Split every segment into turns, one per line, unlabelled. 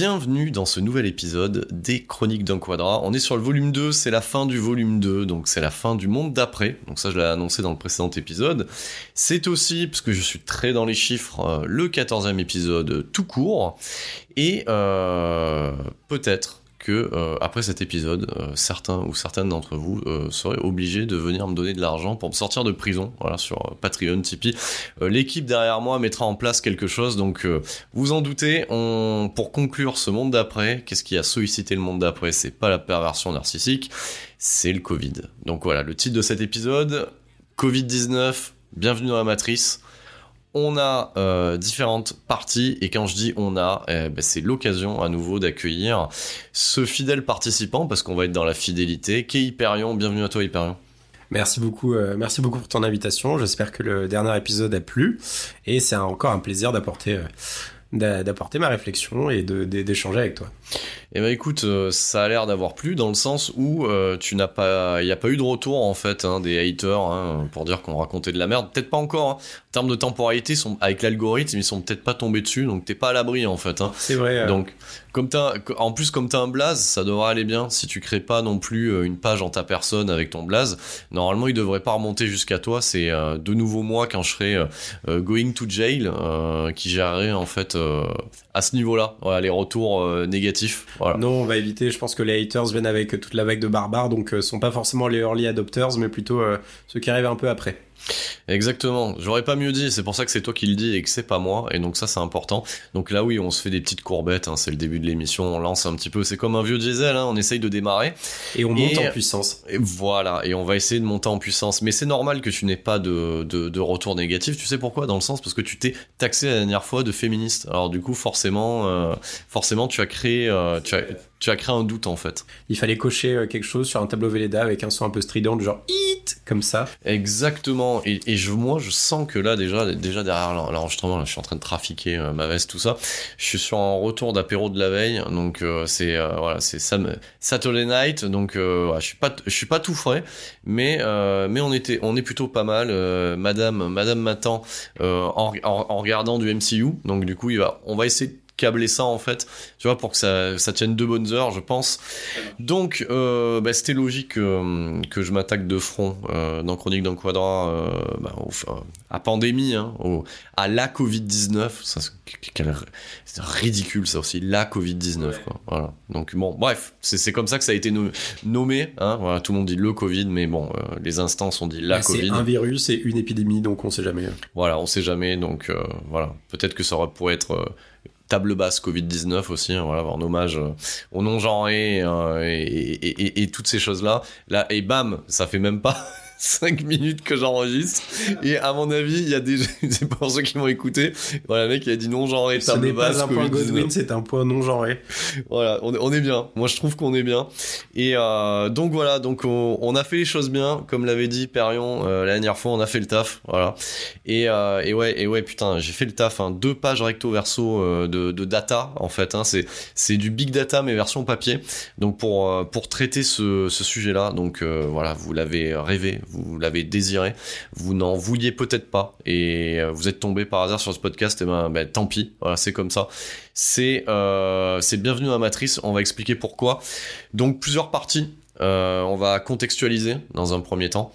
Bienvenue dans ce nouvel épisode des Chroniques d'un Quadra. On est sur le volume 2, c'est la fin du volume 2, donc c'est la fin du monde d'après. Donc ça je l'ai annoncé dans le précédent épisode. C'est aussi, parce que je suis très dans les chiffres, euh, le 14e épisode tout court. Et euh, peut-être que euh, après cet épisode, euh, certains ou certaines d'entre vous euh, seraient obligés de venir me donner de l'argent pour me sortir de prison, voilà sur Patreon, Tipeee. L'équipe derrière moi mettra en place quelque chose, donc vous en doutez. Pour conclure ce monde d'après, qu'est-ce qui a sollicité le monde d'après? C'est pas la perversion narcissique, c'est le Covid. Donc voilà, le titre de cet épisode Covid 19. Bienvenue dans la matrice on a euh, différentes parties et quand je dis on a, eh ben, c'est l'occasion à nouveau d'accueillir ce fidèle participant parce qu'on va être dans la fidélité. Qu'est Hyperion Bienvenue à toi Hyperion.
Merci beaucoup, euh, merci beaucoup pour ton invitation. J'espère que le dernier épisode a plu et c'est encore un plaisir d'apporter euh, d'a- d'apporter ma réflexion et d'échanger avec toi.
Eh ben écoute, ça a l'air d'avoir plu dans le sens où euh, tu n'as pas, il n'y a pas eu de retour en fait hein, des haters hein, pour dire qu'on racontait de la merde. Peut-être pas encore. hein. En termes de temporalité, sont, avec l'algorithme, ils sont peut-être pas tombés dessus, donc t'es pas à l'abri en fait. Hein.
C'est vrai. euh,
Donc, comme en plus, comme t'as un blaze, ça devrait aller bien. Si tu crées pas non plus euh, une page en ta personne avec ton blaze, normalement, il devrait pas remonter jusqu'à toi. C'est euh, de nouveau moi quand je serai euh, going to jail euh, qui gérerait en fait à ce niveau-là. Voilà, les retours négatifs. Voilà.
Non, on va éviter. Je pense que les haters viennent avec toute la vague de barbares, donc sont pas forcément les early adopters, mais plutôt ceux qui arrivent un peu après.
Exactement. J'aurais pas mieux dit. C'est pour ça que c'est toi qui le dis et que c'est pas moi. Et donc ça, c'est important. Donc là, oui, on se fait des petites courbettes. hein. C'est le début de l'émission. On lance un petit peu. C'est comme un vieux diesel. Hein. On essaye de démarrer.
Et on monte
Et-
en puissance.
Et voilà, et on va essayer de monter en puissance. Mais c'est normal que tu n'aies pas de, de, de retour négatif. Tu sais pourquoi? Dans le sens parce que tu t'es taxé la dernière fois de féministe. Alors du coup, forcément, euh, forcément, tu as créé, euh, tu as, tu as créé un doute en fait.
Il fallait cocher euh, quelque chose sur un tableau Velleda avec un son un peu strident, du genre hit comme ça.
Exactement. Et, et je, moi, je sens que là, déjà, déjà derrière l'en- l'enregistrement, je suis en train de trafiquer euh, ma veste, tout ça. Je suis sur un retour d'apéro de la veille, donc euh, c'est euh, voilà, c'est Saturday Night. Donc, je suis pas, je suis pas tout frais, mais mais on était, on est plutôt pas mal. Madame, Madame m'attend en, en, en regardant du MCU. Donc du coup, il va, on va essayer de câbler ça en fait, tu vois, pour que ça, ça tienne deux bonnes heures, je pense. Donc, euh, bah, c'était logique euh, que je m'attaque de front euh, dans Chronique d'un Quadra bah, à pandémie, hein, au- à la Covid-19. Ça, c'est ridicule ça aussi, la Covid-19. Quoi. Voilà. Donc bon, bref, c'est comme ça que ça a été no- nommé. Hein, voilà, tout le monde dit le Covid, mais bon, les instances ont dit la
Bah, c'est
Covid.
un virus et une épidémie, donc on sait jamais.
Voilà, on sait jamais, donc voilà. Peut-être que ça aurait pourrait être table basse Covid-19 aussi, hein, voilà, en hommage euh, aux non-genrés euh, et- et toutes ces choses-là. Là, et bam, ça fait même pas. 5 minutes que j'enregistre. Et à mon avis, il y a des, c'est pour ceux qui m'ont écouté. Voilà, le mec, il a dit non genré.
Ce n'est pas un point Godwin, c'est un point non genré.
Voilà, on, on, est bien. Moi, je trouve qu'on est bien. Et euh, donc voilà, donc on, on, a fait les choses bien, comme l'avait dit Perion euh, la dernière fois, on a fait le taf. Voilà. Et, euh, et ouais, et ouais, putain, j'ai fait le taf. Hein, deux pages recto verso de, de, data en fait. Hein, c'est c'est du big data mais version papier. Donc pour pour traiter ce, ce sujet-là, donc voilà, vous l'avez rêvé vous l'avez désiré, vous n'en vouliez peut-être pas et euh, vous êtes tombé par hasard sur ce podcast, et ben, ben tant pis, c'est comme ça. C'est euh, bienvenue à Matrice, on va expliquer pourquoi. Donc plusieurs parties euh, on va contextualiser dans un premier temps.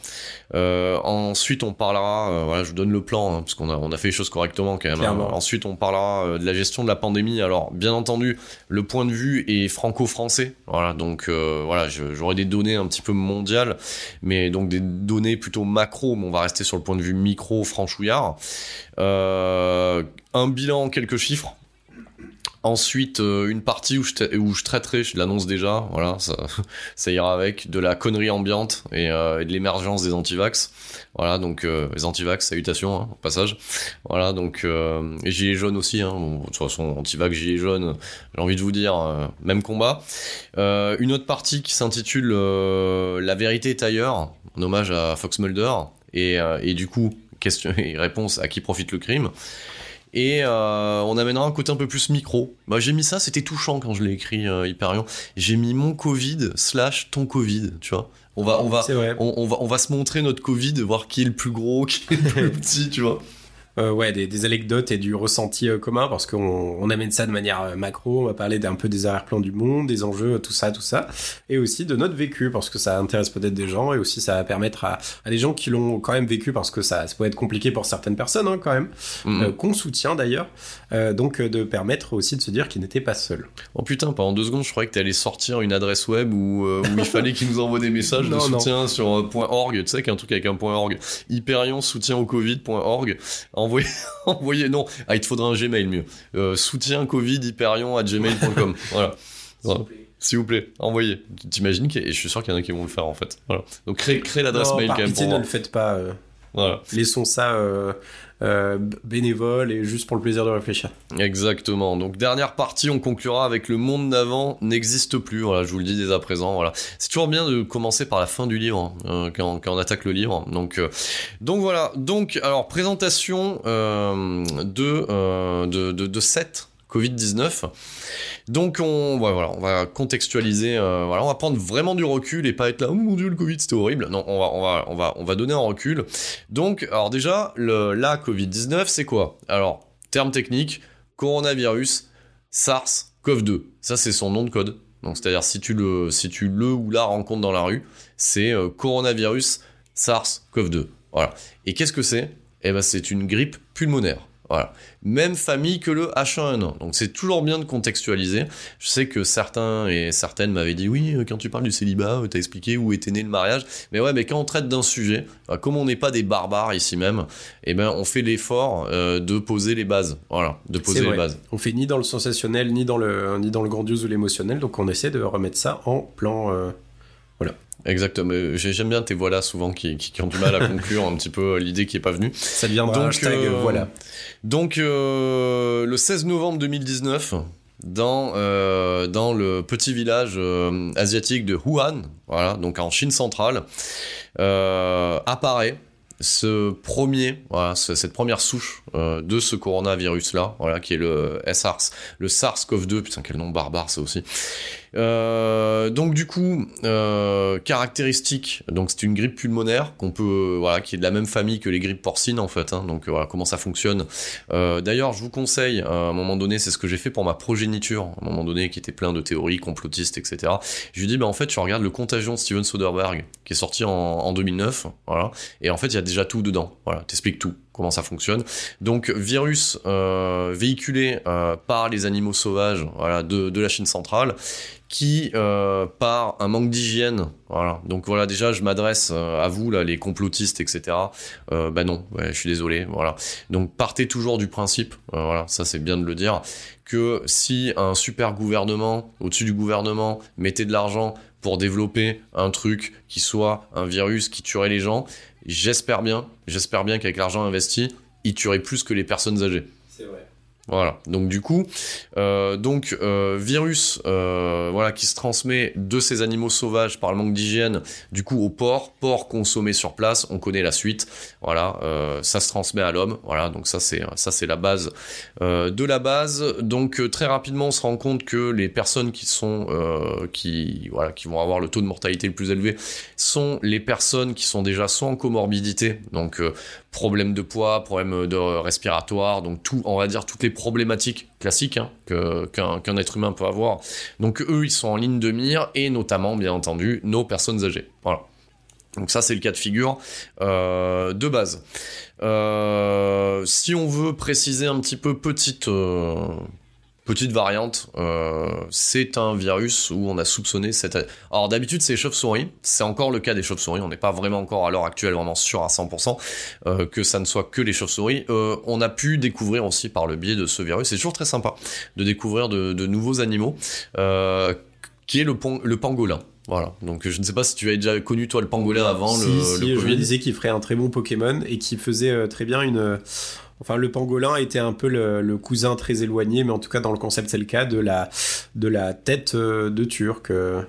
Euh, ensuite, on parlera. Euh, voilà, je vous donne le plan hein, parce qu'on a on a fait les choses correctement quand même. Hein. Ensuite, on parlera euh, de la gestion de la pandémie. Alors, bien entendu, le point de vue est franco-français. Voilà, donc euh, voilà, j'aurai des données un petit peu mondiales, mais donc des données plutôt macro. Mais on va rester sur le point de vue micro franchouillard. un bilan, quelques chiffres Ensuite, euh, une partie où je, traiterai, je l'annonce déjà, voilà, ça, ça ira avec, de la connerie ambiante et, euh, et de l'émergence des antivax. Voilà, donc euh, les antivax, salutations, hein, au passage. Voilà, donc euh, et gilets jaunes aussi, hein, bon, de toute façon, antivax, gilets jaunes, j'ai envie de vous dire, même combat. une autre partie qui s'intitule La vérité est ailleurs, en hommage à Fox Mulder, et, et du coup, question et réponse à qui profite le crime. Et euh, on amènera un côté un peu plus micro. Bah, j'ai mis ça, c'était touchant quand je l'ai écrit, euh, Hyperion. J'ai mis mon Covid slash ton Covid, tu vois. On va, on va, on, on, va, on va se montrer notre Covid, voir qui est le plus gros, qui est le plus petit, tu vois.
Euh, ouais, des, des, anecdotes et du ressenti euh, commun parce qu'on on amène ça de manière euh, macro. On va parler d'un peu des arrière-plans du monde, des enjeux, tout ça, tout ça, et aussi de notre vécu parce que ça intéresse peut-être des gens et aussi ça va permettre à, à des gens qui l'ont quand même vécu parce que ça, ça peut être compliqué pour certaines personnes hein, quand même, mm-hmm. qu'on soutient d'ailleurs. donc de permettre aussi de se dire qu'ils n'étaient pas seuls.
Oh putain, pendant deux secondes, je croyais que tu allais sortir une adresse web où, où il fallait qu'ils nous envoient des messages de soutien sur .org, tu sais, qu'un truc avec un .org, hyperion soutien au covid.org envoyez, envoyez, non, ah, il te faudra un Gmail mieux. Euh, soutien Covid Hyperion à gmail.com. voilà. S'il vous plaît, envoyez. T'imagines et je suis sûr qu'il y en a qui vont le faire en fait. Voilà. Donc crée, crée l'adresse mail
quand
même.
Pitié, ne le faites pas. Euh. Voilà. Laissons ça euh, euh, bénévole et juste pour le plaisir de réfléchir.
Exactement. Donc dernière partie, on conclura avec le monde d'avant n'existe plus. Voilà, je vous le dis dès à présent. Voilà, c'est toujours bien de commencer par la fin du livre hein, quand, quand, on attaque le livre. Donc euh, donc voilà. Donc alors présentation euh, de, euh, de, de de cette Covid-19. Donc on, voilà, on va contextualiser, euh, voilà, on va prendre vraiment du recul et pas être là, oh mon dieu, le Covid c'était horrible. Non, on va, on va, on va, on va donner un recul. Donc, alors déjà, la Covid-19, c'est quoi? Alors, terme technique, coronavirus, SARS-CoV-2. Ça, c'est son nom de code. Donc, c'est-à-dire si tu le, si tu le ou la rencontres dans la rue, c'est euh, coronavirus, SARS-CoV-2. Voilà. Et qu'est-ce que c'est? Eh ben, c'est une grippe pulmonaire. Voilà. Même famille que le H1N1. Donc c'est toujours bien de contextualiser. Je sais que certains et certaines m'avaient dit oui, quand tu parles du célibat, t'as expliqué où était né le mariage. Mais ouais, mais quand on traite d'un sujet, bah, comme on n'est pas des barbares ici même, eh ben on fait l'effort euh, de poser les bases. Voilà, de poser les bases.
On fait ni dans le sensationnel, ni dans le, ni dans le grandiose ou l'émotionnel. Donc on essaie de remettre ça en plan. Euh.
Exactement. J'aime bien tes voilà souvent qui, qui, ont du mal à conclure un petit peu l'idée qui est pas venue.
Ça devient donc hashtag, euh, voilà.
Donc euh, le 16 novembre 2019, dans euh, dans le petit village euh, asiatique de Wuhan, voilà, donc en Chine centrale, euh, apparaît ce premier, voilà, cette première souche euh, de ce coronavirus là, voilà, qui est le SARS, le SARS-CoV-2, putain quel nom barbare ça aussi. Euh, donc du coup, euh, caractéristique, donc c'est une grippe pulmonaire qu'on peut, voilà, qui est de la même famille que les grippes porcines en fait. Hein, donc voilà comment ça fonctionne. D'ailleurs, je vous conseille, à un moment donné, c'est ce que j'ai fait pour ma progéniture, à un moment donné, qui était plein de théories complotistes, etc. Je lui dis, bah en fait, tu regardes le Contagion de Steven Soderbergh, qui est sorti en, en 2009, voilà, et en fait, il y a déjà tout dedans. Voilà, t'expliques tout, comment ça fonctionne. Donc virus euh, véhiculé euh, par les animaux sauvages, de, de la Chine centrale, qui euh, par un manque d'hygiène, voilà. Donc voilà, déjà je m'adresse à vous là, les complotistes, etc. Euh, bah non, je suis désolé, voilà. Donc partez toujours du principe, voilà, ça c'est bien de le dire, que si un super gouvernement au-dessus du gouvernement mettait de l'argent pour développer un truc qui soit un virus qui tuerait les gens, j'espère bien, j'espère bien qu'avec l'argent investi, il tuerait plus que les personnes âgées.
C'est vrai.
Voilà. Donc du coup, euh, donc euh, virus, euh, voilà, qui se transmet de ces animaux sauvages par le manque d'hygiène, du coup au porc, porc consommé sur place, on connaît la suite. Voilà, euh, ça se transmet à l'homme. Voilà, donc ça c'est ça c'est la base de la base. Donc très rapidement, on se rend compte que les personnes qui sont qui voilà qui vont avoir le taux de mortalité le plus élevé sont les personnes qui sont déjà soit en comorbidité, donc problème de poids, problème de respiratoire, donc tout, on va dire toutes les problématiques classiques hein, qu'un être humain peut avoir. Donc eux, ils sont en ligne de mire et notamment, bien entendu, nos personnes âgées. Voilà. Donc ça, c'est le cas de figure euh, de base. Euh, si on veut préciser un petit peu petite euh, petite variante, euh, c'est un virus où on a soupçonné cette. Alors d'habitude, c'est les chauves-souris. C'est encore le cas des chauves-souris. On n'est pas vraiment encore à l'heure actuelle vraiment sûr à 100% euh, que ça ne soit que les chauves-souris. Euh, on a pu découvrir aussi par le biais de ce virus. C'est toujours très sympa de découvrir de, de nouveaux animaux, euh, qui est le, pon- le pangolin. Voilà. Donc je ne sais pas si tu avais déjà connu toi le pangolin avant
si,
le,
si,
le
je me disais qu'il ferait un très bon Pokémon et qu'il faisait très bien une. Enfin, le pangolin était un peu le, le cousin très éloigné, mais en tout cas dans le concept c'est le cas de la de la tête euh, de turc. euh.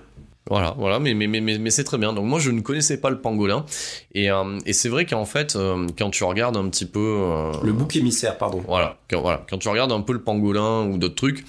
Voilà, voilà, mais, mais, mais, mais, c'est très bien. Donc moi, je ne connaissais pas le pangolin. Et, euh, et c'est vrai qu'en fait, euh, quand tu regardes un petit peu... euh,
Le bouc émissaire, pardon.
Voilà quand, voilà, quand tu regardes un peu le pangolin ou d'autres trucs,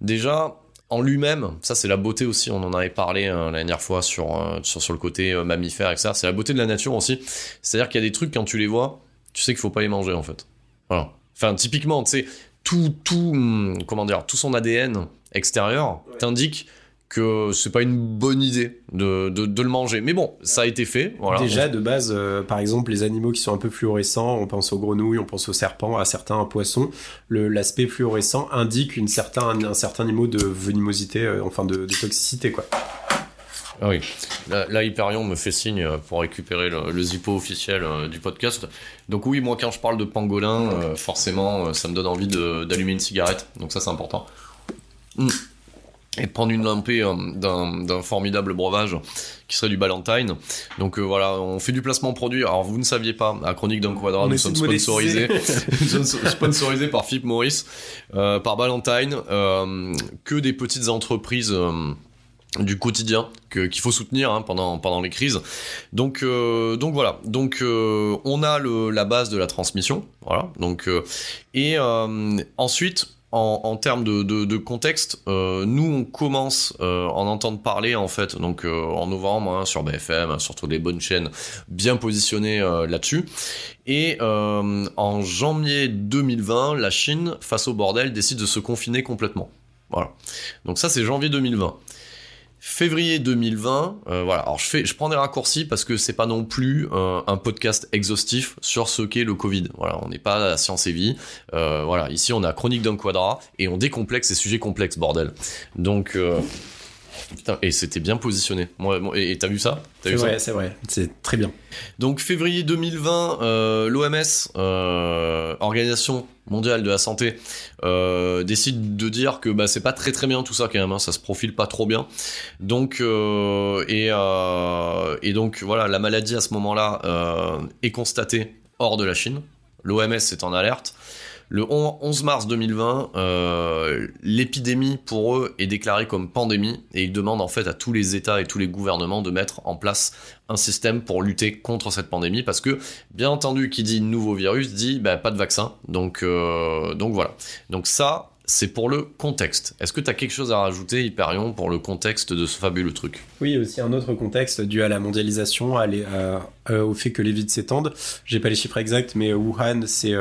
déjà, en lui-même, ça c'est la beauté aussi, on en avait parlé la dernière fois sur, sur, sur le côté mammifère, etc. C'est la beauté de la nature aussi. C'est-à-dire qu'il y a des trucs, quand tu les vois, tu sais qu'il faut pas les manger en fait. Voilà. Enfin, typiquement, tu sais, tout, tout, hum, comment dire, tout son ADN extérieur t'indique que c'est pas une bonne idée de, de, de le manger. Mais bon, ça a été fait. Voilà.
Déjà, de base, euh, par exemple, les animaux qui sont un peu fluorescents, on pense aux grenouilles, on pense aux serpents, à certains poissons, l'aspect fluorescent indique une certain, un, certain niveau de venimosité, euh, enfin de, de toxicité, quoi.
Ah oui. Là, là, Hyperion me fait signe euh, pour récupérer le, le zippo officiel euh, du podcast. Donc oui, moi quand je parle de pangolin, euh, forcément, euh, ça me donne envie de- d'allumer une cigarette. Donc ça, c'est important. Mm. Et de prendre une lampée d'un formidable breuvage qui serait du Ballantine. Donc euh, voilà, on fait du placement produit. Alors vous ne saviez pas, à Chronique d'un Quadra,
On
nous sommes sponsorisés, sponsorisés par Philippe Maurice, euh, par Ballantine, euh, que des petites entreprises. Du quotidien qu'il faut soutenir hein, pendant pendant les crises. Donc euh, donc voilà. Donc euh, on a la base de la transmission. Voilà. Donc euh, et ensuite. En, termes de, contexte, nous on commence euh, en entendre parler en fait, donc en novembre hein, sur BFM, sur toutes les bonnes chaînes bien positionnées là-dessus. Et en janvier 2020, la Chine, face au bordel, décide de se confiner complètement. Voilà. Donc ça c'est janvier 2020. Février 2020, euh, voilà. Alors je fais, je prends des raccourcis parce que c'est pas non plus euh, un podcast exhaustif sur ce qu'est le Covid. Voilà, on n'est pas à Science et Vie. Euh, voilà, ici on a Chronique d'un quadrat et on décomplexe ces sujets complexes, bordel. Donc, putain, et c'était bien positionné. Moi, moi- et t'as vu ça? T'as
C'est
vu ça?
vrai, c'est vrai. C'est très bien.
donc février 2020, euh, l'OMS, euh, Organisation mondiale de la santé, euh, décide de dire que bah, c'est pas très très bien tout ça quand même, hein, ça se profile pas trop bien. Donc euh, et, euh, et donc voilà, la maladie à ce moment-là euh, est constatée hors de la Chine. L'OMS est en alerte. Le on- 11 mars 2020, euh, l'épidémie pour eux est déclarée comme pandémie et ils demandent en fait à tous les États et tous les gouvernements de mettre en place un système pour lutter contre cette pandémie parce que bien entendu qui dit nouveau virus dit bah, pas de vaccin. Donc euh, donc voilà. Donc ça c'est pour le contexte. Est-ce que tu as quelque chose à rajouter Hyperion pour le contexte de ce fabuleux truc?
Oui, aussi un autre contexte dû à la mondialisation, euh, au fait que les vides s'étendent. J'ai pas les chiffres exacts, mais Wuhan, c'est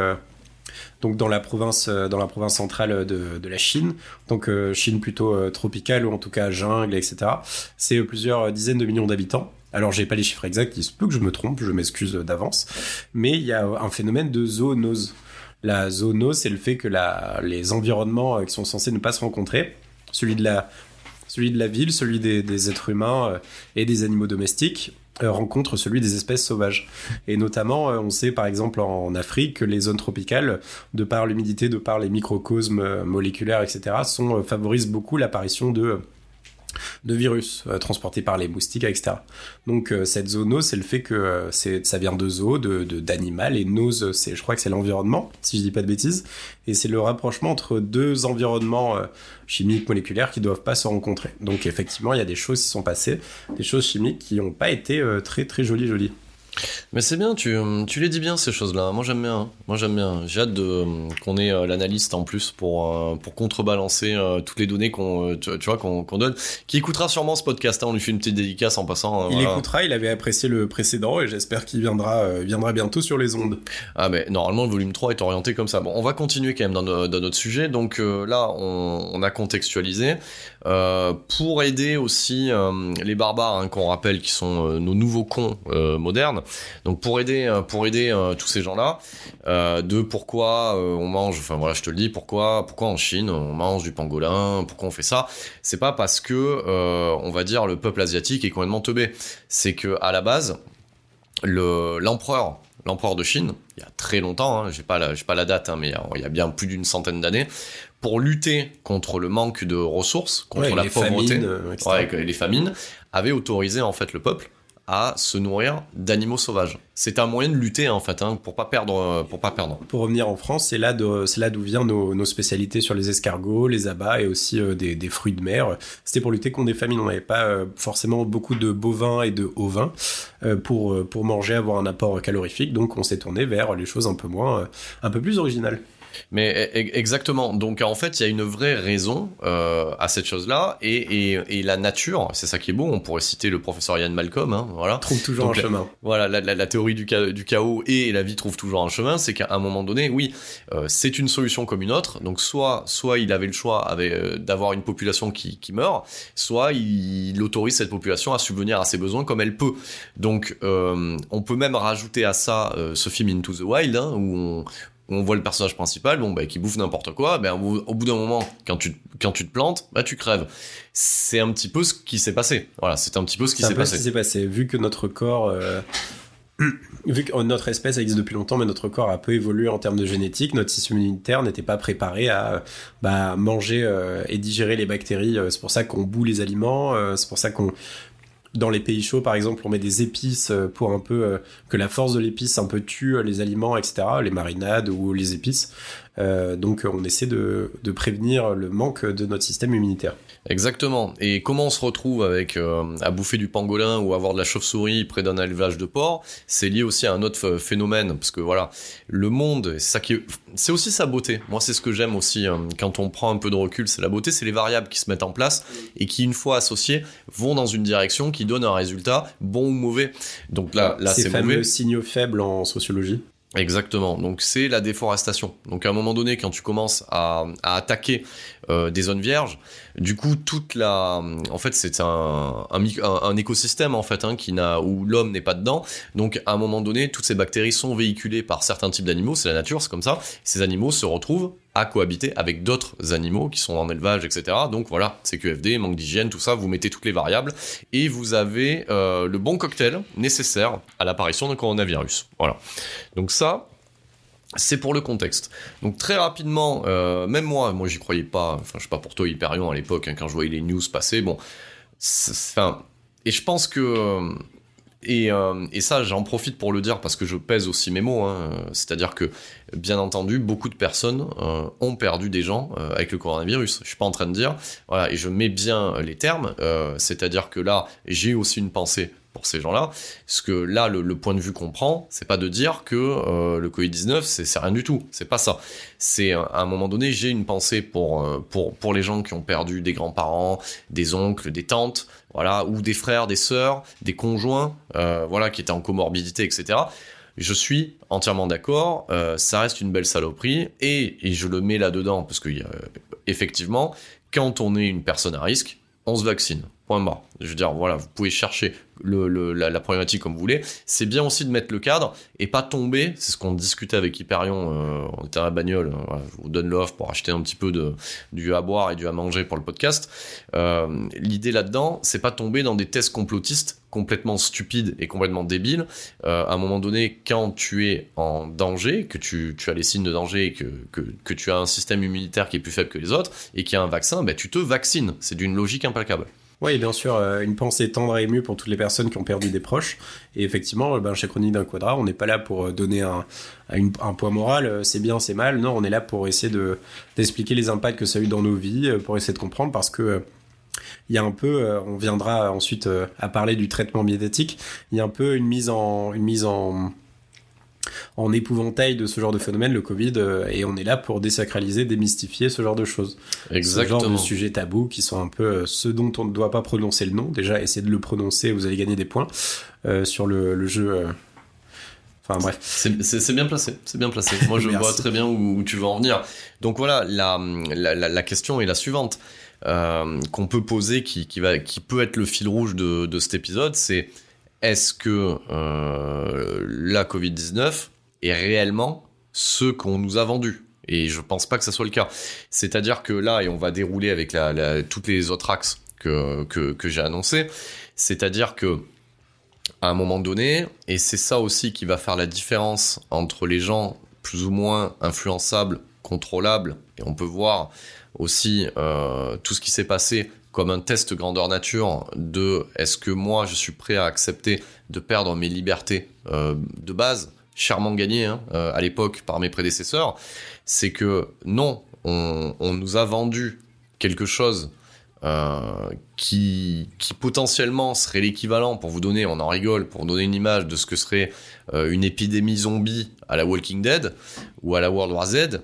donc dans la province, euh, centrale de, de la Chine, donc euh, Chine plutôt euh, tropicale ou en tout cas jungle, etc. C'est euh, plusieurs dizaines de millions d'habitants. Alors j'ai pas les chiffres exacts, il se peut que je me trompe, je m'excuse d'avance, mais il y a un phénomène de zoonose. La zoonose, c'est le fait que les environnements euh, qui sont censés ne pas se rencontrer, celui de la, celui de la ville, celui des, des êtres humains euh, et des animaux domestiques, euh, rencontrent celui des espèces sauvages. Et notamment, on sait par exemple en Afrique que les zones tropicales, de par l'humidité, de par les microcosmes moléculaires, etc., sont, favorisent beaucoup l'apparition de de virus euh, transportés par les moustiques, etc. Donc euh, cette zoonose, c'est le fait que euh, ça vient de zoo, de, d'animal, et nose, c'est, je crois que c'est l'environnement, si je dis pas de bêtises, et c'est le rapprochement entre deux environnements chimiques moléculaires qui doivent pas se rencontrer. Donc effectivement, il y a des choses qui sont passées, des choses chimiques qui n'ont pas été très très jolies jolies.
Mais c'est bien, tu, tu les dis bien ces choses-là. Moi j'aime bien. Hein. Moi j'aime bien. J'ai hâte de, qu'on ait euh, l'analyste en plus pour, euh, pour contrebalancer euh, toutes les données qu'on, tu, vois, qu'on, donne. Qui écoutera sûrement ce podcast. Hein. On lui fait une petite dédicace en passant.
il écoutera. Il avait apprécié le précédent et j'espère qu'il viendra, viendra bientôt sur les ondes.
Ah mais normalement le volume 3 est orienté comme ça. Bon, on va continuer quand même dans, dans notre sujet. Donc là, on, on, a contextualisé pour aider aussi les barbares hein, qu'on rappelle qui sont nos nouveaux cons modernes. Donc pour aider, euh, pour aider euh, tous ces gens-là, euh, de pourquoi on mange, enfin voilà, je te le dis, pourquoi, pourquoi en Chine on mange du pangolin, pourquoi on fait ça, c'est pas parce que on va dire le peuple asiatique est complètement teubé, c'est que à la base l'empereur l'empereur de Chine, il y a très longtemps, hein, j'ai pas la, pas la date, hein, mais il y, a, bien plus d'une centaine d'années, pour lutter contre le manque de ressources, contre la pauvreté, et les famines, avait autorisé en fait le peuple à se nourrir d'animaux sauvages. C'est un moyen de lutter en fait, hein, pour pas perdre, euh, pour pas perdre.
Pour revenir en France, c'est là, c'est là d'où viennent nos, spécialités sur les escargots, les abats et aussi euh, des, fruits de mer. C'était pour lutter contre des famines. On n'avait pas euh, forcément beaucoup de bovins et de ovins pour pour manger, avoir un apport calorifique. Donc on s'est tourné vers les choses un peu moins, un peu plus originales.
Mais e, e, exactement. Donc en fait, il y a une vraie raison euh, à cette chose-là, et, et, et, la nature, c'est ça qui est beau. On pourrait citer le professeur Ian Malcolm, hein, voilà.
Trouve toujours un chemin.
Voilà, la, la, la théorie du, du, chaos et la vie trouve toujours un chemin. C'est qu'à un moment donné, oui, euh, c'est une solution comme une autre. Donc soit, soit il avait le choix euh, d'avoir une population qui, qui meurt, soit il, autorise cette population à subvenir à ses besoins comme elle peut. Donc on peut même rajouter à ça ce film Into the Wild, hein, où on, on voit le personnage principal, bon, bah, qui bouffe n'importe quoi, ben, au, bout d'un moment, quand tu, quand tu te plantes, bah, tu crèves. C'est un petit peu ce qui s'est passé. Voilà, c'est un petit peu ce qui s'est passé.
ce qui s'est passé. Vu que notre corps, euh, vu que notre espèce existe depuis longtemps, mais notre corps a peu évolué en termes de génétique, notre système immunitaire n'était pas préparé à bah, manger euh, et digérer les bactéries. C'est pour ça qu'on boue les aliments, euh, c'est pour ça qu'on dans les pays chauds, par exemple, on met des épices euh, pour un peu euh, que la force de l'épice un peu tue euh, les aliments, etc., les marinades ou les épices. donc, on essaie de, de prévenir le manque de notre système immunitaire.
Exactement. Et comment on se retrouve avec euh, à bouffer du pangolin ou avoir de la chauve-souris près d'un élevage de porc C'est lié aussi à un autre phénomène parce que voilà, le monde, c'est ça qui, c'est aussi sa beauté. Moi, c'est ce que j'aime aussi hein. quand on prend un peu de recul, c'est la beauté, c'est les variables qui se mettent en place et qui, une fois associées, vont dans une direction qui donne un résultat bon ou mauvais. Donc là, là, c'est
fameux signaux faibles en sociologie.
Exactement. Donc c'est la déforestation. Donc à un moment donné, quand tu commences à, à attaquer euh, des zones vierges, du coup toute la, en fait c'est un, un, un, écosystème en fait hein, qui n'a où l'homme n'est pas dedans. Donc à un moment donné, toutes ces bactéries sont véhiculées par certains types d'animaux. C'est la nature, c'est comme ça. Ces animaux se retrouvent à cohabiter avec d'autres animaux qui sont en élevage, etc. Donc voilà, CQFD, manque d'hygiène, tout ça, vous mettez toutes les variables et vous avez euh, le bon cocktail nécessaire à l'apparition d'un coronavirus. Voilà. Donc ça, c'est pour le contexte. Donc très rapidement, euh, même moi, moi j'y croyais pas, enfin je sais pas pour toi Hyperion à l'époque, hein, quand je voyais les news passer, bon, enfin, et je pense que euh, et, euh, et, ça, j'en profite pour le dire parce que je pèse aussi mes mots. Hein. C'est-à-dire que, bien entendu, beaucoup de personnes euh, ont perdu des gens euh, avec le coronavirus. Je suis pas en train de dire, voilà, et je mets bien les termes. Euh, c'est-à-dire que là, j'ai aussi une pensée pour ces gens-là. Parce que là, le, point de vue qu'on prend, c'est pas de dire que euh, le Covid-19, c'est rien du tout. C'est pas ça. C'est à un moment donné, j'ai une pensée pour, pour, pour les gens qui ont perdu des grands-parents, des oncles, des tantes, voilà, ou des frères, des sœurs, des conjoints, euh, voilà, qui étaient en comorbidité, etc. Je suis entièrement d'accord, euh, ça reste une belle saloperie, et, je le mets là-dedans, parce que euh, quand on est une personne à risque, on se vaccine. Point barre. Je veux dire, voilà, vous pouvez chercher la, problématique comme vous voulez. C'est bien aussi de mettre le cadre et pas tomber. C'est ce qu'on discutait avec Hyperion. Euh, on était à la bagnole. Euh, je vous donne l'offre pour acheter un petit peu de du à boire et du à manger pour le podcast. Euh, L'idée là-dedans, c'est pas tomber dans des tests complotistes complètement stupides et complètement débiles. Euh, à un moment donné, quand tu es en danger, que tu, as les signes de danger et que, que, que, tu as un système immunitaire qui est plus faible que les autres et qu'il y a un vaccin, ben, tu te vaccines. C'est d'une logique implacable.
Oui, bien sûr, euh, une pensée tendre et émue pour toutes les personnes qui ont perdu des proches. Et effectivement, ben, chez Chronique d'un Quadra, on n'est pas là pour euh, donner un, un, poids moral, euh, c'est bien, c'est mal. Non, on est là pour essayer de, d'expliquer les impacts que ça a eu dans nos vies, pour essayer de comprendre, parce que il y a un peu, on viendra ensuite à parler du traitement médiatique, il y a un peu une mise en, une mise en, en épouvantail de ce genre de phénomène, le Covid, euh, et on est là pour désacraliser, démystifier ce genre de choses.
Exactement.
Ce genre de sujets tabous qui sont un peu euh, ceux dont on ne doit pas prononcer le nom. Déjà, essayez de le prononcer, vous allez gagner des points euh, sur le, jeu. Enfin bref.
C'est bien placé, c'est bien placé. Moi je vois très bien où, tu veux en venir. Donc voilà, la, la, question est la suivante qu'on peut poser, qui, qui, va, qui peut être le fil rouge de, de cet épisode, c'est est-ce que euh, la Covid-19 est réellement ce qu'on nous a vendu? Et je pense pas que ça soit le cas. C'est-à-dire que là, et on va dérouler avec toutes les autres axes que, que, j'ai annoncés, c'est-à-dire que à un moment donné, et c'est ça aussi qui va faire la différence entre les gens plus ou moins influençables, contrôlables, et on peut voir aussi euh, tout ce qui s'est passé comme un test grandeur nature de est-ce que moi je suis prêt à accepter de perdre mes libertés euh, de base, chèrement gagnées hein, euh, à l'époque par mes prédécesseurs, c'est que non, on, nous a vendu quelque chose euh, qui, qui potentiellement serait l'équivalent, pour vous donner, on en rigole, pour donner une image de ce que serait une épidémie zombie à la Walking Dead ou à la World War Z.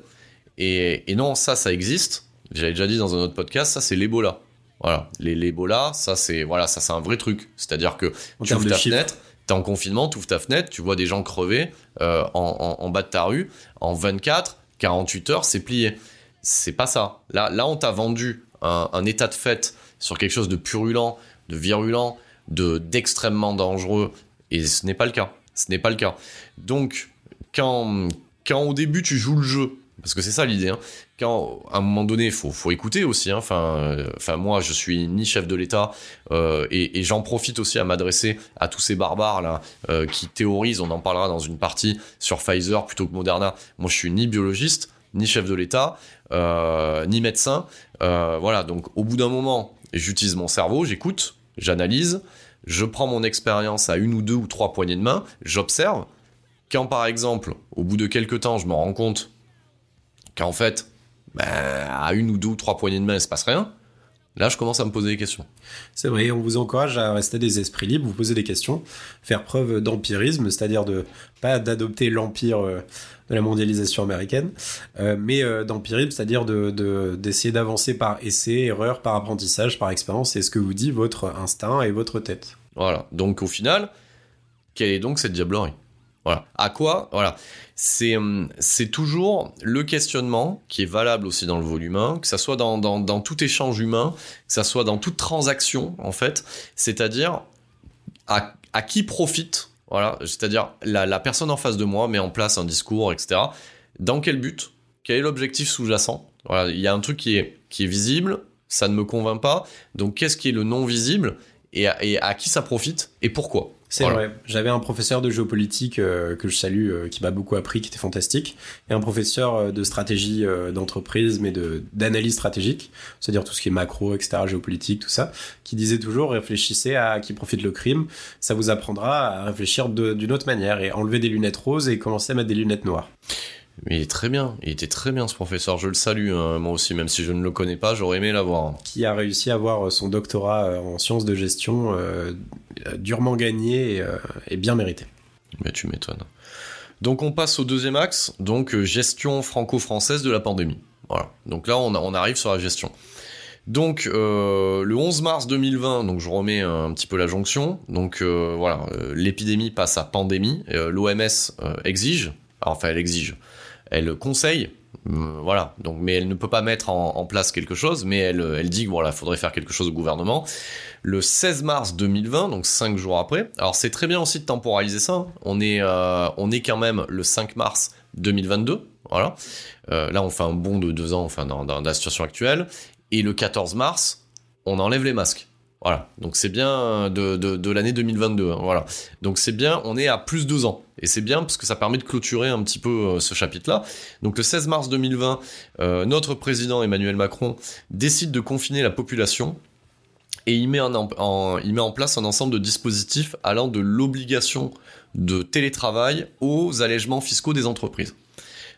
Et, et non, ça, ça existe. J'avais déjà dit dans un autre podcast, ça c'est l'Ebola. Voilà, les l'Ebola, ça c'est voilà, ça c'est un vrai truc. C'est-à-dire que tu ouvres ta fenêtre, t'es en confinement, tu ouvres ta fenêtre, tu vois des gens crever euh, en, bas de ta rue, en 24, 48 heures, c'est plié. C'est pas ça. Là, là, on t'a vendu un, état de fait sur quelque chose de purulent, de virulent, de d'extrêmement dangereux, et ce n'est pas le cas. Ce n'est pas le cas. Donc, quand quand au début tu joues le jeu parce que c'est ça l'idée. Hein. Quand à un moment donné, faut, faut écouter aussi. Hein. Euh, enfin, moi, je suis ni chef de l'État euh, et, j'en profite aussi à m'adresser à tous ces barbares là euh, qui théorisent. On en parlera dans une partie sur Pfizer plutôt que Moderna. Moi, je suis ni biologiste, ni chef de l'État, ni médecin. voilà. Donc, au bout d'un moment, j'utilise mon cerveau, j'écoute, j'analyse, je prends mon expérience à une ou deux ou trois poignées de main, j'observe. Quand par exemple, au bout de quelques temps, je me rends compte qu'en fait, ben, à une ou deux ou trois poignées de main, il se passe rien. Là, je commence à me poser des questions.
C'est vrai, on vous encourage à rester des esprits libres, vous poser des questions, faire preuve d'empirisme, c'est-à-dire de pas d'adopter l'empire euh, de la mondialisation américaine, euh, mais euh, d'empirisme, c'est-à-dire de d'essayer d'avancer par essai, erreur, par apprentissage, par expérience. C'est ce que vous dit votre instinct et votre tête.
Voilà. Donc au final, quelle est donc cette diablerie? Voilà. À quoi? Voilà c'est hum, c'est toujours le questionnement qui est valable aussi dans le volume 1, que ça soit dans, dans, dans tout échange humain, que ça soit dans toute transaction en fait, c'est-à-dire à, à, qui profite, voilà, c'est-à-dire la, la personne en face de moi met en place un discours, etc. Dans quel but? Quel est l'objectif sous-jacent? Voilà, il y a un truc qui est qui est visible, ça ne me convainc pas. Donc qu'est-ce qui est le non visible et et à qui ça profite? Et pourquoi?
C'est vrai. J'avais un professeur de géopolitique euh, que je salue, euh, qui m'a beaucoup appris, qui était fantastique, et un professeur euh, de stratégie d'entreprise, mais de d'analyse stratégique, c'est-à-dire tout ce qui est macro, etc., géopolitique, tout ça, qui disait toujours réfléchissez à qui profite le crime, ça vous apprendra à réfléchir d'une autre manière et enlever des lunettes roses et commencer à mettre des lunettes noires.
Mais il est très bien, il était très bien ce professeur, je le salue hein, moi aussi, même si je ne le connais pas, j'aurais aimé l'avoir.
Qui a réussi à avoir son doctorat en sciences de gestion durement gagné euh, et, bien mérité.
Mais tu m'étonnes. Donc on passe au deuxième axe, donc euh, gestion franco-française de la pandémie. Voilà. Donc là on, on arrive sur la gestion. Donc euh, le 11 mars 2020, donc je remets un petit peu la jonction. Donc voilà, l'épidémie passe à pandémie. L'OMS exige, enfin elle exige, elle conseille Euh, voilà. Donc, mais elle ne peut pas mettre en, place quelque chose, mais elle, elle dit qu'il voilà, faudrait faire quelque chose au gouvernement. Le 16 mars 2020, donc cinq jours après. Alors, c'est très bien aussi de temporaliser ça. Hein. On est, euh, on est quand même le 5 mars 2022. Voilà. Euh, là, on fait un bond de deux ans, enfin, dans, dans la situation actuelle. Et le 14 mars, on enlève les masques. Voilà, donc c'est bien de, de, l'année 2022. Hein, voilà, donc c'est bien, on est à plus de deux ans. Et c'est bien parce que ça permet de clôturer un petit peu euh, ce chapitre-là. Donc le 16 mars 2020, euh, notre président Emmanuel Macron décide de confiner la population et il met en, place un ensemble de dispositifs allant de l'obligation de télétravail aux allègements fiscaux des entreprises.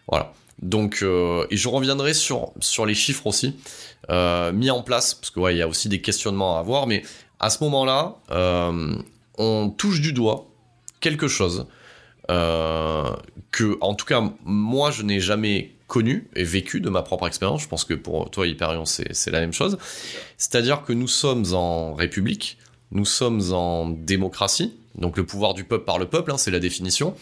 Voilà. Donc, euh, et je reviendrai sur, les chiffres aussi mis en place, parce que ouais, il y a aussi des questionnements à avoir, mais à ce moment-là, on touche du doigt quelque chose que, en tout cas, moi, je n'ai jamais connu et vécu de ma propre expérience. Je pense que pour toi, Hyperion, c'est la même chose. C'est-à-dire que nous sommes en République, nous sommes en démocratie, donc le pouvoir du peuple par le peuple, hein, c'est la définition,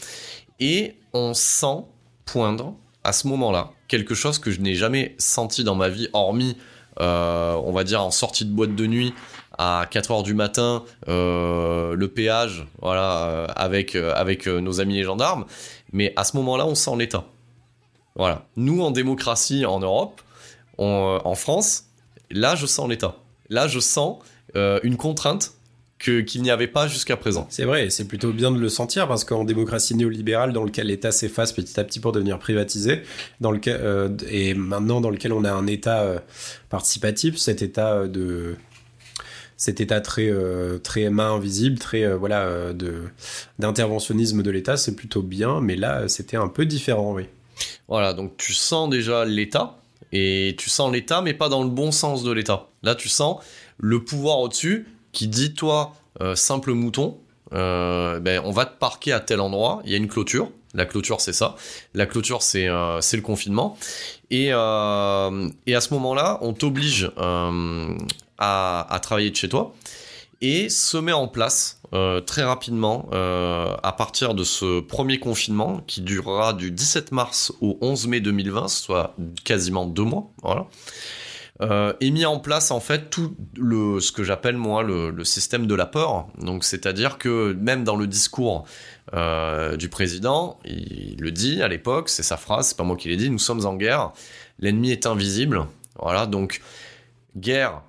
et on sent poindre à ce moment-là, quelque chose que je n'ai jamais senti dans ma vie, hormis, euh, on va dire, en sortie de boîte de nuit à 4 heures du matin, euh, le péage, voilà, euh, avec, avec nos amis les gendarmes. Mais à ce moment-là, on sent l'État. Voilà. Nous, en démocratie en Europe, en France, là, je sens l'État. Là, je sens une contrainte qu'il n'y avait pas jusqu'à présent.
C'est vrai, c'est plutôt bien de le sentir parce qu'en démocratie néolibérale dans lequel l'État s'efface petit à petit pour devenir privatisé, dans lequel euh, et maintenant dans lequel on a un État euh, participatif, cet État euh, de cet État très très main invisible, très voilà de d'interventionnisme de l'État, c'est plutôt bien, mais là c'était un peu différent, oui.
Voilà, donc tu sens déjà l'État et tu sens l'État, mais pas dans le bon sens de l'État. Là, tu sens le pouvoir au-dessus qui dit toi, euh, simple mouton, euh, ben, on va te parquer à tel endroit, il y a une clôture. La clôture, c'est ça. La clôture, c'est euh, le confinement. Et, et à ce moment-là, on t'oblige à, travailler de chez toi et se met en place très rapidement à partir de ce premier confinement qui durera du 17 mars au 11 mai 2020, soit quasiment deux mois. Voilà euh, mis en place en fait tout le ce que j'appelle moi le, système de la peur. Donc c'est-à-dire que même dans le discours euh, du président, il, le dit à l'époque, c'est sa phrase, c'est pas moi qui l'ai dit, nous sommes en guerre, l'ennemi est invisible. Voilà, donc guerre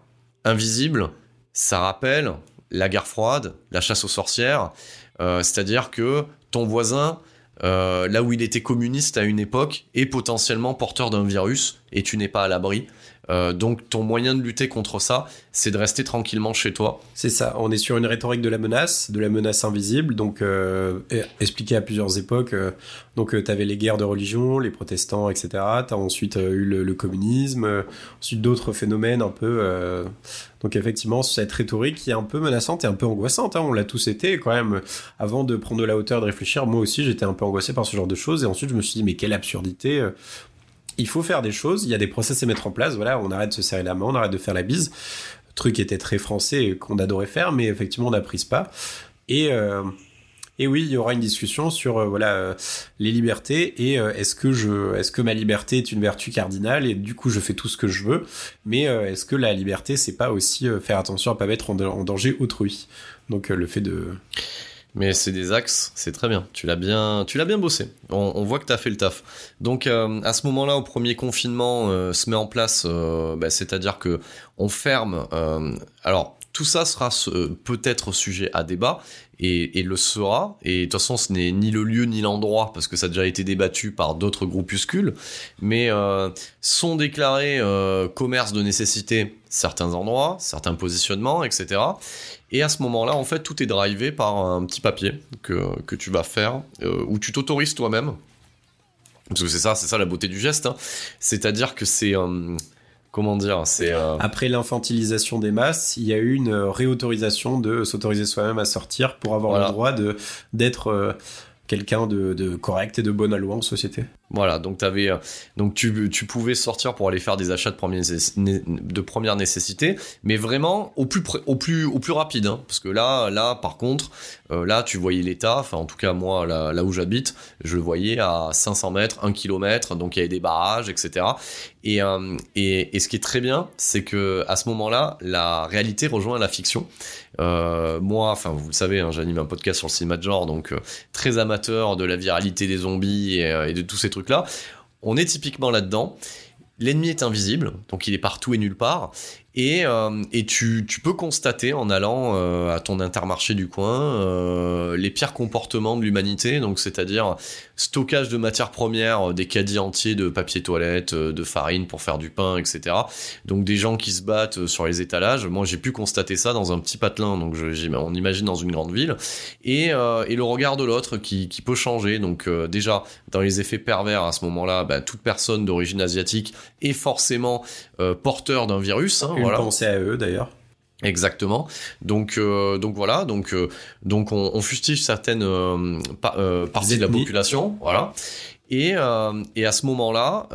invisible, ça rappelle la guerre froide, la chasse aux sorcières, euh, c'est-à-dire que ton voisin euh, là où il était communiste à une époque, est potentiellement porteur d'un virus et tu n'es pas à l'abri. Euh, donc ton moyen de lutter contre ça, c'est de rester tranquillement chez toi.
C'est ça, on est sur une rhétorique de la menace, de la menace invisible, donc euh, expliqué à plusieurs époques. Euh, donc tu avais les guerres de religion, les protestants, etc. Tu as ensuite eu le, communisme, ensuite d'autres phénomènes un peu... donc effectivement, cette rhétorique qui est un peu menaçante et un peu angoissante, hein. on l'a tous été quand même. Avant de prendre de la hauteur, de réfléchir, moi aussi j'étais un peu angoissé par ce genre de choses, et ensuite je me suis dit mais quelle absurdité il faut faire des choses, il y a des process à mettre en place, voilà, on arrête de se serrer la main, on arrête de faire la bise. Le truc était très français et qu'on adorait faire, mais effectivement on n'a pris pas. Et, euh, et oui, il y aura une discussion sur euh, voilà euh, les libertés et est-ce que est-ce que ma liberté est une vertu cardinale et du coup je fais tout ce que je veux, mais est-ce que la liberté c'est pas aussi faire attention à pas mettre en, en danger autrui? Donc le fait de
mais c'est des axes, c'est très bien. Tu l'as bien, tu l'as bien bossé. On, voit que tu as fait le taf. Donc euh, à ce moment-là, au premier confinement, euh, se met en place, euh, bah, c'est-à-dire que on ferme. alors tout ça sera peut-être sujet à débat et, le sera. Et de toute façon, ce n'est ni le lieu ni l'endroit parce que ça a déjà été débattu par d'autres groupuscules. Mais sont déclarés commerce de nécessité certains endroits, certains positionnements, etc. Et à ce moment-là, en fait, tout est drivé par un petit papier que, que tu vas faire, euh, où tu t'autorises toi-même. Parce que c'est ça, c'est ça la beauté du geste. Hein. C'est-à-dire que c'est... Euh, comment dire c'est euh,
Après l'infantilisation des masses, il y a eu une réautorisation de s'autoriser soi-même à sortir pour avoir le droit de d'être quelqu'un de, correct et de bonne loi en société.
Voilà, donc avais, donc tu, tu pouvais sortir pour aller faire des achats de première, de nécessité, mais vraiment au plus au plus au plus rapide, hein, parce que là là par contre euh, là tu voyais l'état, enfin en tout cas moi là, là où j'habite, je le voyais à 500 mètres, 1 km, donc il y avait des barrages, etc. Et, euh, et, et ce qui est très bien, c'est que à ce moment-là, la réalité rejoint la fiction. Euh, moi, enfin vous le savez, hein, j'anime un podcast sur le cinéma de genre, donc euh, très amateur de la viralité des zombies euh, et de tous ces trucs-là. On est typiquement là-dedans. L'ennemi est invisible, donc il est partout et nulle part. Et, euh, et tu, tu, peux constater en allant euh, à ton intermarché du coin euh, les pires comportements de l'humanité, donc c'est-à-dire stockage de matières premières, des caddies entiers de papier toilette, de farine pour faire du pain, etc. Donc des gens qui se battent sur les étalages. Moi j'ai pu constater ça dans un petit patelin, donc je, on imagine dans une grande ville. Et, et le regard de l'autre qui, qui, peut changer. Donc déjà dans les effets pervers à ce moment-là, bah, toute personne d'origine asiatique est forcément porteur d'un virus. Hein,
voilà. penser à eux d'ailleurs.
Exactement. Donc, euh, donc voilà. Donc, euh, donc on, on, fustige certaines euh, pa parties de la population, voilà. Et, et à ce moment-là,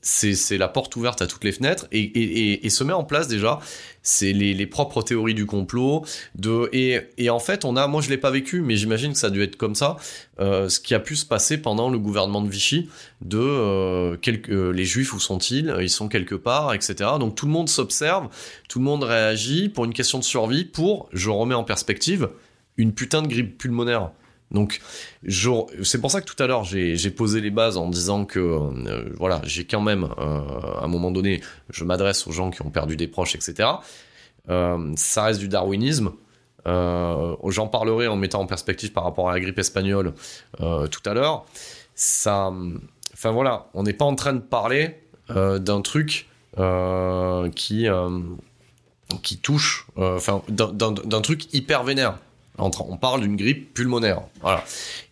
c'est la porte ouverte à toutes les fenêtres et, et, et se met en place déjà. C'est les, les, propres théories du complot de et, en fait on a moi je l'ai pas vécu mais j'imagine que ça a dû être comme ça euh, ce qui a pu se passer pendant le gouvernement de Vichy de euh, quelques, euh, les juifs où sont-ils? Ils sont quelque part etc donc tout le monde s'observe tout le monde réagit pour une question de survie pour je remets en perspective une putain de grippe pulmonaire donc, c'est pour ça que tout à l'heure j'ai posé les bases en disant que euh, voilà, j'ai quand même euh, à un moment donné, je m'adresse aux gens qui ont perdu des proches, etc. Euh, ça reste du darwinisme. J'en parlerai en mettant en perspective par rapport à la grippe espagnole tout à l'heure. Enfin voilà, on n'est pas en train de parler d'un truc qui qui touche, enfin d'un truc hyper vénère. On parle d'une grippe pulmonaire. Voilà.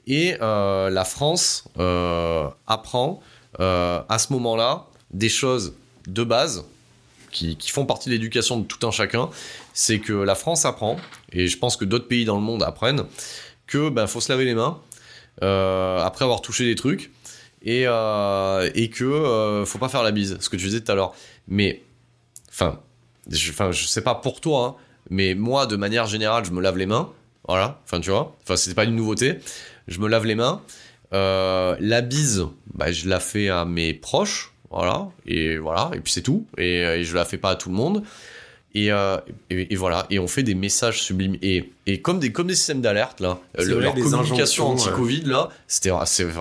Et euh, la France euh, apprend euh, à ce moment-là des choses de base qui, font partie de l'éducation de tout un chacun. C'est que la France apprend, et je pense que d'autres pays dans le monde apprennent, que ben faut se laver les mains après avoir touché des trucs et, et que faut pas faire la bise. Ce que tu disais tout à l'heure. Mais enfin, je, je sais pas pour toi, hein, mais moi, de manière générale, je me lave les mains. Voilà, enfin tu vois, enfin c'était pas une nouveauté. Je me lave les mains. Euh, la bise, bah, je la fais à mes proches, voilà, et voilà, et puis c'est tout. Et, et, je la fais pas à tout le monde. Et, euh, et, et, voilà, et on fait des messages sublimes. Et, et comme des comme des systèmes d'alerte là, le, leur communication anti-Covid ouais. là, c'était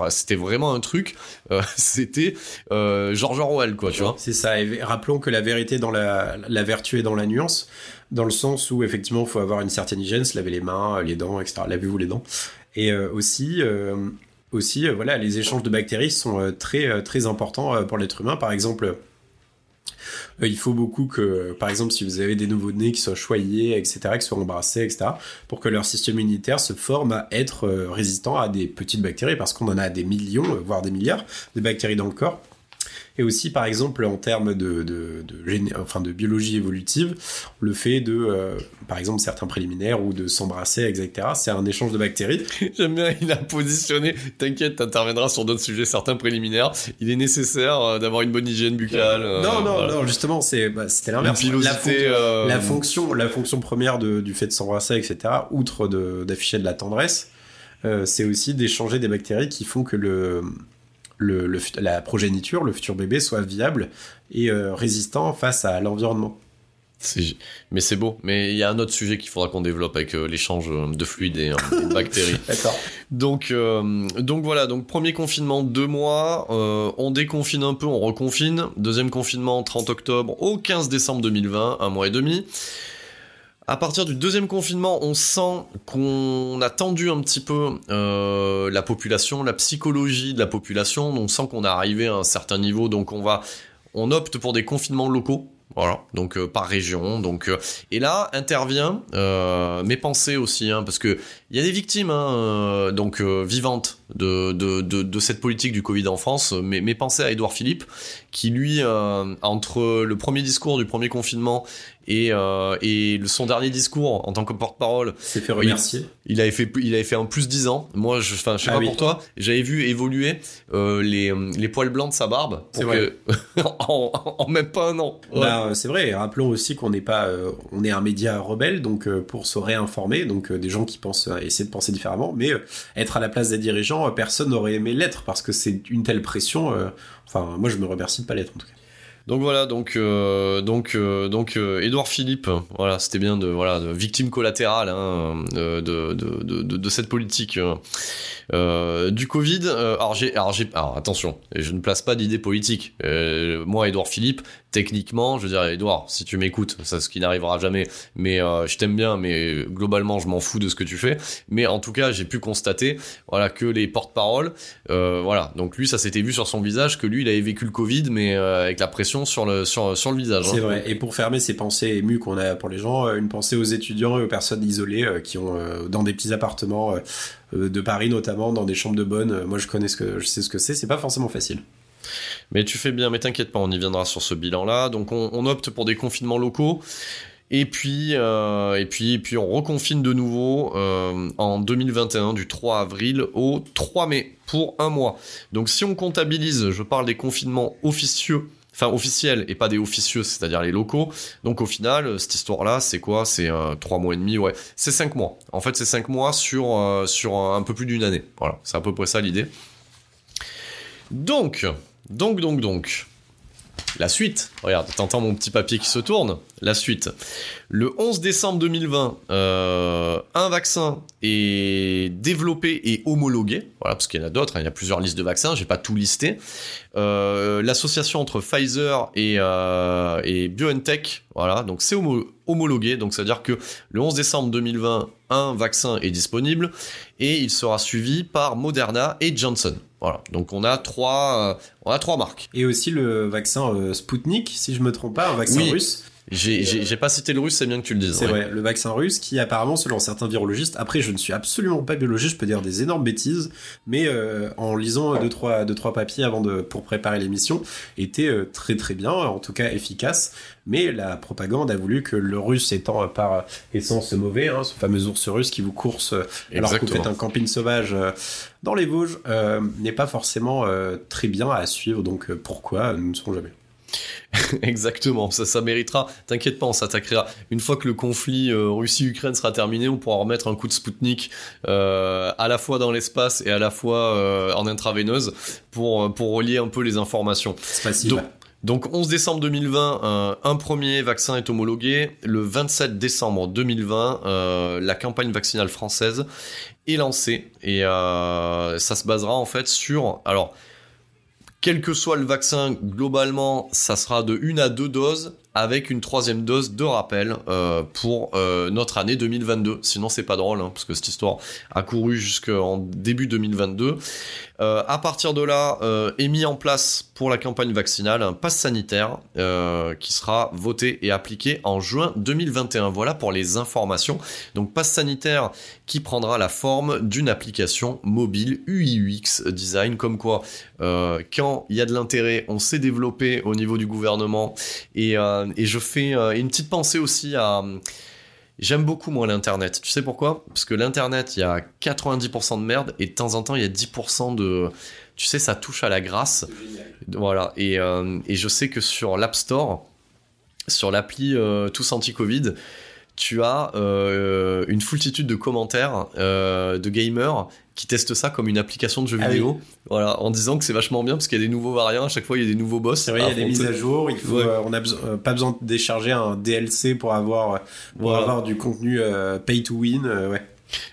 c'était vraiment un truc. Euh, c'était euh, George Orwell quoi, tu vois.
C'est ça. Et rappelons que la vérité dans la la vertu est dans la nuance dans le sens où effectivement il faut avoir une certaine hygiène, se laver les mains, les dents, etc. Lavez-vous les dents. Et euh, aussi, euh, aussi euh, voilà, les échanges de bactéries sont euh, très très importants pour l'être humain. Par exemple, il faut beaucoup que, par exemple, si vous avez des nouveaux-nés qui soient choyés, etc., qui soient embrassés, etc., pour que leur système immunitaire se forme à être résistant à des petites bactéries, parce qu'on en a des millions, voire des milliards de bactéries dans le corps et aussi par exemple en termes de, de, de, enfin, de biologie évolutive, le fait de, euh, par exemple, certains préliminaires ou de s'embrasser, etc. C'est un échange de bactéries.
J'aime bien, il a positionné, t'inquiète, t'interviendras sur d'autres sujets, certains préliminaires. Il est nécessaire euh, d'avoir une bonne hygiène buccale.
Euh, non, non, voilà. non, justement, c'est, bah, c'était l'inverse. La, euh... la, fonction, la fonction première de, du fait de s'embrasser, etc., outre d'afficher de, de la tendresse, c'est aussi d'échanger des bactéries qui font que le, le, le, la progéniture, le futur bébé, soit viable et euh, résistant face à l'environnement.
Mais c'est beau. Mais il y a un autre sujet qu'il faudra qu'on développe avec euh, l'échange de fluides et, euh, de bactéries.
D'accord.
Donc, euh, donc voilà. Donc premier confinement, deux mois. Euh, on déconfine un peu, on reconfine. Deuxième confinement, 30 octobre au 15 décembre 2020, un mois et demi. À partir du deuxième confinement, on sent qu'on a tendu un petit peu euh, la population, la psychologie de la population. On sent qu'on est arrivé à un certain niveau, donc on va, on opte pour des confinements locaux. Voilà, donc euh, par région. Donc euh, et là intervient mes pensées aussi, hein, parce que il y a des victimes, hein, donc vivantes de, de cette politique du Covid en France. Mes, mes pensées à Édouard Philippe, qui lui euh, entre le premier discours du premier confinement et, euh, et son dernier discours en tant que porte-parole,
C'est fait remercier.
il avait fait il avait fait un plus 10 ans. Moi, je, je sais
Ah
pas
oui.
pour toi, j'avais vu évoluer euh, les, les poils blancs de sa barbe
C'est
pour que en, en même pas un an. Ouais.
Bah, c'est vrai. Rappelons aussi qu'on n'est pas, on est un média rebelle, donc pour se réinformer, donc des gens qui pensent, essayer de penser différemment, mais être à la place des dirigeants, personne n'aurait aimé l'être parce que c'est une telle pression. Euh, enfin, moi, je me remercie de pas l'être en tout cas.
Donc voilà, donc euh, donc euh, donc euh, Édouard Philippe, voilà, c'était bien de voilà de victime collatérale hein, euh, de, de, de, cette politique euh, euh, du Covid. Euh, alors alors alors attention, je ne place pas d'idée politique. Euh, moi, Édouard Philippe, techniquement, je veux dire, Édouard, si tu m'écoutes, ça ce qui n'arrivera jamais, mais euh, je t'aime bien, mais globalement, je m'en fous de ce que tu fais. Mais en tout cas, j'ai pu constater, voilà, que les porte-paroles, euh, voilà, donc lui, ça s'était vu sur son visage que lui, il avait vécu le Covid, mais euh, avec la pression sur le sur sur le visage.
C'est
hein.
vrai. Et pour fermer ces pensées émues qu'on a pour les gens, une pensée aux étudiants et aux personnes isolées qui ont dans des petits appartements de Paris notamment, dans des chambres de bonne. Moi, je connais ce que je sais ce que c'est. C'est pas forcément facile.
Mais tu fais bien, mais t'inquiète pas, on y viendra sur ce bilan-là. Donc on, opte pour des confinements locaux. Et puis, euh, et puis, et puis on reconfine de nouveau euh, en 2021 du 3 avril au 3 mai pour un mois. Donc si on comptabilise, je parle des confinements officieux, enfin officiels et pas des officieux, c'est-à-dire les locaux. Donc au final, cette histoire-là, c'est quoi? C'est euh, trois mois et demi, ouais, c'est cinq mois. En fait, c'est cinq mois sur euh, sur un peu plus d'une année. Voilà, c'est à peu près ça l'idée. Donc, donc, donc, donc. La suite, regarde, t'entends mon petit papier qui se tourne. La suite. Le 11 décembre 2020, euh, un vaccin est développé et homologué. Voilà, parce qu'il y en a d'autres, hein, il y a plusieurs listes de vaccins, j'ai pas tout listé. Euh, L'association entre Pfizer et, euh, et BioNTech, voilà, donc c'est homo- homologué. Donc c'est-à-dire que le 11 décembre 2020, un vaccin est disponible et il sera suivi par Moderna et Johnson. Voilà, donc on a trois, euh, on a trois marques.
Et aussi le vaccin euh, Sputnik, si je me trompe pas, un vaccin
Oui.
russe.
J'ai j'ai- pas cité le russe, c'est bien que tu le dises.
C'est
ouais.
vrai, le vaccin russe qui apparemment, selon certains virologistes, après je ne suis absolument pas biologiste, je peux dire des énormes bêtises, mais euh, en lisant deux trois, deux, trois papiers avant de, pour préparer l'émission, était euh, très très bien, en tout cas efficace, mais la propagande a voulu que le russe étant euh, par essence mauvais, hein, ce fameux ours russe qui vous course euh, alors que vous faites un camping sauvage euh, dans les Vosges, euh, n'est pas forcément euh, très bien à suivre, donc euh, pourquoi, nous ne saurons jamais.
Exactement, ça, ça méritera. T'inquiète pas, on s'attaquera. Une fois que le conflit euh, Russie-Ukraine sera terminé, on pourra remettre un coup de Spoutnik euh, à la fois dans l'espace et à la fois euh, en intraveineuse pour, pour relier un peu les informations. Donc, donc 11 décembre 2020, un, un premier vaccin est homologué. Le 27 décembre 2020, euh, la campagne vaccinale française est lancée et euh, ça se basera en fait sur alors quel que soit le vaccin, globalement, ça sera de une à deux doses avec une troisième dose de rappel euh, pour euh, notre année 2022. Sinon, c'est pas drôle, hein, parce que cette histoire a couru jusqu'en début 2022. Euh, à partir de là, euh, est mis en place pour la campagne vaccinale un pass sanitaire qui sera voté et appliqué en juin 2021. Voilà pour les informations. Donc, pass sanitaire qui prendra la forme d'une application mobile UI/UX design, comme quoi euh, quand il y a de l'intérêt, on sait développer au niveau du gouvernement. Et, euh, et je fais euh, une petite pensée aussi à... J'aime beaucoup moi l'internet. Tu sais pourquoi? Parce que l'internet, il y a 90% de merde et de temps en temps il y a 10% de. Tu sais, ça touche à la grâce. Voilà. Et, euh, et je sais que sur l'App Store, sur l'appli euh, Tous Anti-Covid, tu as euh, une foultitude de commentaires de gamers qui testent ça comme une application de jeu
Ah
vidéo. Voilà, en disant que c'est vachement bien parce qu'il y a des nouveaux variants. À chaque fois, il y a des nouveaux boss.
C'est vrai, il y a des mises à jour. Il faut,
Ouais.
euh, on a beso- euh, pas besoin de décharger un DLC pour avoir, pour
Voilà.
avoir du contenu euh, pay to win. euh, ouais.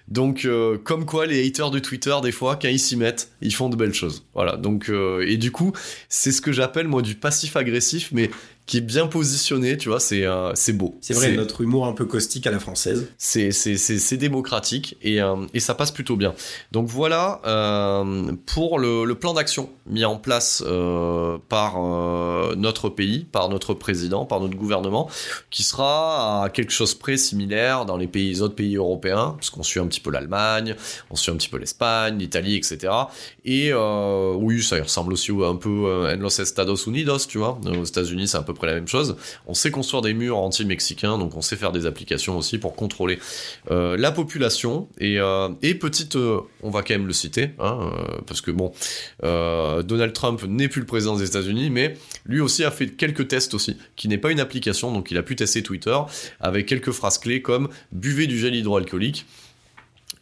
Donc, euh, comme quoi, les haters de Twitter, des fois, quand ils s'y mettent, ils font de belles choses. Voilà. Donc, euh, et du coup, c'est ce que j'appelle moi du passif agressif, mais qui est bien positionné, tu vois, c'est euh, c'est beau.
C'est vrai, notre humour un peu caustique à la française.
C'est démocratique et euh, et ça passe plutôt bien. Donc voilà euh, pour le, le plan d'action mis en place euh, par notre pays, par notre président, par notre gouvernement, qui sera à quelque chose près similaire dans les pays autres pays européens, parce qu'on suit un petit peu l'Allemagne, on suit un petit peu l'Espagne, l'Italie, etc. Et oui, ça ressemble aussi un peu en los Estados Unidos, tu vois. Aux États-Unis, c'est un peu la même chose. On sait construire des murs anti-mexicains, donc on sait faire des applications aussi pour contrôler euh, la population. Et, euh, et petite, euh, on va quand même le citer, hein, parce que bon, Donald Trump n'est plus le président des États-Unis, mais lui aussi a fait quelques tests aussi, qui n'est pas une application, donc il a pu tester Twitter avec quelques phrases clés comme buvez du gel hydroalcoolique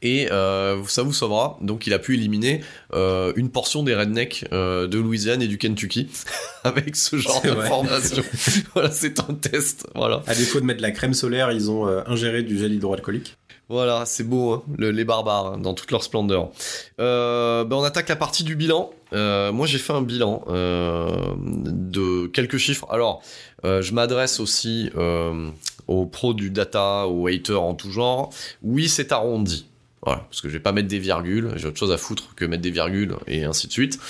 et euh, ça vous sauvera. Donc il a pu éliminer euh, une portion des rednecks euh, de Louisiane et du Kentucky avec ce genre d'informations. voilà, c'est un test. Voilà.
À défaut de mettre de la crème solaire, ils ont euh, ingéré du gel hydroalcoolique.
Voilà, c'est beau, hein, les barbares, hein, dans toute leur splendeur. Euh, ben on attaque la partie du bilan. Euh, moi, j'ai fait un bilan euh, de quelques chiffres. Alors, je m'adresse aussi aux pros du data, aux haters en tout genre. Oui, c'est arrondi. Voilà, parce que je vais pas mettre des virgules, j'ai autre chose à foutre que mettre des virgules et ainsi de suite.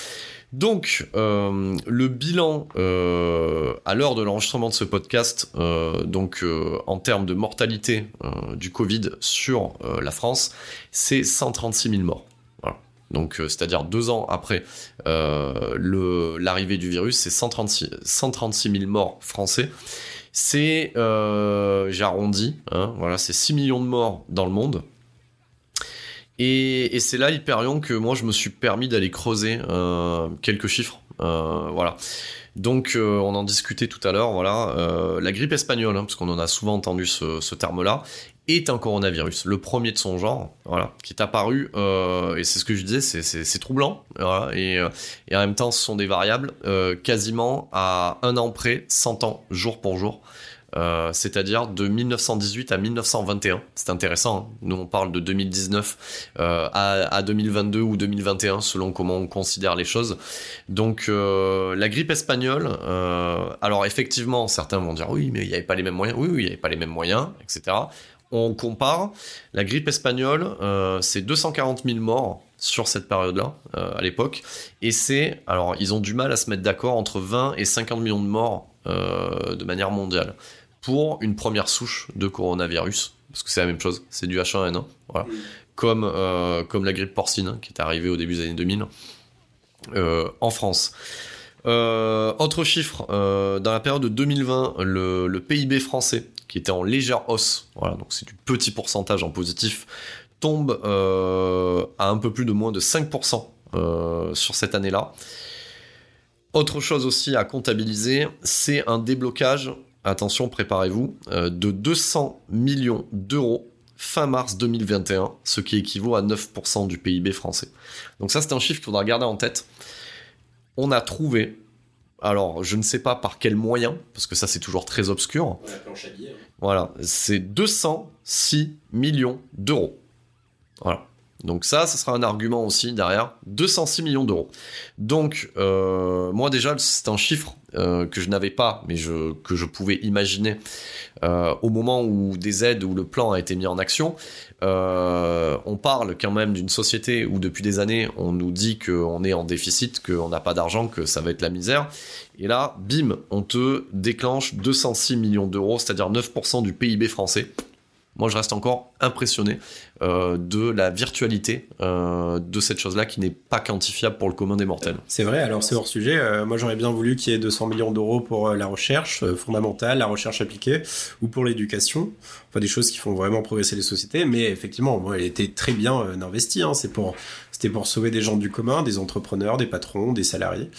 Donc, euh, le bilan euh, à l'heure de l'enregistrement de ce podcast, euh, donc en termes de mortalité du Covid sur la France, c'est 136 000 morts. Voilà. Donc, c'est-à-dire deux ans après l'arrivée du virus, c'est 136, 136 000 morts français. C'est, j'arrondis, hein, voilà, c'est 6 millions de morts dans le monde. Et, c'est là, Hyperion, que moi je me suis permis d'aller creuser euh, quelques chiffres. Euh, voilà. Donc euh, on en discutait tout à l'heure, voilà. la grippe espagnole, hein, parce qu'on en a souvent entendu ce, terme-là, est un coronavirus, le premier de son genre, voilà, qui est apparu, et c'est ce que je disais, c'est troublant, et, et, en même temps ce sont des variables, quasiment à un an près, 100 ans, jour pour jour. Euh, c'est-à-dire de 1918 à 1921. C'est intéressant, hein. nous on parle de 2019 euh, à, 2022 ou 2021 selon comment on considère les choses. Donc euh, la grippe espagnole, alors effectivement certains vont dire oui mais il n'y avait pas les mêmes moyens, oui oui il n'y avait pas les mêmes moyens, etc. On compare, la grippe espagnole c'est 240 000 morts sur cette période-là, à l'époque. Et c'est, alors ils ont du mal à se mettre d'accord entre 20 et 50 millions de morts de manière mondiale pour une première souche de coronavirus, parce que c'est la même chose, c'est du H1N1, voilà. comme, euh, comme la grippe porcine qui est arrivée au début des années 2000 euh, en France. Euh, autre chiffre, dans la période de 2020, le, le, PIB français, qui était en légère hausse, voilà, donc c'est du petit pourcentage en positif, tombe à un peu plus de moins de 5% sur cette année-là. Autre chose aussi à comptabiliser, c'est un déblocage attention, préparez-vous, euh, de 200 millions d'euros fin mars 2021, ce qui équivaut à 9% du PIB français. Donc ça, c'est un chiffre qu'il faudra garder en tête. On a trouvé, alors je ne sais pas par quel moyen, parce que ça c'est toujours très obscur. Voilà, c'est 206 millions d'euros. Voilà. Donc ça, ce sera un argument aussi derrière. 206 millions d'euros. Donc, euh, moi déjà, c'est un chiffre euh, que je n'avais pas, mais que je pouvais imaginer euh, au moment où des aides, où le plan a été mis en action. on parle quand même d'une société où depuis des années, on nous dit qu'on est en déficit, qu'on n'a pas d'argent, que ça va être la misère. Et là, bim, on te déclenche 206 millions d'euros, c'est-à-dire 9% du PIB français moi je reste encore impressionné euh, de la virtualité euh, de cette chose-là qui n'est pas quantifiable pour le commun des mortels.
C'est vrai, alors c'est hors sujet. Euh, moi j'aurais bien voulu qu'il y ait 200 millions d'euros pour la recherche fondamentale, la recherche appliquée, ou pour l'éducation. Enfin des choses qui font vraiment progresser les sociétés. Mais effectivement, moi, elle était très bien investie. Hein. C'est pour, c'était pour sauver des gens du commun, des entrepreneurs, des patrons, des salariés.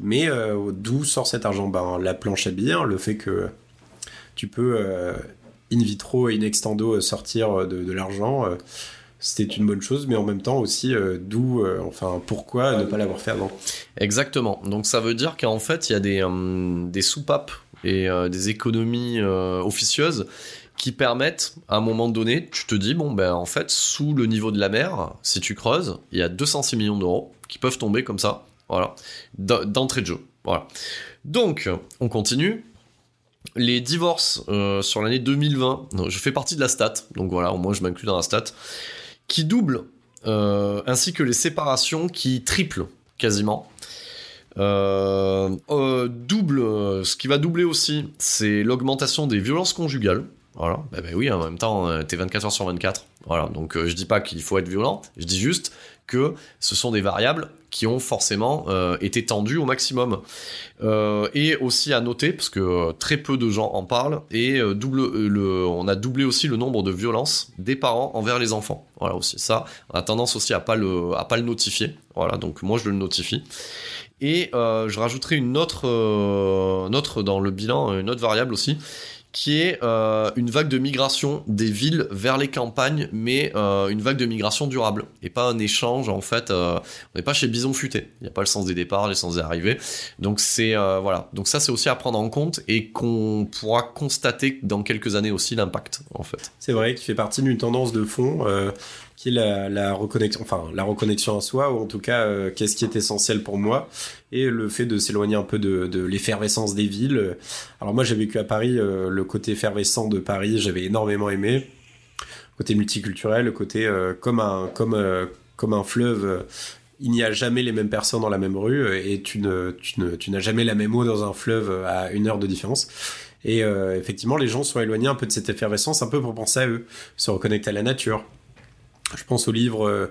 Mais d'où sort cet argent? Ben la planche à billets, le fait que tu peux in vitro et in extendo euh, sortir euh, de, l'argent, euh, c'était une bonne chose, mais en même temps aussi, d'où, enfin, pourquoi ne pas l'avoir fait avant
Exactement. Donc ça veut dire qu'en fait, il y a des, des soupapes et des économies officieuses qui permettent, à un moment donné, tu te dis, bon, ben en fait, sous le niveau de la mer, si tu creuses, il y a 206 millions d'euros qui peuvent tomber comme ça, voilà, d'entrée de jeu. Voilà. Donc, on continue. Les divorces euh, sur l'année 2020, je fais partie de la stat, donc voilà, au moins je m'inclus dans la stat, qui double, euh, ainsi que les séparations qui triplent quasiment. Euh, double, ce qui va doubler aussi, c'est l'augmentation des violences conjugales. Voilà, bah, bah oui, en même temps, t'es 24 heures sur 24. Voilà, donc je dis pas qu'il faut être violent, je dis juste que ce sont des variables qui ont forcément euh, été tendues au maximum. Euh, et aussi à noter, parce que euh, très peu de gens en parlent, et double, le, on a doublé aussi le nombre de violences des parents envers les enfants. Voilà aussi, ça, on a tendance aussi à pas le, à pas le notifier. Voilà, donc moi je le notifie. Et je rajouterai une autre, une autre dans le bilan, une autre variable aussi, qui est euh, une vague de migration des villes vers les campagnes, mais euh, une vague de migration durable, et pas un échange, en fait, euh, on n'est pas chez Bison Futé, il n'y a pas le sens des départs, le sens des arrivées, donc c'est, voilà, donc ça c'est aussi à prendre en compte, et qu'on pourra constater dans quelques années aussi l'impact, en fait.
C'est vrai, qui fait partie d'une tendance de fond, qui est la, la, reconnexion, enfin la reconnexion à soi, ou en tout cas euh, qu'est-ce qui est essentiel pour moi, et le fait de s'éloigner un peu de, l'effervescence des villes. Alors moi j'ai vécu à Paris, euh, le côté effervescent de Paris, j'avais énormément aimé, côté multiculturel, le côté euh, comme un comme comme un fleuve. il n'y a jamais les mêmes personnes dans la même rue et tu ne, tu ne, tu n'as jamais la même eau dans un fleuve à une heure de différence. Et effectivement, les gens sont éloignés un peu de cette effervescence, un peu pour penser à eux, se reconnecter à la nature. Je pense au livre euh, euh,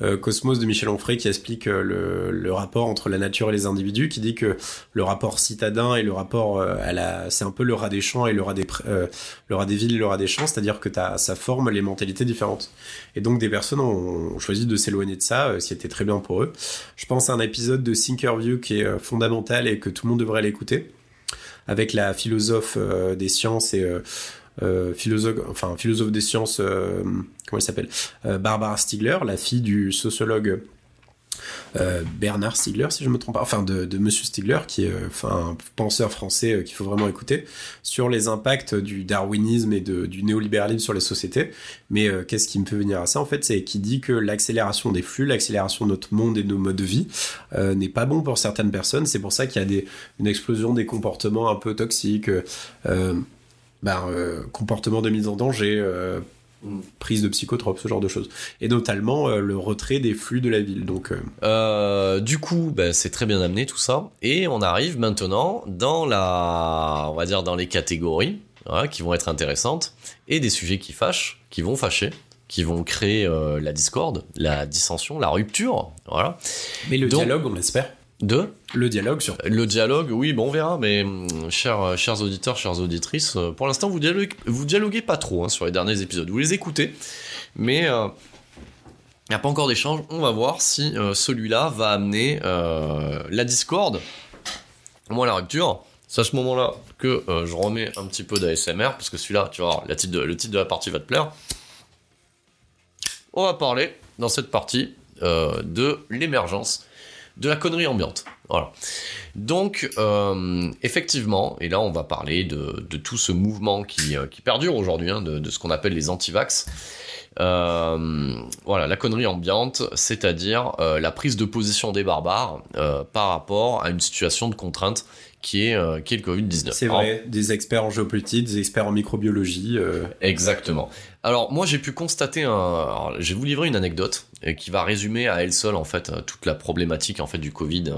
Cosmos de Michel Onfray qui explique euh, le, rapport entre la nature et les individus, qui dit que le rapport citadin et le rapport à la, c'est un peu le rat des champs et le rat des, le rat des villes et le rat des champs, c'est-à-dire que ça forme les mentalités différentes. Et donc des personnes ont, choisi de s'éloigner de ça, ce qui était très bien pour eux. Je pense à un épisode de Thinkerview qui est fondamental et que tout le monde devrait l'écouter, avec la philosophe des sciences et euh, philosophe, enfin philosophe des sciences, euh, comment elle s'appelle, euh, Barbara Stiegler, la fille du sociologue Bernard Stiegler, si je me trompe pas, enfin de, de Monsieur Stiegler, qui est enfin un penseur français qu'il faut vraiment écouter, sur les impacts du darwinisme et de, du néolibéralisme sur les sociétés. Mais qu'est-ce qui me fait venir à ça en fait, c'est qu'il dit que l'accélération des flux, l'accélération de notre monde et de nos modes de vie n'est pas bon pour certaines personnes. C'est pour ça qu'il y a des, une explosion des comportements un peu toxiques. Ben, euh, comportement de mise en danger, euh, prise de psychotropes, ce genre de choses. Et notamment euh, le retrait des flux de la ville. Donc,
du coup, ben, c'est très bien amené tout ça. Et on arrive maintenant dans la, on va dire dans les catégories qui vont être intéressantes et des sujets qui fâchent, qui vont fâcher qui vont créer la discorde, la dissension, la rupture, voilà.
Mais le dialogue, on l'espère.
De
Le dialogue sur.
Le dialogue, oui, bon, on verra, mais hum, chers, chers auditeurs, chères auditrices, euh, pour l'instant, vous dialoguez, dialoguez pas trop hein, sur les derniers épisodes. Vous les écoutez, mais il euh, n'y a pas encore d'échange. On va voir si euh, celui-là va amener la discorde, au moins la rupture. C'est à ce moment-là que je remets un petit peu d'ASMR, parce que celui-là, tu vois, le titre de la partie va te plaire. On va parler, dans cette partie, de l'émergence de la connerie ambiante. Voilà. Donc, euh, effectivement, et là on va parler de, tout ce mouvement qui, euh, perdure aujourd'hui, hein, de, ce qu'on appelle les antivax. Euh, voilà, la connerie ambiante, c'est-à-dire la prise de position des barbares par rapport à une situation de contrainte qui est, qui est le Covid-19.
C'est vrai, des experts en géopolitique, des experts en microbiologie.
Exactement. Alors moi j'ai pu constater un, je vais vous livrer une anecdote euh, qui va résumer à elle seule en fait euh, toute la problématique en fait du Covid euh,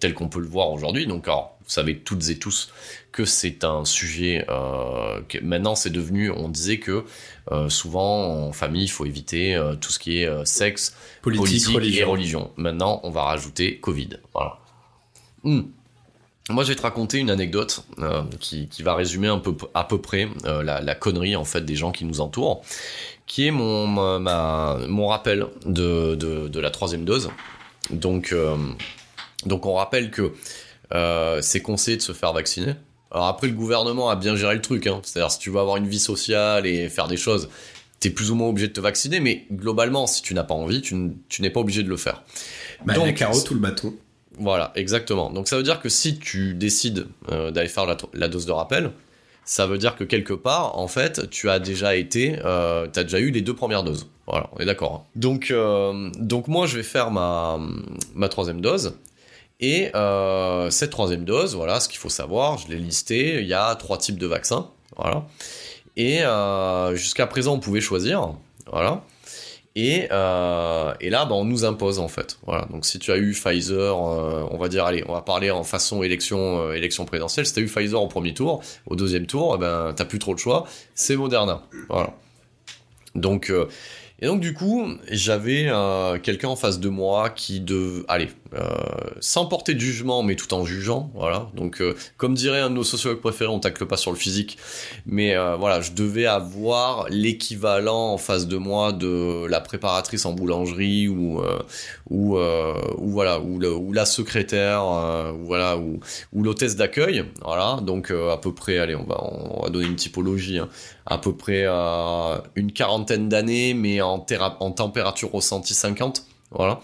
tel qu'on peut le voir aujourd'hui. Donc alors vous savez toutes et tous que c'est un sujet que maintenant c'est devenu, on disait que souvent en famille il faut éviter tout ce qui est sexe, politique, et religion. Maintenant on va rajouter Covid. Voilà. Hmm. Moi, je vais te raconter une anecdote euh, qui, qui, va résumer un peu à peu près euh, la, la, connerie en fait des gens qui nous entourent, qui est mon ma, mon rappel de, de, de, la troisième dose. Donc euh, donc on rappelle que c'est conseillé de se faire vacciner. Alors après, le gouvernement a bien géré le truc. Hein. C'est-à-dire si tu veux avoir une vie sociale et faire des choses, t'es plus ou moins obligé de te vacciner. Mais globalement, si tu n'as pas envie, tu, tu n'es pas obligé de le faire.
Bah, Donc, la carotte ou le bâton.
Voilà, exactement. Donc ça veut dire que si tu décides euh, d'aller faire la, dose de rappel, ça veut dire que quelque part, en fait, tu as déjà été, euh, déjà eu les deux premières doses. Voilà, on est d'accord. Hein. Donc, euh, donc moi, je vais faire ma, troisième dose. Et cette troisième dose, voilà, ce qu'il faut savoir, je l'ai listé, il y a trois types de vaccins, voilà. Et jusqu'à présent, on pouvait choisir, voilà. Et, euh, et là, bah, on nous impose en fait. Voilà. Donc si tu as eu Pfizer, euh, on va dire, allez, on va parler en façon élection, euh, élection présidentielle. Si tu as eu Pfizer au premier tour, au deuxième tour, eh ben t'as plus trop le choix. C'est Moderna. Voilà. Donc et donc du coup, j'avais quelqu'un en face de moi qui de, allez, euh, sans porter de jugement, mais tout en jugeant, voilà. Donc euh, comme dirait un de nos sociologues préférés, on tacle pas sur le physique, mais euh, voilà, je devais avoir l'équivalent en face de moi de la préparatrice en boulangerie ou euh, ou, euh, ou voilà, ou, ou la secrétaire, euh, ou voilà, ou, ou l'hôtesse d'accueil, voilà. Donc à peu près, allez, on va on va donner une typologie. hein à peu près une quarantaine d'années, mais en, en température ressentie 50. Voilà.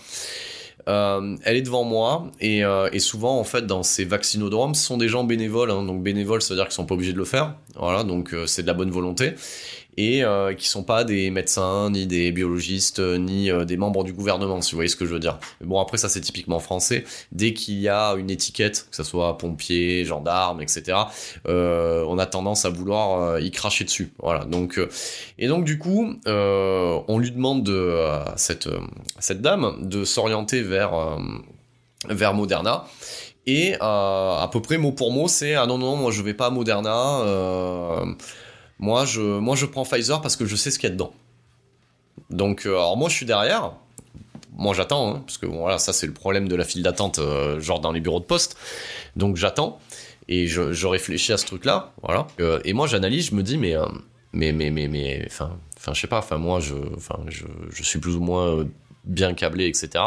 Euh, elle est devant moi et, euh, et souvent en fait dans ces vaccinodromes ce sont des gens bénévoles hein. donc bénévoles ça veut dire qu'ils sont pas obligés de le faire voilà donc euh, c'est de la bonne volonté et euh, qui sont pas des médecins ni des biologistes euh, ni euh, des membres du gouvernement si vous voyez ce que je veux dire bon après ça c'est typiquement français dès qu'il y a une étiquette que ce soit pompier gendarme etc euh, on a tendance à vouloir y cracher dessus. Voilà. Donc et donc du coup, on lui demande de à cette cette dame de s'orienter vers vers Moderna. Et à peu près mot pour mot, c'est ah non non moi je vais pas à Moderna. Moi je moi je prends Pfizer parce que je sais ce qu'il y a dedans. Donc euh, alors moi je suis derrière. Moi j'attends hein, parce que bon, voilà ça c'est le problème de la file d'attente euh, genre dans les bureaux de poste. Donc j'attends et je, je réfléchis à ce truc-là, voilà. Euh, et moi, j'analyse, je me dis, mais, mais, mais, mais, mais, enfin, je sais pas, enfin, moi, je, enfin, je, je suis plus ou moins bien câblé, etc.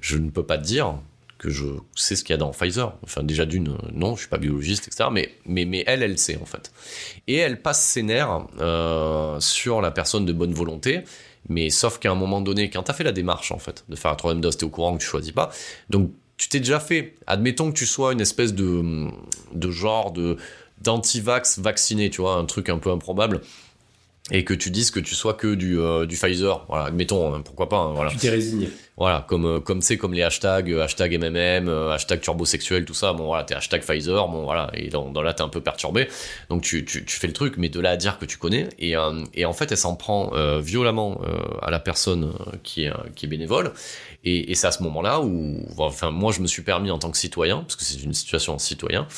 Je ne peux pas te dire que je sais ce qu'il y a dans Pfizer. Enfin, déjà d'une, non, je suis pas biologiste, etc. Mais, mais, mais elle, elle sait, en fait. Et elle passe ses nerfs euh, sur la personne de bonne volonté. Mais sauf qu'à un moment donné, quand t'as fait la démarche, en fait, de faire la troisième dose, t'es au courant que tu choisis pas. Donc, tu t'es déjà fait. Admettons que tu sois une espèce de, de genre de d'anti-vax vacciné, tu vois, un truc un peu improbable, et que tu dises que tu sois que du, euh, du Pfizer. Voilà, admettons, hein, pourquoi pas, hein, voilà.
Tu t'es résigné.
Voilà, comme euh, comme c'est comme les hashtags, euh, hashtag MMM, hashtag turbosexuel, tout ça. Bon voilà, t'es hashtag Pfizer, bon voilà, et dans, dans là t'es un peu perturbé. Donc tu, tu, tu fais le truc, mais de là à dire que tu connais. Et, euh, et en fait, elle s'en prend euh, violemment à la personne qui est qui est bénévole. Et, et c'est à ce moment-là où, enfin, moi je me suis permis en tant que citoyen, parce que c'est une situation en citoyen,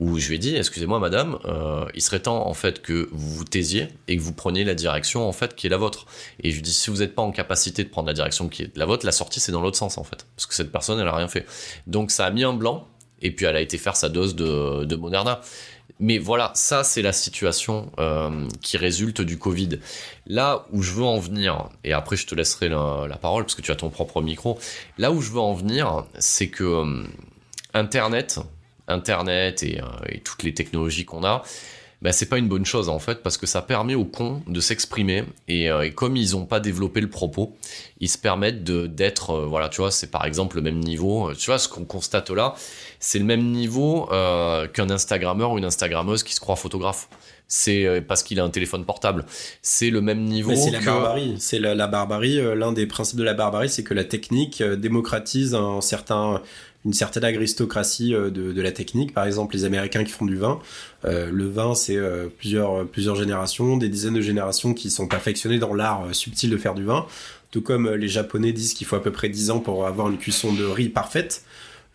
où je lui ai dit, excusez-moi madame, il serait temps en fait que vous vous taisiez et que vous preniez la direction en fait qui est la vôtre. Et je lui dis, si vous n'êtes pas en capacité de prendre la direction qui est la vôtre, la sortie c'est dans l'autre sens en fait, parce que cette personne elle a rien fait. Donc ça a mis un blanc, et puis elle a été faire sa dose de, de Moderna. Mais voilà, ça c'est la situation euh, qui résulte du Covid. Là où je veux en venir, et après je te laisserai la, parole parce que tu as ton propre micro, là où je veux en venir, c'est que euh, Internet, Internet et, euh, et toutes les technologies qu'on a, bah, c'est pas une bonne chose en fait parce que ça permet aux cons de s'exprimer et, euh, et comme ils ont pas développé le propos, ils se permettent de d'être euh, voilà tu vois c'est par exemple le même niveau euh, tu vois ce qu'on constate là c'est le même niveau euh, qu'un Instagrammeur ou une Instagrammeuse qui se croit photographe c'est parce qu'il a un téléphone portable c'est le même niveau
c'est la barbarie. C'est la, la barbarie. L'un des principes de la barbarie, c'est que la technique démocratise un certain, une certaine aristocratie euh, de, la technique. Par exemple, les Américains qui font du vin. Euh, le vin, c'est euh, plusieurs, plusieurs générations, des dizaines de générations qui sont perfectionnées dans l'art subtil de faire du vin. Tout comme les Japonais disent qu'il faut à peu près 10 ans pour avoir une cuisson de riz parfaite.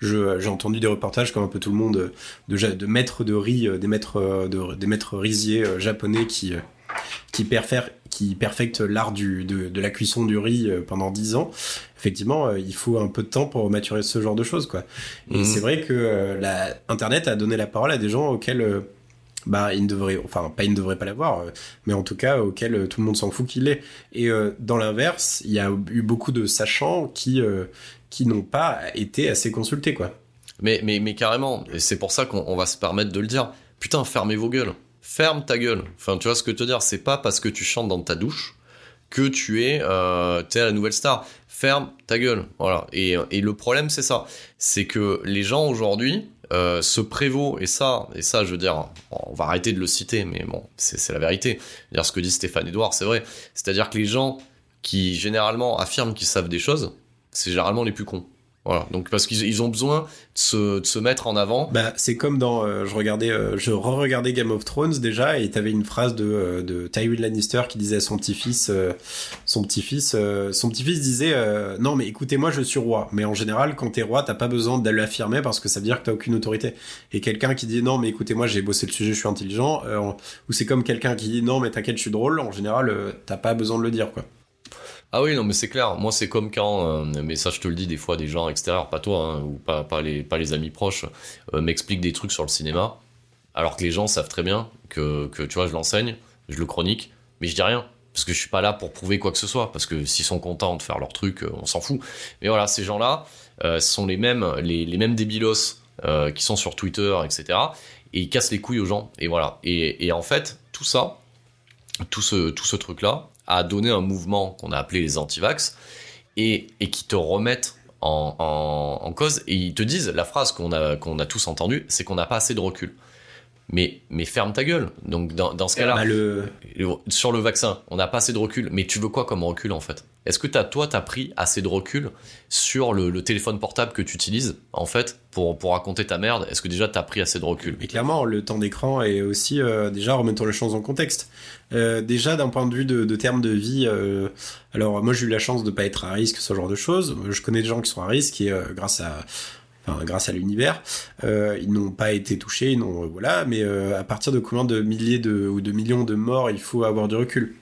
J'ai entendu des reportages comme un peu tout le monde de, maîtres de riz, des maîtres, de, des maîtres riziers euh, japonais qui, qui, qui perfectent l'art de, de la cuisson du riz euh, pendant 10 ans. Effectivement, euh, il faut un peu de temps pour maturer ce genre de choses, quoi. Et
Mhm.
c'est vrai que euh, la, Internet a donné la parole à des gens auxquels, bah, ils ne devraient, enfin, pas ils ne devraient pas l'avoir, mais en tout cas auxquels euh, tout le monde s'en fout qu'il l'ait. Et euh, dans l'inverse, il y a eu beaucoup de sachants qui, euh, qui n'ont pas été assez consultés, quoi.
Mais, mais, mais carrément, et c'est pour ça qu'on on va se permettre de le dire. Putain, fermez vos gueules. Ferme ta gueule. Enfin, tu vois ce que je veux te dire, c'est pas parce que tu chantes dans ta douche que tu es, euh, t'es la nouvelle star. Ferme ta gueule. Voilà. Et, et le problème, c'est ça. C'est que les gens aujourd'hui euh, se prévaut, et ça, et ça, je veux dire, on va arrêter de le citer, mais bon, c'est c'est la vérité. Dire ce que dit Stéphane Edouard, c'est vrai. C'est-à-dire que les gens qui généralement affirment qu'ils savent des choses, c'est généralement les plus cons. Voilà, donc parce qu'ils ils ont besoin de se, de se mettre en avant.
Bah, c'est comme dans, euh, je regardais, euh, je re-regardais Game of Thrones déjà, et t'avais une phrase de, euh, de Tywin Lannister qui disait à son petit-fils, son petit-fils, son petit-fils disait, non mais écoutez-moi, je suis roi. Mais en général, quand t'es roi, t'as pas besoin de l'affirmer parce que ça veut dire que t'as aucune autorité. Et quelqu'un qui dit non mais écoutez-moi, j'ai bossé le sujet, je suis intelligent, ou c'est comme quelqu'un qui dit non mais t'inquiète, je suis drôle. En général, t'as pas besoin de le dire quoi.
Ah oui, non, mais c'est clair. Moi, c'est comme quand, euh, mais ça, je te le dis des fois, des gens extérieurs, pas toi, hein, ou pas, pas, les, pas les amis proches, euh, m'expliquent des trucs sur le cinéma, alors que les gens savent très bien que, que tu vois, je l'enseigne, je le chronique, mais je dis rien. Parce que je suis pas là pour prouver quoi que ce soit. Parce que s'ils sont contents de faire leur truc, euh, on s'en fout. Mais voilà, ces gens-là euh, sont les mêmes, les, les mêmes débilos qui sont sur Twitter, etc. Et ils cassent les couilles aux gens. Et voilà. Et, et en fait, tout ça, tout ce, tout ce truc-là, a donné un mouvement qu'on a appelé les antivax et, et qui te remettent en, en, en cause et ils te disent la phrase qu'on a, qu'on a tous entendue, c'est qu'on n'a pas assez de recul. Mais, mais ferme ta gueule. Donc dans, dans ce cas-là,
Bah, le,
sur le vaccin, on n'a pas assez de recul. Mais tu veux quoi comme recul en fait? Est-ce que as, toi, t'as pris assez de recul sur le, téléphone portable que tu utilises en fait pour, pour raconter ta merde? Est-ce que déjà t'as pris assez de recul?
Mais clairement, le temps d'écran est aussi euh, déjà remettons les choses en contexte. Euh, déjà d'un point de vue de, termes de vie, euh, alors moi j'ai eu la chance de pas être à risque, ce genre de choses. Je connais des gens qui sont à risque et grâce à grâce à l'univers, ils n'ont pas été touchés, n'ont voilà. Mais à partir de combien de milliers de ou de millions de morts, il faut avoir du recul?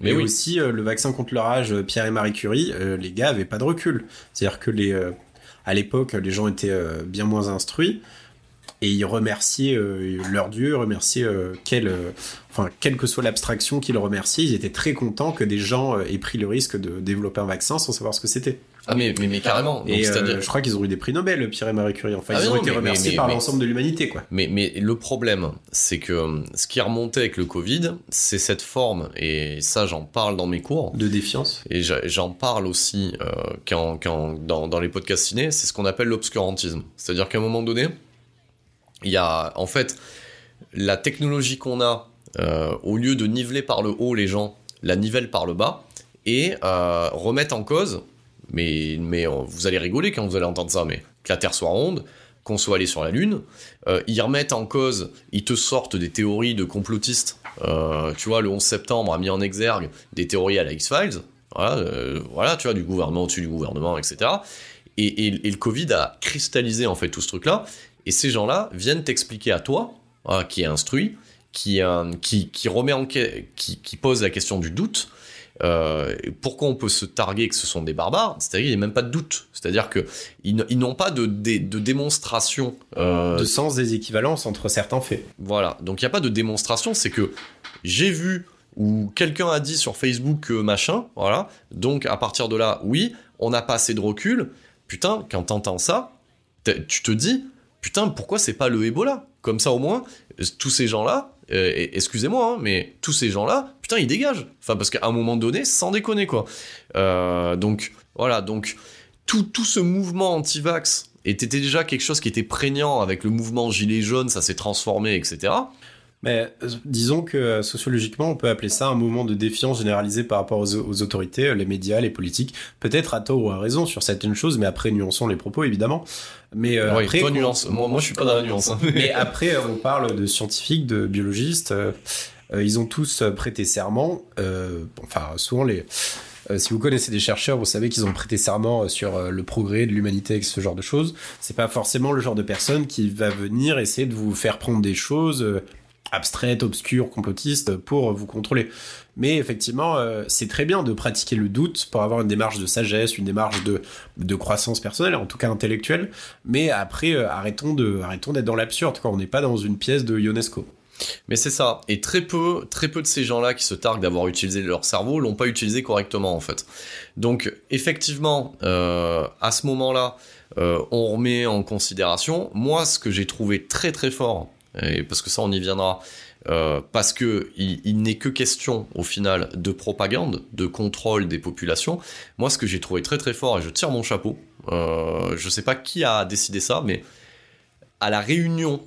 Mais oui.
aussi euh, le vaccin contre le rage, euh, Pierre et Marie Curie, euh, les gars avaient pas de recul. C'est-à-dire que les à l'époque, les gens étaient bien moins instruits et ils remerciaient euh, leur dieu, remerciaient euh, quel, euh, enfin quelle que soit l'abstraction qu'ils remerciaient, ils étaient très contents que des gens aient pris le risque de développer un vaccin sans savoir ce que c'était.
Ah mais, mais, mais carrément. Donc,
Et euh, je crois qu'ils ont eu des prix Nobel, Pierre et Marie Curie. Enfin,
Ah
ils ont été
mais-
remerciés par l'ensemble de l'humanité, quoi.
Mais, mais le problème, c'est que euh, ce qui a remonté avec le Covid, c'est cette forme, et ça j'en parle dans mes cours,
De défiance.
et j'en parle aussi euh, quand, quand, dans, dans les podcasts ciné, c'est ce qu'on appelle l'obscurantisme. C'est-à-dire qu'à un moment donné, il y a en fait la technologie qu'on a, euh, au lieu de niveler par le haut les gens, la nivelle par le bas, et remettre en cause, mais, euh, vous allez rigoler quand vous allez entendre ça, mais que la Terre soit ronde, qu'on soit allé sur la Lune, euh, ils remettent en cause, ils te sortent des théories de complotistes. Euh, tu vois, le 11 septembre a mis en exergue des théories à la X-Files, voilà, tu vois, du gouvernement au-dessus du gouvernement, etc. Et, le Covid a cristallisé en fait tout ce truc-là, et ces gens-là viennent t'expliquer à toi, voilà, qui est instruit, qui, remet en qui pose la question du doute, euh, pourquoi on peut se targuer que ce sont des barbares? C'est-à-dire qu'il n'y a même pas de doute. C'est-à-dire que ils, n- ils n'ont pas de, dé- de démonstration. euh,
De sens des équivalences entre certains faits.
Voilà. Donc il n'y a pas de démonstration. C'est que j'ai vu ou quelqu'un a dit sur Facebook que machin. Voilà. Donc à partir de là, oui, on n'a pas assez de recul. Putain, quand t'entends ça, tu te dis, putain, pourquoi c'est pas le Ebola? Comme ça au moins, euh, tous ces gens-là, euh, excusez-moi, hein, mais tous ces gens-là, putain, ils dégagent. Enfin, parce qu'à un moment donné, sans déconner, quoi. Euh, donc, voilà, donc, tout, tout ce mouvement anti-vax était déjà quelque chose qui était prégnant avec le mouvement gilet jaune, ça s'est transformé, etc.
Mais euh, disons que euh, sociologiquement, on peut appeler ça un mouvement de défiance généralisé par rapport aux, aux autorités, les médias, les politiques. Peut-être à tort ou à raison sur certaines choses, mais après nuançons les propos évidemment. Mais euh,
Oui,
après,
toi,
qu'on-
nuance. Moi, moi, je suis pas dans la nuance. hein.
Mais après, on parle de scientifiques, de biologistes. euh, ils ont tous euh, prêté serment. euh, enfin, souvent les. euh, si vous connaissez des chercheurs, vous savez qu'ils ont prêté serment euh, sur euh, le progrès de l'humanité avec ce genre de choses. C'est pas forcément le genre de personne qui va venir essayer de vous faire prendre des choses euh, abstraites, obscures, complotistes pour vous contrôler. Mais effectivement, euh, c'est très bien de pratiquer le doute pour avoir une démarche de sagesse, une démarche de, de croissance personnelle, en tout cas intellectuelle. Mais après, euh, arrêtons de, arrêtons d'être dans l'absurde. On n'est pas dans une pièce de Ionesco.
Mais c'est ça. Et très peu, très peu de ces gens-là qui se targuent d'avoir utilisé leur cerveau l'ont pas utilisé correctement en fait. Donc effectivement, euh, à ce moment-là, euh, on remet en considération. Moi, ce que j'ai trouvé très très fort, et parce que ça on y viendra, euh, parce que il, n'est que question au final de propagande, de contrôle des populations. Moi, ce que j'ai trouvé très très fort, et je tire mon chapeau. Je sais pas qui a décidé ça, mais à la réunion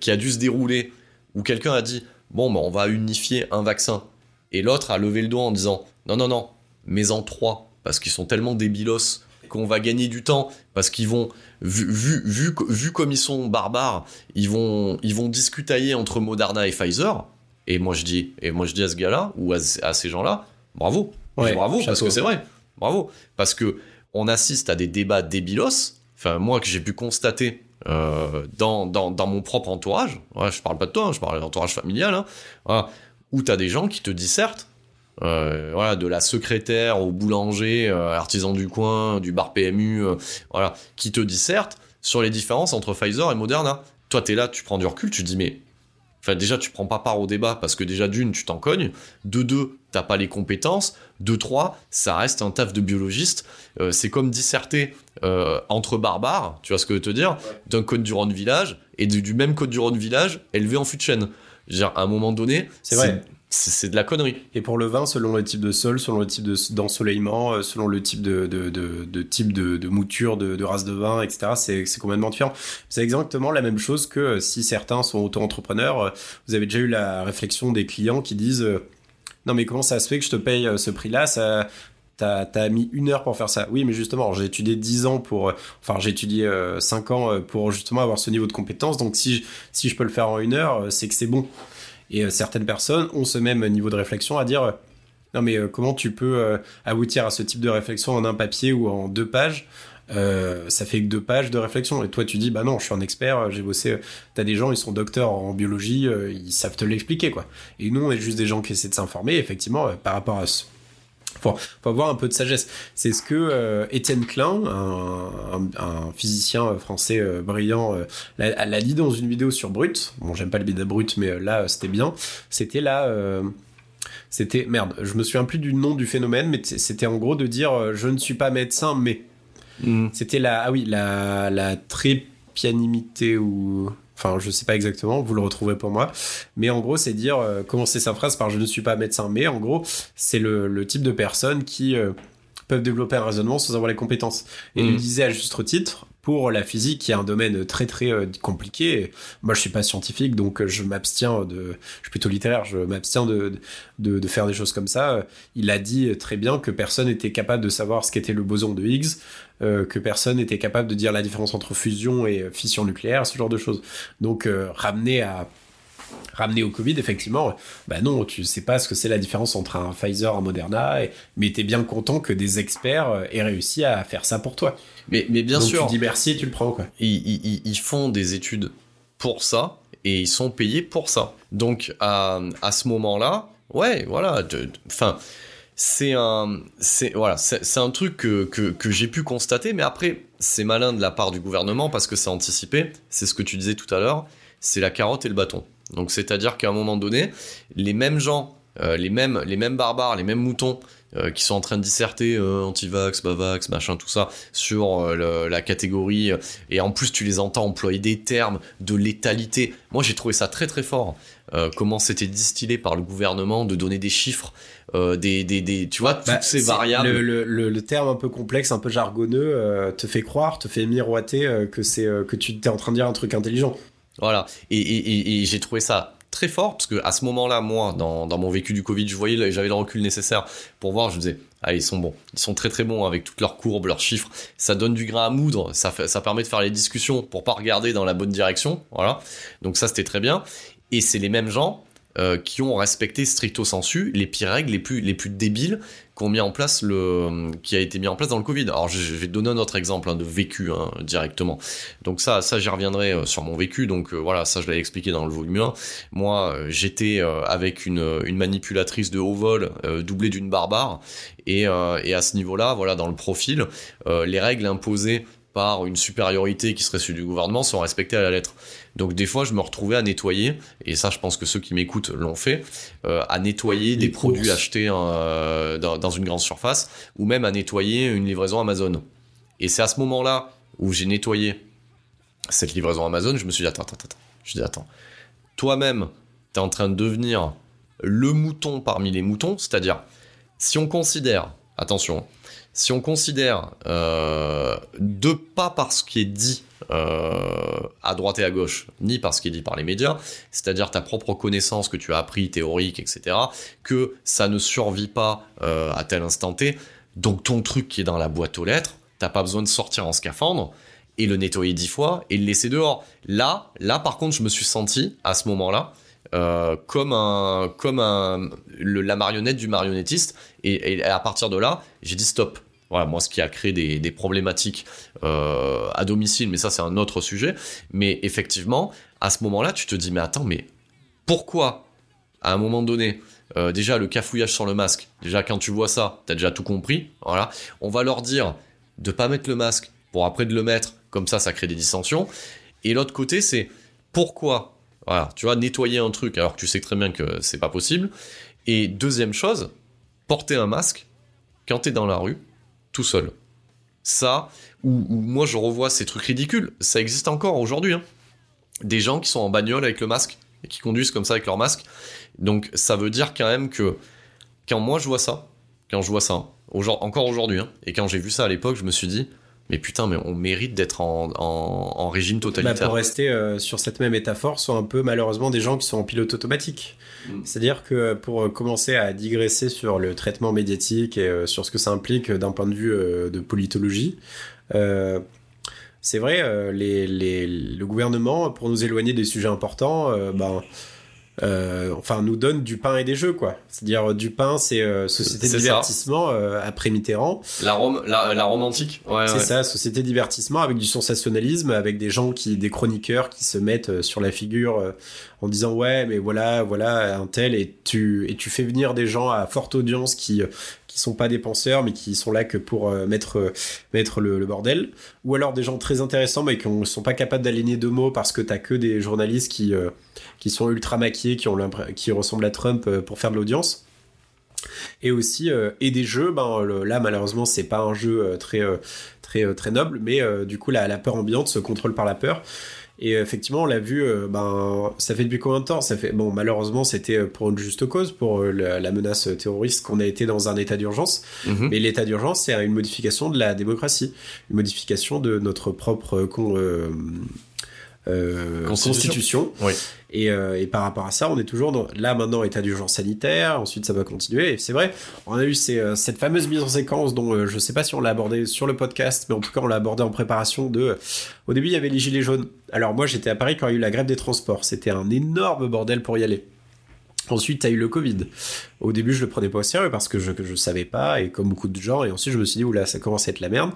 qui a dû se dérouler où quelqu'un a dit bon bah on va unifier un vaccin. Et l'autre a levé le doigt en disant non non non mais en trois parce qu'ils sont tellement débilos qu'on va gagner du temps parce qu'ils vont, vu, vu, vu, vu comme ils sont barbares, ils vont, ils vont discutailler entre Moderna et Pfizer. Et moi je dis, et moi je dis à ce gars-là ou à, à ces gens-là, bravo,
Ouais,
bravo parce que c'est vrai, bravo. Parce que on assiste à des débats débilos. Enfin moi que j'ai pu constater euh, dans, dans, dans mon propre entourage. Ouais, je parle pas de toi, hein, je parle de l'entourage familial. Hein, où t'as des gens qui te dissertent. Euh, voilà, de la secrétaire au boulanger, euh, à l'artisan du coin, du bar PMU, voilà, qui te dissertent sur les différences entre Pfizer et Moderna. Toi, t'es là, tu prends du recul, tu te dis, mais Enfin, déjà, tu prends pas part au débat parce que déjà, d'une, tu t'en cognes. De deux, t'as pas les compétences. De trois, ça reste un taf de biologiste. Euh, c'est comme disserter euh, entre barbares, tu vois ce que je veux te dire, d'un code du Rhône Village et du, du même code du Rhône Village élevé en fût de chêne. Je veux dire, à un moment donné,
C'est vrai.
c'est de la connerie.
Et pour le vin, selon le type de sol, selon le type de- d'ensoleillement, euh, selon le type de, de, de, de type de, mouture, de, race de vin, etc., c'est complètement différent. C'est exactement la même chose que si certains sont auto-entrepreneurs. Vous avez déjà eu la réflexion des clients qui disent Non, mais comment ça se fait que je te paye euh, ce prix-là? Ça, T'as mis une heure pour faire ça. Oui, mais justement, j'ai étudié 10 ans pour... euh, Enfin, j'ai étudié euh, 5 ans euh, pour justement avoir ce niveau de compétence. Donc, si je, si je peux le faire en une heure, c'est que c'est bon. Et certaines personnes ont ce même niveau de réflexion à dire... non mais comment tu peux aboutir à ce type de réflexion en un papier ou en deux pages? Euh, ça fait que deux pages de réflexion. Et toi tu dis bah non je suis un expert j'ai bossé euh, t'as des gens ils sont docteurs en biologie euh, ils savent te l'expliquer quoi. Et nous on est juste des gens qui essaient de s'informer effectivement par rapport à ce faut, faut avoir un peu de sagesse. C'est ce que Étienne Klein un, physicien français brillant l'a, dit dans une vidéo sur Brut. Bon j'aime pas le bida Brut mais là c'était bien. C'était là c'était merde, je me souviens plus du nom du phénomène, mais c'était en gros de dire je ne suis pas médecin, mais c'était la ah oui la la trépianimité ou enfin je sais pas exactement, vous le retrouverez pour moi, mais en gros c'est dire euh, commencer sa phrase par je ne suis pas médecin, mais en gros c'est le, le type de personnes qui euh, peuvent développer un raisonnement sans avoir les compétences. Et il
Mm.
le disait à juste titre. Pour la physique, qui est un domaine très très euh, compliqué, moi je suis pas scientifique, donc euh, je m'abstiens de, je suis plutôt littéraire, je m'abstiens de, de, faire des choses comme ça. Euh, Il a dit très bien que personne n'était capable de savoir ce qu'était le boson de Higgs, que personne n'était capable de dire la différence entre fusion et fission nucléaire, ce genre de choses. Donc ramener à ramener au Covid, effectivement, bah non, tu sais pas ce que c'est la différence entre un Pfizer, un Moderna, et, mais t'es bien content que des experts euh, aient réussi à faire ça pour toi.
Mais, mais bien
Donc
sûr,
tu dis merci et tu le prends, quoi.
ils, ils- font des études pour ça et ils sont payés pour ça. Donc à, à ce moment-là, ouais, voilà, enfin, c'est un, c'est voilà, c'est un truc que, que, que j'ai pu constater, mais après c'est malin de la part du gouvernement parce que c'est anticipé. C'est ce que tu disais tout à l'heure, c'est la carotte et le bâton. Donc c'est-à-dire qu'à un moment donné, les mêmes gens, euh, les mêmes, les mêmes barbares, les mêmes moutons. euh, qui sont en train de disserter euh, anti-vax, bavax, machin, tout ça, sur le- la catégorie et en plus, tu les entends employer des termes de létalité. Moi, j'ai trouvé ça très très fort. comment c'était distillé par le gouvernement de donner des chiffres, des, des, des, tu vois, toutes
Bah,
ces variables.
Le, le- terme un peu complexe, un peu jargonneux, te fait croire, te fait miroiter que c'est que tu t'es en train de dire un truc intelligent.
Voilà. Et, j'ai trouvé ça très fort parce que à ce moment-là, moi, dans, dans mon vécu du Covid, je voyais, j'avais le recul nécessaire pour voir. Je me disais, ah, ils sont bons, ils sont très très bons avec toutes leurs courbes, leurs chiffres. Ça donne du grain à moudre. Ça ça permet de faire les discussions pour pas regarder dans la bonne direction. Voilà. Donc ça, c'était très bien. Et c'est les mêmes gens. Euh, qui ont respecté stricto sensu les pires règles les plus les plus débiles qu'ont mis en place le qui a été mis en place dans le Covid. Alors je, vais donner un autre exemple hein, de vécu hein, directement. Donc ça, ça j'y reviendrai euh, sur mon vécu. Donc euh, voilà, ça je l'avais expliqué dans le volume 1. Moi, j'étais avec une, manipulatrice de haut vol doublée d'une barbare. Et, et à ce niveau-là, voilà, dans le profil, les règles imposées par une supériorité qui serait celle du gouvernement sont respectées à la lettre. Donc des fois, je me retrouvais à nettoyer, et ça, je pense que ceux qui m'écoutent l'ont fait, euh, à nettoyer des produits achetés euh, dans, dans une grande surface, ou même à nettoyer une livraison Amazon. Et c'est à ce moment-là où j'ai nettoyé cette livraison Amazon, je me suis dit, attends, attends, attends. Je dis, attends. Toi-même, t'es en train de devenir le mouton parmi les moutons, c'est-à-dire, si on considère, attention, si on considère, euh, de pas par ce qui est dit euh, à droite et à gauche, ni par ce qui est dit par les médias, c'est-à-dire ta propre connaissance que tu as appris, théorique, etc., que ça ne survit pas euh, à tel instant T, donc ton truc qui est dans la boîte aux lettres, t'as pas besoin de sortir en scaphandre et le nettoyer dix fois et le laisser dehors. Là, là par contre, je me suis senti à ce moment-là comme un, comme un, la marionnette du marionnettiste. Et, et à partir de là, j'ai dit stop. Voilà, moi, ce qui a créé des, problématiques euh, à domicile, mais ça, c'est un autre sujet. Mais effectivement, à ce moment-là, tu te dis, mais attends, mais pourquoi, à un moment donné, euh, déjà le cafouillage sur le masque, déjà quand tu vois ça, t'as déjà tout compris. Voilà, on va leur dire de pas mettre le masque pour après de le mettre, comme ça, ça crée des dissensions. Et l'autre côté, c'est pourquoi, voilà, tu vois, nettoyer un truc alors que tu sais très bien que c'est pas possible. Et deuxième chose, porter un masque quand t'es dans la rue, tout seul. Ça, ou moi je revois ces trucs ridicules, ça existe encore aujourd'hui. hein. Des gens qui sont en bagnole avec le masque et qui conduisent comme ça avec leur masque. Donc ça veut dire quand même que quand moi je vois ça, quand je vois ça, aujourd- encore aujourd'hui, hein, et quand j'ai vu ça à l'époque, je me suis dit, mais putain, mais on mérite d'être en, en- en régime
Bah,
totalitaire.
pour rester euh, sur cette même métaphore, sont un peu malheureusement des gens qui sont en pilote automatique.
Mm.
C'est-à-dire que pour euh, commencer à digresser sur le traitement médiatique et euh, sur ce que ça implique d'un point de vue euh, de politologie, euh, c'est vrai, euh, les, les- le gouvernement, pour nous éloigner des sujets importants, euh, ben, euh, enfin, nous donne du pain et des jeux, quoi. C'est-à-dire, euh, du pain, c'est euh, Société de divertissement euh, après Mitterrand.
La, Rome, la, la romantique ouais,
C'est
ouais.
ça, société divertissement avec du sensationnalisme, avec des gens qui, des chroniqueurs qui se mettent euh, sur la figure euh, en disant ouais, mais voilà, voilà un tel et tu et tu fais venir des gens à forte audience qui euh, qui sont pas des penseurs mais qui sont là que pour euh, mettre euh, mettre le, bordel, ou alors des gens très intéressants mais qui ne sont pas capables d'aligner deux mots parce que t'as que des journalistes qui euh, qui sont ultra maquillés, qui ont qui ressemblent à Trump pour faire de l'audience. Et aussi et des jeux ben là malheureusement c'est pas un jeu très très très noble mais du coup la, la peur ambiante se contrôle par la peur et euh, effectivement on l'a vu euh, ben ça fait depuis combien de temps? Ça fait bon malheureusement c'était euh, pour une juste cause pour la, la menace terroriste qu'on a été dans un état d'urgence.
Mhm.
mais l'état d'urgence c'est une modification de la démocratie. Une modification de notre propre con- euh,
Constitution.
constitution,
Oui.
et, euh, et par rapport à ça, on est toujours dans, là maintenant état d'urgence sanitaire. Ensuite, ça va continuer. Et c'est vrai, on a eu ces, euh, cette fameuse mise en séquence dont euh, je sais pas si on l'a abordé sur le podcast, mais en tout cas on l'a abordé en préparation de. au début, il y avait les gilets jaunes. Alors moi, j'étais à Paris quand il y a eu la grève des transports. C'était un énorme bordel pour y aller. Ensuite, t'as eu le Covid. Au début, je le prenais pas au sérieux parce que je, que je savais pas, et comme beaucoup de gens. Et ensuite, je me suis dit, oula, ça commence à être la merde.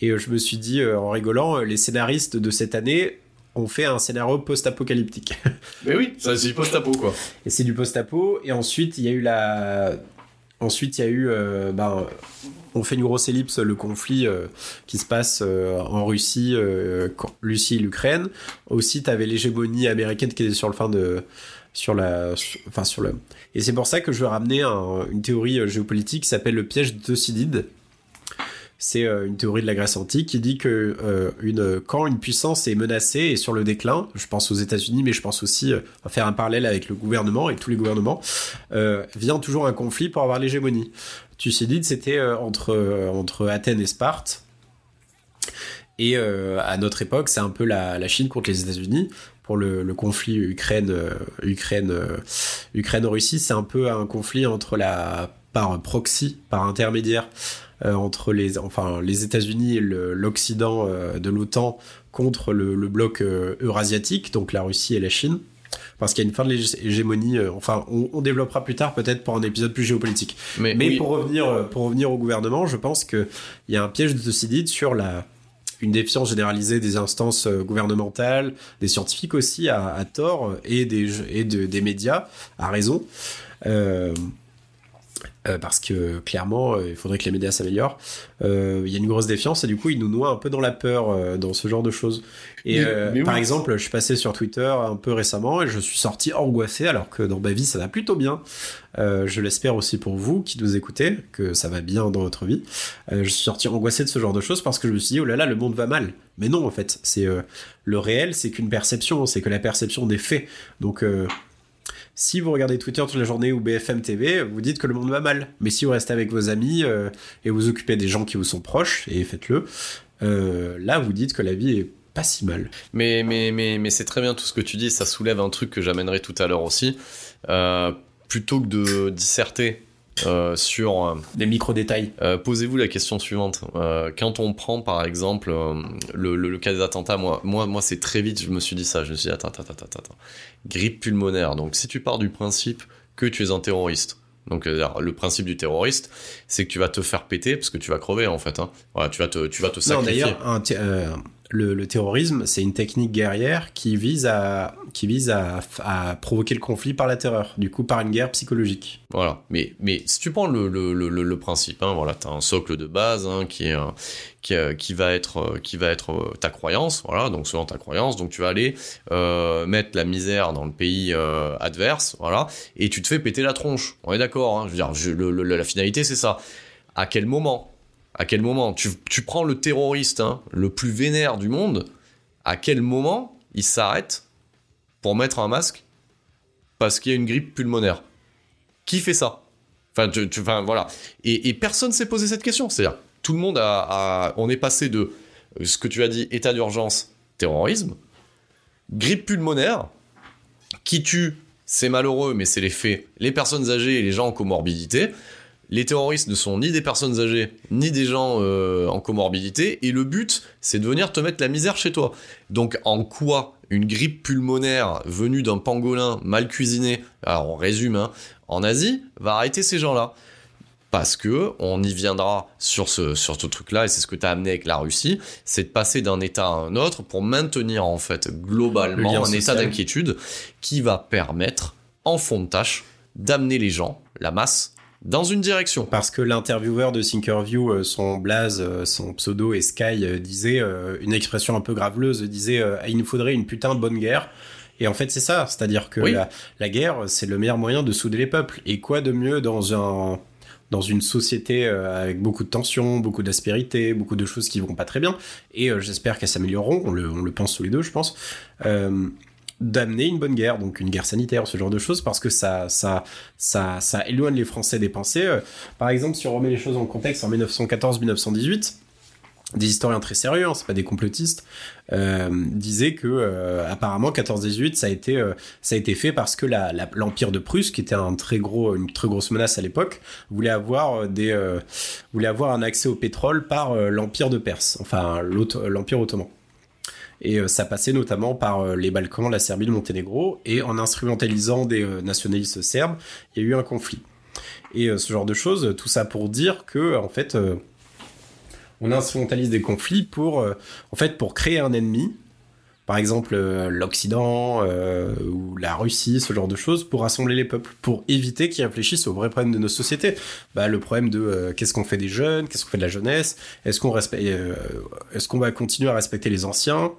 Et euh, je me suis dit, euh, en rigolant, euh, les scénaristes de cette année ont fait un scénario post-apocalyptique.
Mais oui, ça c'est post-apo quoi.
Et c'est du post-apo. Et ensuite, il y a eu la. Ensuite, il y a eu. euh, ben, on fait une grosse ellipse, le conflit euh, qui se passe euh, en Russie, quand- Russie et l'Ukraine. Aussi, tu avais l'hégémonie américaine qui était sur le fin de. Sur la. enfin, sur le. Et c'est pour ça que je veux ramener un- une théorie géopolitique qui s'appelle le piège de Thucydide. C'est euh, une théorie de la Grèce antique qui dit que euh, quand une puissance est menacée et sur le déclin, je pense aux États-Unis, mais je pense aussi euh, à faire un parallèle avec le gouvernement et tous les gouvernements, vient toujours un conflit pour avoir l'hégémonie. Thucydide, c'était entre, entre Athènes et Sparte. Et à notre époque, c'est un peu la, Chine contre les États-Unis. Pour le, conflit Ukraine, Ukraine, Ukraine-Russie, c'est un peu un conflit par proxy, par intermédiaire entre les, enfin les États-Unis et l'Occident euh, de l'OTAN contre le, le bloc euh, eurasiatique, donc la Russie et la Chine. Parce qu'il y a une fin de l'hégémonie. euh, enfin, on, on développera plus tard peut-être pour un épisode plus géopolitique.
Mais,
Mais
oui.
pour revenir, euh, pour revenir au gouvernement, je pense qu'il y a un piège de Thucydide sur la, une défiance généralisée des instances euh, gouvernementales, des scientifiques aussi à, à tort, euh, et des, et de- des médias à raison. Euh, euh, parce que clairement, euh, il faudrait que les médias s'améliorent. Euh, Il y a une grosse défiance et du coup, ils nous noient un peu dans la peur dans ce genre de choses. Et
Mais- mais
par
oui.
exemple, je suis passé sur Twitter un peu récemment et je suis sorti angoissé alors que dans ma vie, ça va plutôt bien. Je l'espère aussi pour vous qui nous écoutez, que ça va bien dans votre vie. Je suis sorti angoissé de ce genre de choses parce que je me suis dit, oh là là, le monde va mal. Mais non, en fait, c'est le réel, c'est qu'une perception, c'est que la perception des faits. Donc, si vous regardez Twitter toute la journée ou BFM TV, vous dites que le monde va mal. Mais si vous restez avec vos amis euh, et vous occupez des gens qui vous sont proches, et faites-le, euh, là, vous dites que la vie est pas si mal.
Mais, mais, mais, mais c'est très bien tout ce que tu dis, ça soulève un truc que j'amènerai tout à l'heure aussi. Euh, plutôt que de disserter euh, sur euh,
Des micro-détails.
euh, Posez-vous la question suivante. Quand on prend par exemple le, le- le cas des attentats, moi, moi, moi c'est très vite, je me suis dit ça. Je me suis dit, attends, attends, attends, attends, attends. Grippe pulmonaire. Donc si tu pars du principe que tu es un terroriste, donc euh, le principe du terroriste, c'est que tu vas te faire péter parce que tu vas crever en fait. Hein. Voilà, tu vas te, tu vas te
Non,
sacrifier.
d'ailleurs, un ti- euh, le, terrorisme, c'est une technique guerrière qui vise à qui vise à, provoquer le conflit par la terreur, du coup par une guerre psychologique.
Voilà. Mais, mais si tu prends le, le, le, principe, hein, voilà, t'as un socle de base hein, qui, est, qui, euh, qui va être, euh, qui va être euh, ta croyance, voilà, donc selon ta croyance, donc tu vas aller mettre la misère dans le pays adverse, voilà, et tu te fais péter la tronche. On est d'accord, hein, je veux dire, la finalité c'est ça. À quel moment? À quel moment tu, prends le terroriste hein, le plus vénère du monde, à quel moment il s'arrête pour mettre un masque parce qu'il y a une grippe pulmonaire? Qui fait ça? Enfin, voilà. Et, et personne s'est posé cette question. C'est-à-dire, tout le monde a, a- On est passé de euh, ce que tu as dit, état d'urgence, terrorisme, grippe pulmonaire, qui tue, c'est malheureux, mais c'est les faits, les personnes âgées et les gens en comorbidité. Les terroristes ne sont ni des personnes âgées, ni des gens euh, en comorbidité, et le but, c'est de venir te mettre la misère chez toi. Donc, en quoi une grippe pulmonaire venue d'un pangolin mal cuisiné, alors on résume, hein, en Asie, va arrêter ces gens-là? Parce que on y viendra sur ce sur ce truc-là et c'est ce que tu as amené avec la Russie, c'est de passer d'un état à un autre pour maintenir en fait
Le
globalement un état d'inquiétude qui va permettre en fond de tâche d'amener les gens, la masse dans une direction.
Parce que l'intervieweur de Thinkerview, euh, son blaze, euh, son pseudo et Sky euh, disait une expression un peu graveleuse, disait il nous faudrait une putain de bonne guerre. Et en fait, c'est ça, c'est-à-dire que
Oui.
la, la guerre, c'est le meilleur moyen de souder les peuples. Et quoi de mieux dans un dans une société avec beaucoup de tensions, beaucoup d'aspérité, beaucoup de choses qui vont pas très bien, et j'espère qu'elles s'amélioreront, on le, on le pense tous les deux, je pense, euh, d'amener une bonne guerre, donc une guerre sanitaire, ce genre de choses, parce que ça, ça, ça, ça éloigne les Français des pensées. Euh, Par exemple, si on remet les choses en contexte, en 1914-1918, des historiens très sérieux, hein, c'est pas des complotistes, euh, disaient que euh, apparemment 14-18 ça a été euh, ça a été fait parce que l'empire de Prusse, qui était un très gros une très grosse menace à l'époque, voulait avoir des voulait avoir un accès au pétrole par l'empire de Perse, enfin l'empire ottoman. Et euh, ça passait notamment par euh, les Balkans, la Serbie, le Monténégro, et en instrumentalisant des euh, nationalistes serbes, il y a eu un conflit. Et ce genre de choses, tout ça pour dire que en fait on instrumentalise des conflits pour, en fait, pour créer un ennemi. Par exemple, euh, l'Occident euh, ou la Russie, ce genre de choses, pour rassembler les peuples, pour éviter qu'ils réfléchissent aux vrais problèmes de nos sociétés. Bah, le problème de euh, qu'est-ce qu'on fait des jeunes, qu'est-ce qu'on fait de la jeunesse, est-ce qu'on respecte, est-ce qu'on va continuer à respecter les anciens,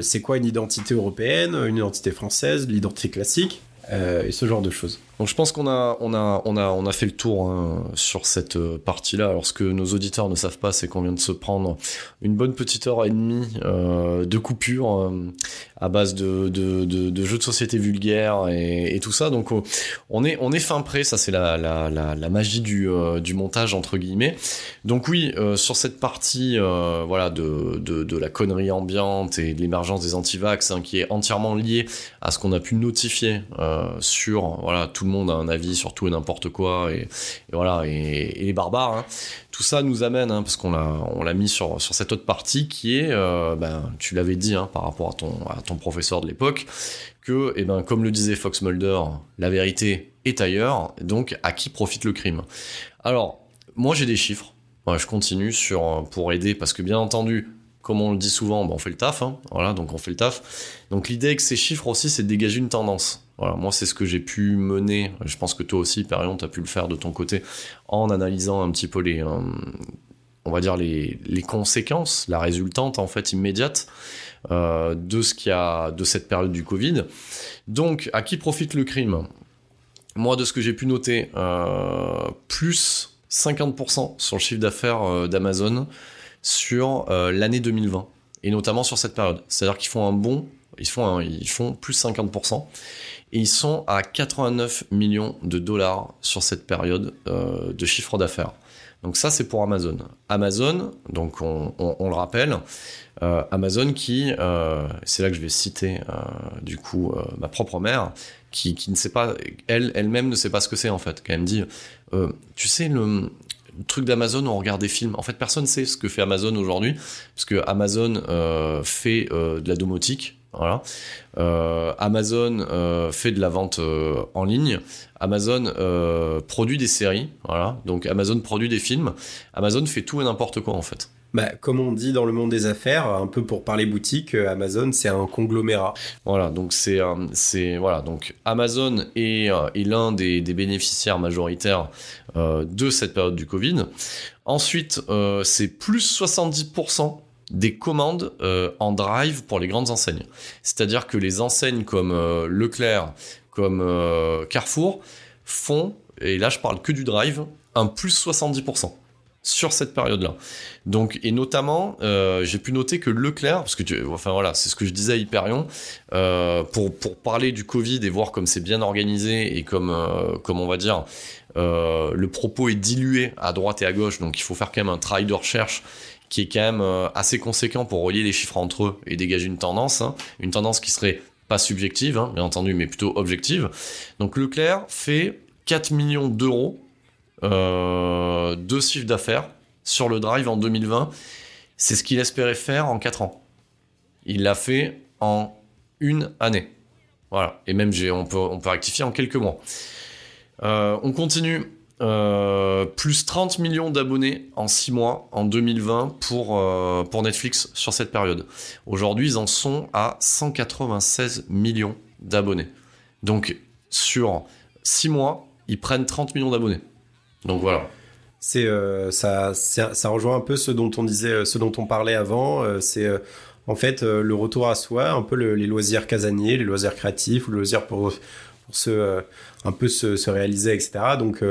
c'est quoi une identité européenne, une identité française, l'identité classique, et ce genre de choses.
Donc je pense qu'on a, on a, on a, on a fait le tour hein, sur cette euh, partie-là. Alors ce que nos auditeurs ne savent pas, c'est qu'on vient de se prendre une bonne petite heure et demie euh, de coupure euh, à base de, jeux de société vulgaires et, tout ça. Donc on- est, on est fin prêt. Ça c'est la, la, magie du, euh, du montage entre guillemets. Donc oui, euh, sur cette partie, euh, voilà, de, la connerie ambiante et de l'émergence des antivax, hein, qui est entièrement liée à ce qu'on a pu notifier sur, voilà, tout le monde a un avis sur tout et n'importe quoi et, voilà et, les barbares. hein. Tout ça nous amène, hein, parce qu'on l'a, mis sur cette autre partie qui est, ben, tu l'avais dit hein, par rapport à ton ton professeur de l'époque, que, eh ben, comme le disait Fox Mulder, la vérité est ailleurs. Donc, à qui profite le crime? Alors, moi, j'ai des chiffres. Je continue sur euh, pour aider parce que bien entendu, comme on le dit souvent, ben, on fait le taf. hein. donc on fait le taf. Donc l'idée avec ces chiffres aussi, c'est de dégager une tendance. Moi c'est ce que j'ai pu mener. Je pense que toi aussi, Perion, tu as pu le faire de ton côté en analysant un petit peu les, euh, on va dire les, les conséquences, la résultante en fait immédiate euh, de ce qu'il y a de cette période du Covid. Donc, à qui profite le crime? Moi, de ce que j'ai pu noter, euh, plus 50% sur le chiffre d'affaires euh, d'Amazon sur l'année 2020 et notamment sur cette période. C'est-à-dire qu'ils font un bon, ils font ils plus 50% et ils sont à 89 millions de dollars sur cette période de chiffre d'affaires. Donc ça, c'est pour Amazon. Amazon, donc on, on- on le rappelle, Amazon qui, c'est là que je vais citer du coup ma propre mère, qui, qui, ne sait pas, elle, elle-même ne sait pas ce que c'est en fait. Quand elle me dit, tu sais le, truc d'Amazon, on regarde des films. En fait, personne ne sait ce que fait Amazon aujourd'hui, parce que Amazon euh, fait euh, de la domotique. Voilà. Euh, Amazon fait de la vente en ligne. Amazon produit des séries. Voilà. Donc Amazon produit des films. Amazon fait tout et n'importe quoi en fait.
Bah, comme on dit dans le monde des affaires, un peu pour parler boutique, euh, Amazon c'est un conglomérat.
Voilà, donc c'est euh, Amazon est, euh, est l'un des, des, bénéficiaires majoritaires de cette période du Covid. Ensuite, c'est plus 70% des commandes en drive pour les grandes enseignes. C'est-à-dire que les enseignes comme Leclerc, comme Carrefour font, et là je parle que du drive, un plus 70% sur cette période-là. Donc, et notamment, euh, j'ai pu noter que Leclerc, parce que tu, enfin voilà, c'est ce que je disais à Hyperion, euh, pour, pour parler du Covid et voir comme c'est bien organisé et comme, euh, comme on va dire, le propos est dilué à droite et à gauche, donc il faut faire quand même un travail de recherche qui est quand même assez conséquent pour relier les chiffres entre eux et dégager une tendance, hein, une tendance qui serait pas subjective, hein, bien entendu, mais plutôt objective. Donc Leclerc fait 4 millions d'euros de chiffre d'affaires sur le drive en 2020. C'est ce qu'il espérait faire en 4 ans. Il l'a fait en une année. Voilà. Et même, on peut, on peut rectifier en quelques mois. Euh, on continue. Euh, plus 30 millions d'abonnés en 6 mois en 2020 pour, pour Netflix sur cette période. Aujourd'hui, ils en sont à 196 millions d'abonnés. Donc, sur 6 mois, ils prennent 30 millions d'abonnés. Donc voilà.
C'est euh, ça, ça rejoint un peu ce dont on disait, euh, ce dont on parlait avant. Euh, c'est en fait le retour à soi, un peu les loisirs casaniers, les loisirs créatifs ou les loisirs pour, pour se un peu se réaliser, etc. Donc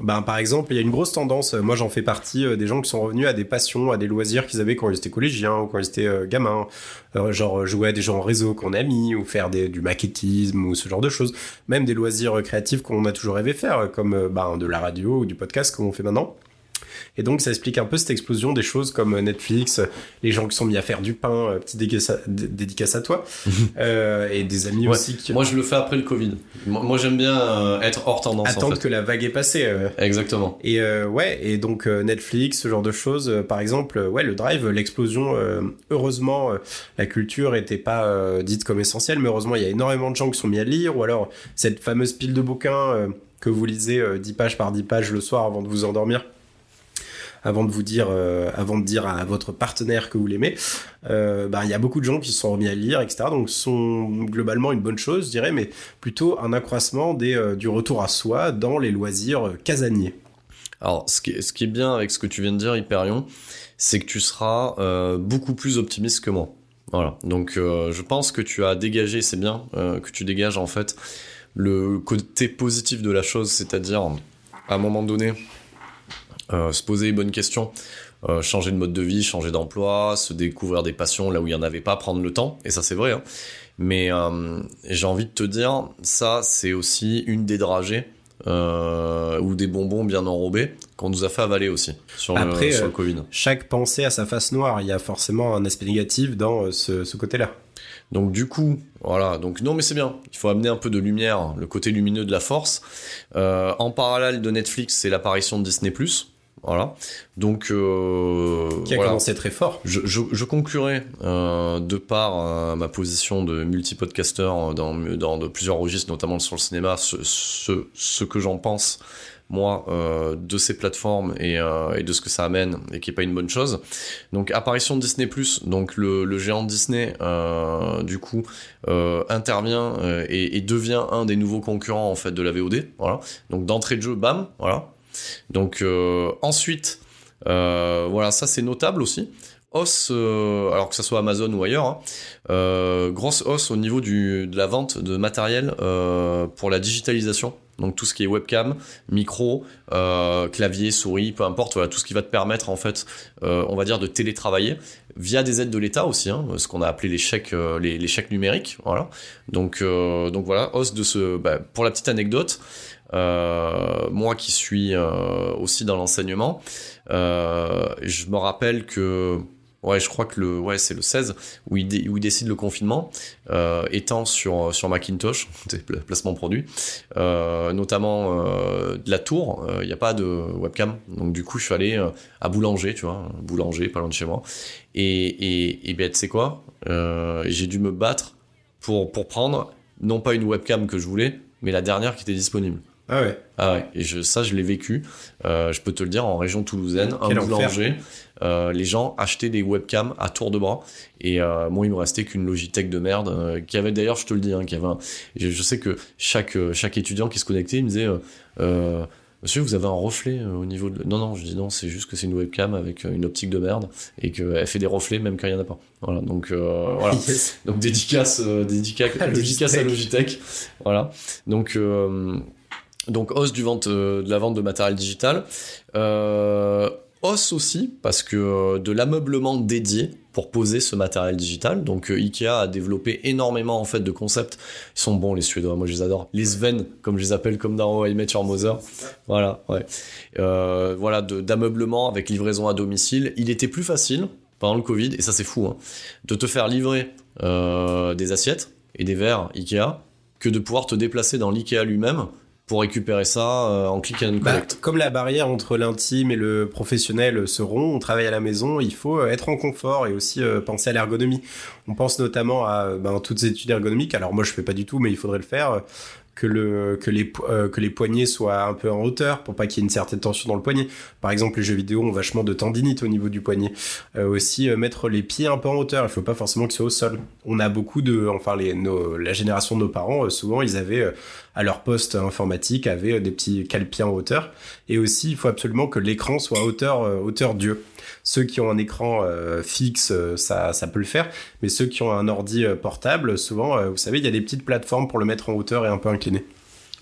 ben, par exemple, il y a une grosse tendance, moi j'en fais partie, euh, des gens qui sont revenus à des passions, à des loisirs qu'ils avaient quand ils étaient collégiens ou quand ils étaient euh, gamins, euh, genre jouer à des gens en réseau qu'on a mis, ou faire du maquettisme ou ce genre de choses, même des loisirs créatifs qu'on a toujours rêvé faire, comme ben, de la radio ou du podcast comme on fait maintenant. Et donc ça explique un peu cette explosion des choses comme Netflix, les gens qui sont mis à faire du pain, euh, petite dédicace à, toi, euh, et des amis aussi. Qui...
Moi je le fais après le Covid. Moi j'aime bien euh, être hors tendance.
Attendre que la vague est passée.
Exactement.
Et ouais, et donc Netflix, ce genre de choses, par exemple, ouais, le drive, l'explosion. heureusement, la culture était pas dite comme essentielle, mais heureusement il y a énormément de gens qui sont mis à lire, ou alors cette fameuse pile de bouquins que vous lisez 10 pages par 10 pages le soir avant de vous endormir avant de vous dire, euh, avant de dire à votre partenaire que vous l'aimez, euh, bah, il y a beaucoup de gens qui se sont remis à lire, etc. Donc, sont globalement une bonne chose, je dirais, mais plutôt un accroissement euh, du retour à soi dans les loisirs casaniers.
Alors, ce qui est bien avec ce que tu viens de dire, Hyperion, c'est que tu seras beaucoup plus optimiste que moi. Voilà. Donc, je pense que tu as dégagé, c'est bien que tu dégages en fait le côté positif de la chose, c'est-à-dire à un moment donné, euh, se poser les bonnes questions, euh, changer de mode de vie, changer d'emploi, se découvrir des passions là où il n'y en avait pas, prendre le temps, et ça c'est vrai. Hein. Mais euh, j'ai envie de te dire, ça c'est aussi une des dragées ou des bonbons bien enrobés qu'on nous a fait avaler aussi sur,
Après,
le, Covid.
Chaque pensée a sa face noire, il y a forcément un aspect négatif dans ce, ce côté-là.
Donc du coup, voilà, donc non mais c'est bien, il faut amener un peu de lumière, le côté lumineux de la force. en parallèle de Netflix, c'est l'apparition de Disney +. Voilà. Donc, euh,
qui a commencé très fort.
Je, je, je conclurai euh, de par euh, ma position de multipodcasteur dans, dans de plusieurs registres, notamment sur le cinéma, ce, ce, ce que j'en pense moi de ces plateformes et, et, de ce que ça amène et qui est pas une bonne chose. Donc apparition de Disney donc le, le géant Disney du coup intervient et, et, devient un des nouveaux concurrents en fait de la VOD. Voilà. Donc d'entrée de jeu, bam, voilà. Donc euh, ensuite, euh, voilà, ça c'est notable aussi. Hausse, euh, alors que ça soit Amazon ou ailleurs, hein, grosse hausse au niveau de la vente de matériel pour la digitalisation. Donc tout ce qui est webcam, micro, clavier, souris, peu importe, tout ce qui va te permettre en fait, on va dire, de télétravailler via des aides de l'État aussi, hein, ce qu'on a appelé les chèques, numériques. Donc, donc voilà, hausse de ce, bah, pour la petite anecdote, moi qui suis euh, aussi dans l'enseignement, euh, je me rappelle que Ouais, je crois que le, ouais, c'est le 16 où il, dé- décide le confinement, euh, étant sur sur Macintosh, placement produit, euh, notamment euh, de la tour. Il n'y a pas de webcam, donc du coup, je suis allé euh, à Boulanger, tu vois, Boulanger, pas loin de chez moi. Et et, et ben, tu sais quoi, euh, j'ai dû me battre pour pour prendre non pas une webcam que je voulais, mais la dernière qui était disponible.
Ah ouais.
Ah ouais, et je, ça je l'ai vécu, euh, je peux te le dire, en région toulousaine, un
Quel
boulanger, euh, les gens achetaient des webcams à tour de bras, et euh, moi il me restait qu'une Logitech de merde, qui avait d'ailleurs, je te le dis, hein, qui avait un- je, je sais que chaque, chaque étudiant qui se connectait, il me disait, monsieur vous avez un reflet au niveau de... Non, non, je dis non, c'est juste que c'est une webcam avec une optique de merde, et qu'elle fait des reflets même quand il n'y en a pas. Voilà, donc euh, voilà.
Yes.
Donc dédicace, euh, dédicace,
À
dédicace à
Logitech.
Logitech. Voilà. Donc euh, donc hausse du vente euh, de la vente de matériel digital. Euh, hausse aussi parce que euh, de l'ameublement dédié pour poser ce matériel digital. Donc euh, Ikea a développé énormément en fait de concepts. Ils sont bons les Suédois, moi je les adore. Les Sven comme je les appelle comme dans I Met Your Mother. Voilà, ouais. Voilà d'ameublement avec livraison à domicile. Il était plus facile pendant le Covid et ça c'est fou hein, de te faire livrer des assiettes et des verres Ikea que de pouvoir te déplacer dans l'Ikea lui-même pour récupérer ça euh, en click and
Bah,
collect.
comme la barrière entre l'intime et le professionnel se rompt, on travaille à la maison, il faut euh, être en confort et aussi euh, penser à l'ergonomie. On pense notamment à ben, toutes ces études ergonomiques. Alors moi je fais pas du tout, mais il faudrait le faire. Que, le, que, les, euh, que les poignets soient un peu en hauteur pour pas qu'il y ait une certaine tension dans le poignet. Par exemple, les jeux vidéo ont vachement de tendinite au niveau du poignet. Euh, aussi, euh, mettre les pieds un peu en hauteur. Il faut pas forcément qu'ils soient au sol. On a beaucoup de, enfin, les, nos, la génération de nos parents, euh, souvent, ils avaient, euh, à leur poste informatique, avaient euh, des petits cale-pieds en hauteur. Et aussi, il faut absolument que l'écran soit à hauteur, hauteur Dieu. Ceux qui ont un écran euh, fixe, euh, ça, ça peut le faire. Mais ceux qui ont un ordi euh, portable, souvent, vous savez, il y a des petites plateformes pour le mettre en hauteur et un peu incliné.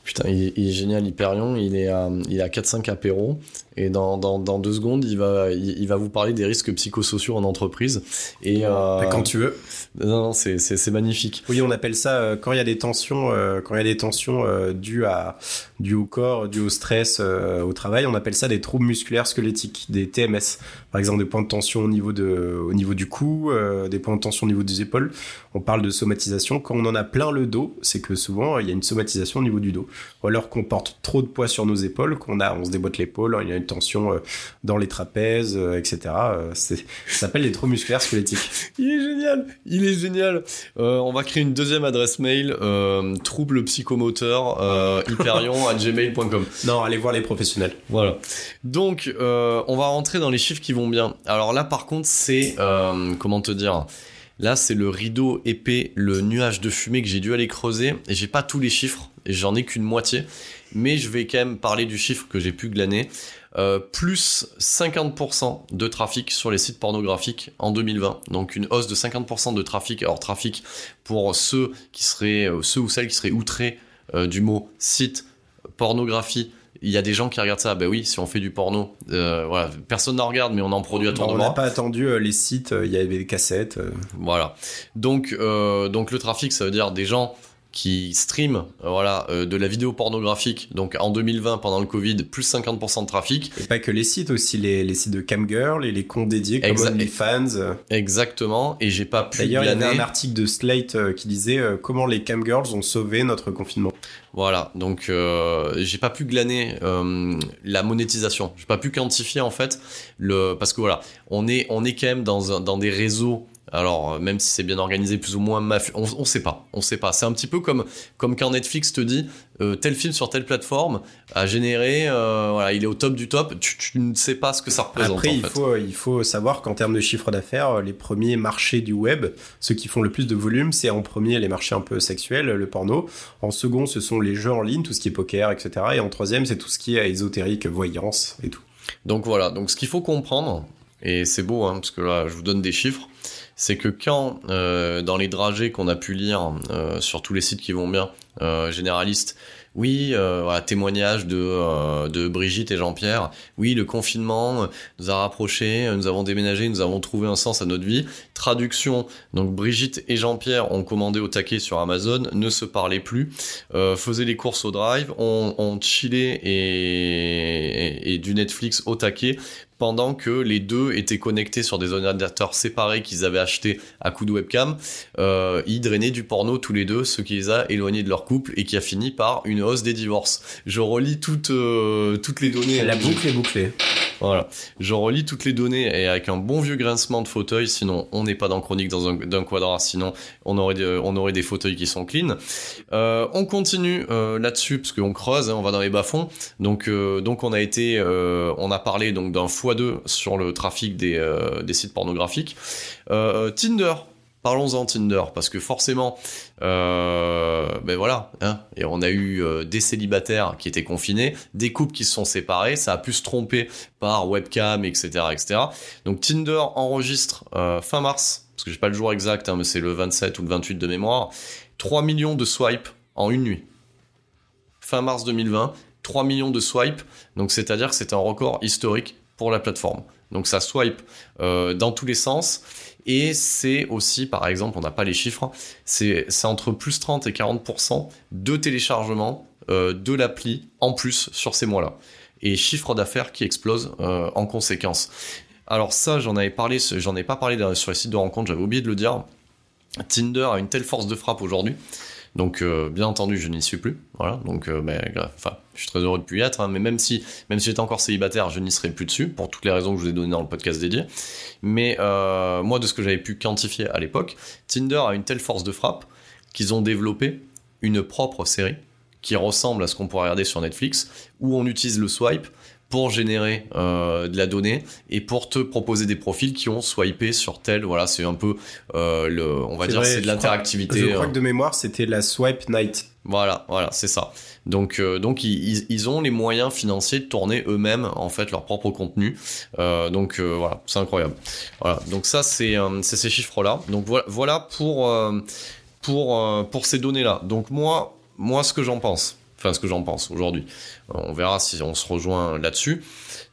Putain, il, est- il est génial, Hyperion. Il est à, il à 4-5 apéros. Et dans, dans, dans deux secondes, il va, il, il va vous parler des risques psychosociaux en entreprise. Et, euh,
Quand tu veux.
Non, non, c'est, c'est, c'est magnifique.
Oui, on appelle ça euh, quand il y a des tensions, euh, quand il y a des tensions dues à dues au corps, dues au stress, au travail, on appelle ça des troubles musculaires squelettiques, des TMS. Par exemple, des points de tension au niveau de au niveau du cou, des points de tension au niveau des épaules. On parle de somatisation. Quand on en a plein le dos, c'est que souvent il y a une somatisation au niveau du dos. Ou alors qu'on porte trop de poids sur nos épaules, qu'on a, on se déboîte l'épaule, il y a une tension euh, dans les trapèzes, euh, etc. Euh, ça s'appelle les troubles musculaires squelettiques.
Il est génial, il est génial. Euh, on va créer une deuxième adresse mail, euh, trouble psychomoteur, euh, hyperion à gmail.com.
Non, allez voir les professionnels.
Voilà. Donc, on va rentrer dans les chiffres qui vont bien. Alors là, par contre, c'est comment te dire? Là, c'est le rideau épais, le nuage de fumée que j'ai dû aller creuser. Et j'ai pas tous les chiffres, et j'en ai qu'une moitié. Mais je vais quand même parler du chiffre que j'ai pu glaner. Euh, plus 50% de trafic sur les sites pornographiques en 2020. Donc une hausse de 50% de trafic. Alors trafic pour ceux qui seraient, euh, ceux ou celles qui seraient outrés euh, du mot site, pornographie. Il y a des gens qui regardent ça. Ben oui, si on fait du porno, euh, voilà, personne n'en regarde, mais on en produit à tour de
on n'a pas attendu euh, les sites, euh, il y avait des cassettes.
Voilà. Donc, donc le trafic, ça veut dire des gens qui streament, euh, voilà, euh, de la vidéo pornographique. Donc en 2020, pendant le Covid, plus 50% de trafic.
Et pas que les sites, aussi les, les sites de camgirl et les comptes dédiés comme
Exact.
OnlyFans.
Exactement. Et j'ai pas pu
D'ailleurs, il y avait un article de Slate euh, qui disait euh, comment les camgirls ont sauvé notre confinement.
Voilà, donc euh, j'ai pas pu glaner la monétisation. J'ai pas pu quantifier en fait le parce que voilà, on est on est quand même dans dans des réseaux. Alors euh, même si c'est bien organisé, plus ou moins mafieux, on, on sait pas, on sait pas. C'est un petit peu comme comme quand Netflix te dit euh, tel film sur telle plateforme a généré, euh, voilà, il est au top du top. Tu, tu ne sais pas ce que ça représente.
Après,
en
il
fait.
faut, il faut savoir qu'en termes de chiffre d'affaires, les premiers marchés du web, ceux qui font le plus de volume, c'est en premier les marchés un peu sexuels, le porno. En second, ce sont les jeux en ligne, tout ce qui est poker, etc. Et en troisième, c'est tout ce qui est ésotérique, voyance et tout.
Donc voilà, donc ce qu'il faut comprendre, et c'est beau, hein, parce que là je vous donne des chiffres, c'est que quand euh, dans les dragées qu'on a pu lire euh, sur tous les sites qui vont bien, euh, généralistes, oui, voilà, témoignage de, Brigitte et Jean-Pierre, oui, le confinement nous a rapprochés, nous avons déménagé, nous avons trouvé un sens à notre vie. Traduction, donc Brigitte et Jean-Pierre ont commandé au taquet sur Amazon, ne se parlaient plus, faisaient les courses au drive, ont, chillé et du Netflix au taquet pendant que les deux étaient connectés sur des ordinateurs séparés qu'ils avaient achetés à coup de webcam. Euh, ils drainaient du porno tous les deux, ce qui les a éloignés de leur couple et qui a fini par une hausse des divorces. Je relis toutes, euh, toutes les données.
La boucle est bouclée.
Voilà. Je relis toutes les données et avec un bon vieux grincement de fauteuil, sinon on n'est pas dans chronique dans un, d'un quadrat, sinon on aurait, des, on aurait des fauteuils qui sont clean. Euh, on continue euh, là-dessus parce qu'on creuse, hein, on va dans les bas-fonds. Donc, euh, donc on a été, on a parlé donc d'un x2 sur le trafic des, euh, sites pornographiques. Euh, Tinder. Parlons-en Tinder, parce que forcément, euh, ben voilà, hein, et on a eu euh, des célibataires qui étaient confinés, des couples qui se sont séparés, ça a pu se tromper par webcam, etc., etc. Donc Tinder enregistre euh, fin mars, parce que j'ai pas le jour exact, hein, mais c'est le 27 ou le 28 de mémoire, 3 millions de swipes en une nuit. Fin mars 2020, 3 millions de swipes, donc c'est-à-dire que c'est un record historique la plateforme. Donc ça swipe euh, dans tous les sens. Et c'est aussi, par exemple, on n'a pas les chiffres, c'est c'est entre plus 30 et 40% de téléchargement euh, de l'appli en plus sur ces mois-là. Et chiffre d'affaires qui explose euh, en conséquence. Alors ça, j'en avais parlé, j'en ai pas parlé sur les sites de rencontres, j'avais oublié de le dire. Tinder a une telle force de frappe aujourd'hui. Donc, euh, bien entendu, je n'y suis plus. Voilà. Donc, enfin, je suis très heureux de plus y être. hein, mais même si, même si j'étais encore célibataire, je n'y serais plus dessus pour toutes les raisons que je vous ai données dans le podcast dédié. Mais moi, de ce que j'avais pu quantifier à l'époque, Tinder a une telle force de frappe qu'ils ont développé une propre série qui ressemble à ce qu'on pourrait regarder sur Netflix, où on utilise le swipe pour générer euh, de la donnée et pour te proposer des profils qui ont swipé sur tel. Voilà, c'est un peu euh, le, on va dire, c'est de l'interactivité.
Je crois
euh,
que de mémoire, c'était la Swipe Night.
voilà, voilà, c'est ça. Donc, euh, donc ils, ils- ont les moyens financiers de tourner eux-mêmes en fait leur propre contenu. Euh, donc euh, voilà, c'est incroyable. Voilà, donc ça c'est euh, c'est ces chiffres-là. Donc voilà, voilà pour euh, pour euh, pour ces données-là. Donc moi moi ce que j'en pense, enfin ce que j'en pense aujourd'hui. On verra si on se rejoint là-dessus.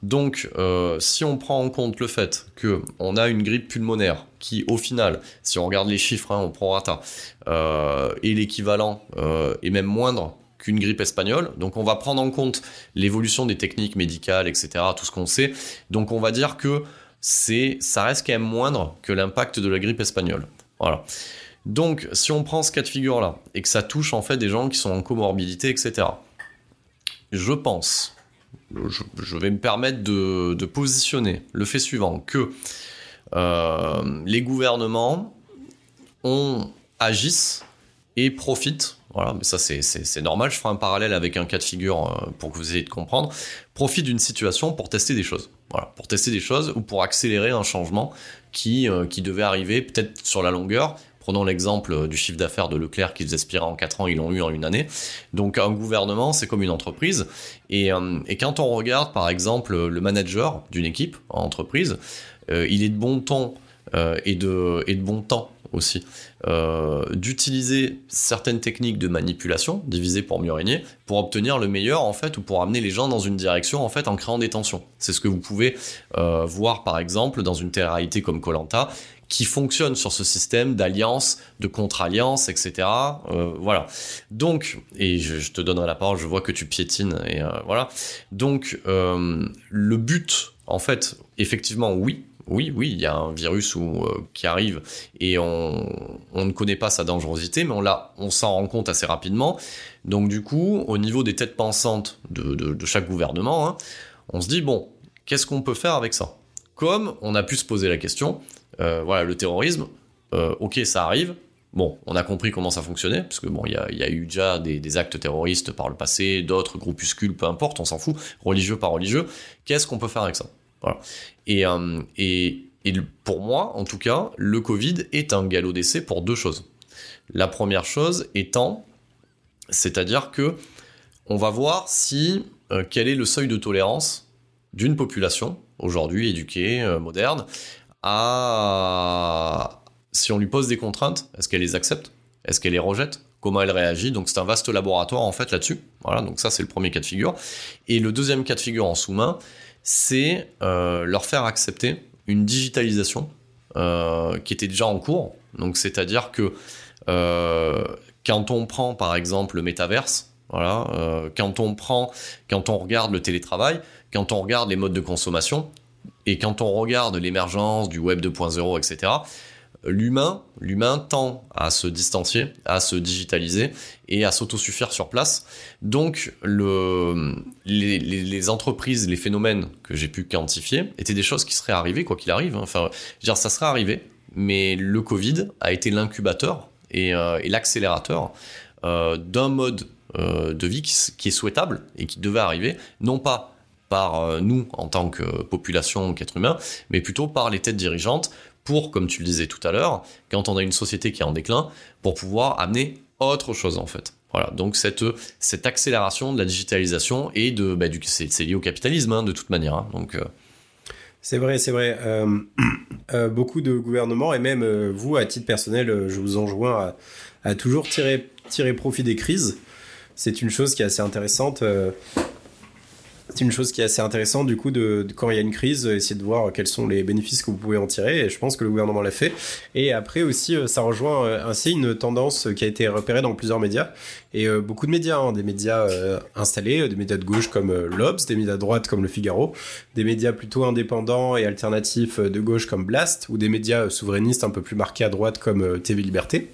Donc, euh, si on prend en compte le fait que on a une grippe pulmonaire qui, au final, si on regarde les chiffres, hein, on prorata, euh, est l'équivalent euh, et même moindre qu'une grippe espagnole. Donc, on va prendre en compte l'évolution des techniques médicales, etc., tout ce qu'on sait. Donc, on va dire que c'est, ça reste quand même moindre que l'impact de la grippe espagnole. Voilà. Donc, si on prend ce cas de figure-là et que ça touche en fait des gens qui sont en comorbidité, etc., je pense, je, vais me permettre de, positionner le fait suivant que euh, les gouvernements agissent et profitent. Voilà, mais ça c'est- normal. Je ferai un parallèle avec un cas de figure euh, pour que vous ayez de comprendre. Profitent d'une situation pour tester des choses. Voilà, pour tester des choses ou pour accélérer un changement qui, euh, qui devait arriver peut-être sur la longueur. Prenons l'exemple euh, du chiffre d'affaires de Leclerc qui faisait aspirer en 4 ans, ils l'ont eu en une année. Donc un gouvernement, c'est comme une entreprise. Et, euh, quand on regarde par exemple le manager d'une équipe en entreprise, euh, il est de bon ton et, de, bon temps aussi d'utiliser certaines techniques de manipulation, divisées pour mieux régner, pour obtenir le meilleur en fait ou pour amener les gens dans une direction en fait en créant des tensions. C'est ce que vous pouvez voir par exemple dans une télé-réalité comme Colanta qui fonctionne sur ce système d'alliance, de contre-alliance, etc. Euh, voilà. Donc, et je, te donnerai la parole, je vois que tu piétines, et euh, voilà. Donc, euh, le but, en fait, effectivement, oui, oui, oui, il y a un virus qui arrive et on, ne connaît pas sa dangerosité, mais on, on s'en rend compte assez rapidement. Donc, du coup, au niveau des têtes pensantes de chaque gouvernement, hein, on se dit, bon, qu'est-ce qu'on peut faire avec ça? Comme on a pu se poser la question, euh, voilà, le terrorisme, euh, ok, ça arrive. Bon, on a compris comment ça fonctionnait, parce que bon, il y a, eu déjà des, actes terroristes par le passé, d'autres groupuscules, peu importe, on s'en fout, religieux par religieux. Qu'est-ce qu'on peut faire avec ça? Et, euh, pour moi, en tout cas, le Covid est un galop d'essai pour deux choses. La première chose étant, c'est-à-dire que on va voir si quel est le seuil de tolérance d'une population aujourd'hui éduquée, moderne, à si on lui pose des contraintes, est-ce qu'elle les accepte? Est-ce qu'elle les rejette? Comment elle réagit? Donc c'est un vaste laboratoire en fait là-dessus. Voilà, donc ça c'est le premier cas de figure. Et le deuxième cas de figure en sous-main, c'est euh, leur faire accepter une digitalisation euh, qui était déjà en cours. Donc c'est-à-dire que euh, quand on prend par exemple le métaverse, voilà, quand on prend, quand on regarde le télétravail, quand on regarde les modes de consommation, Et quand on regarde l'émergence du web 2.0, etc., l'humain, l'humain tend à se distancier, à se digitaliser et à s'autosuffire sur place. Donc, le, les, entreprises, les phénomènes que j'ai pu quantifier étaient des choses qui seraient arrivées, quoi qu'il arrive. Hein. Enfin, dire, ça serait arrivé, mais le Covid a été l'incubateur et, euh, l'accélérateur euh, d'un mode euh, de vie qui, est souhaitable et qui devait arriver, non pas par euh, nous en tant que population, qu'être humain, mais plutôt par les têtes dirigeantes pour, comme tu le disais tout à l'heure, quand on a une société qui est en déclin, pour pouvoir amener autre chose en fait. Voilà, donc cette, cette accélération de la digitalisation et de, bah, du, c'est, lié au capitalisme hein, de toute manière. Hein. donc, euh.
C'est vrai, c'est vrai. Euh, beaucoup de gouvernements et même vous, à titre personnel, je vous enjoins à, à toujours tirer, tirer profit des crises. C'est une chose qui est assez intéressante c'est une chose qui est assez intéressante du coup de, quand il y a une crise, essayer de voir quels sont les bénéfices que vous pouvez en tirer. Et je pense que le gouvernement l'a fait. Et après aussi, euh, ça rejoint euh, ainsi une tendance qui a été repérée dans plusieurs médias et euh, beaucoup de médias, hein, des médias installés, des médias de gauche comme l'Obs, des médias de droite comme Le Figaro, des médias plutôt indépendants et alternatifs de gauche comme Blast, ou des médias souverainistes un peu plus marqués à droite comme TV Liberté,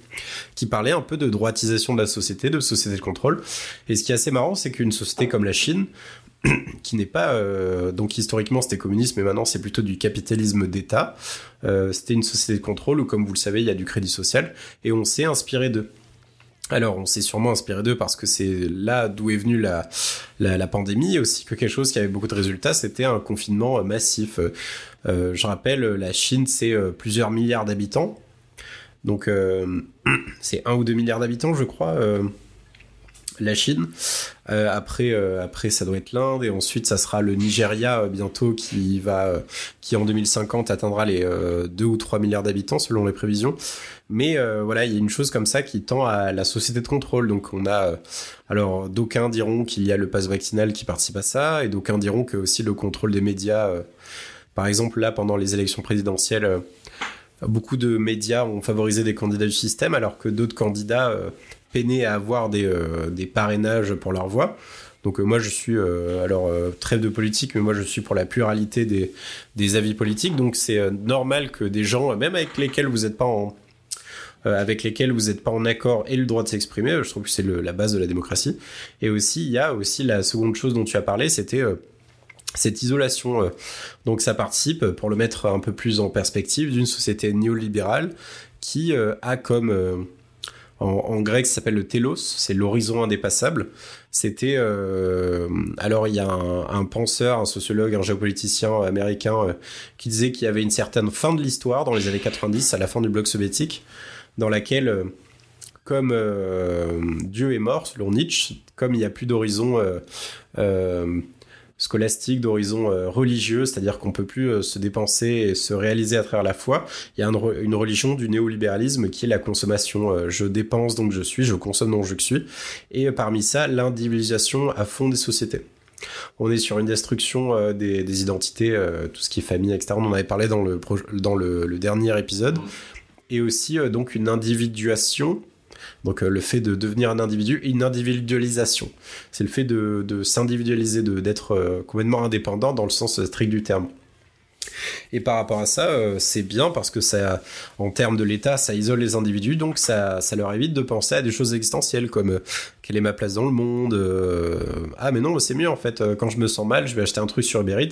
qui parlaient un peu de droitisation de la société, de société de contrôle. Et ce qui est assez marrant, c'est qu'une société comme la Chine, qui n'est pas euh, donc historiquement c'était communisme mais maintenant c'est plutôt du capitalisme d'État. Euh, c'était une société de contrôle où comme vous le savez il y a du crédit social et on s'est inspiré d'eux. Alors, on s'est sûrement inspiré d'eux parce que c'est là d'où est venue la, la, pandémie, et aussi que quelque chose qui avait beaucoup de résultats, c'était un confinement massif. Euh, je rappelle, la Chine, c'est plusieurs milliards d'habitants. Donc, c'est un ou deux milliards d'habitants, je crois la Chine. Euh, après, euh, après, ça doit être l'Inde et ensuite, ça sera le Nigeria euh, bientôt qui va, qui en 2050 atteindra les 2 ou 3 milliards d'habitants selon les prévisions. Mais voilà, il y a une chose comme ça qui tend à la société de contrôle. Donc, on a, alors, d'aucuns diront qu'il y a le pass vaccinal qui participe à ça et d'aucuns diront que aussi le contrôle des médias. par exemple, là, pendant les élections présidentielles beaucoup de médias ont favorisé des candidats du système, alors que d'autres candidats peiner à avoir des, euh, des parrainages pour leur voix. Donc euh, moi je suis euh, alors trêve de politique, mais moi je suis pour la pluralité des, des avis politiques. Donc c'est normal que des gens, même avec lesquels vous n'êtes pas en avec lesquels vous n'êtes pas en accord et le droit de s'exprimer, je trouve que c'est la base de la démocratie. Et aussi il y a aussi la seconde chose dont tu as parlé, c'était cette isolation. donc ça participe, pour le mettre un peu plus en perspective, d'une société néolibérale qui a comme en, grec, ça s'appelle le telos, c'est l'horizon indépassable. C'était euh, alors il y a un, penseur, un sociologue, un géopoliticien américain euh, qui disait qu'il y avait une certaine fin de l'histoire dans les années 90, à la fin du bloc soviétique, dans laquelle euh, comme Dieu est mort, selon Nietzsche, comme il n'y a plus d'horizon scolastique, d'horizon euh, religieux, c'est-à-dire qu'on peut plus euh, se dépenser et se réaliser à travers la foi. Il y a une, religion du néolibéralisme qui est la consommation. Euh, je dépense donc je suis, je consomme donc je suis. Et parmi ça, l'individualisation à fond des sociétés. On est sur une destruction des, identités, tout ce qui est famille, etc. On en avait parlé dans le, dans le, dernier épisode. Et aussi donc une individuation donc euh, le fait de devenir un individu, une individualisation. C'est le fait de, s'individualiser, d'être euh, complètement indépendant dans le sens strict du terme. Et par rapport à ça, euh, c'est bien parce que ça, en termes de l'État, ça isole les individus, donc ça, ça leur évite de penser à des choses existentielles comme quelle est ma place dans le monde. ah mais non, c'est mieux en fait. Quand je me sens mal, je vais acheter un truc sur Uber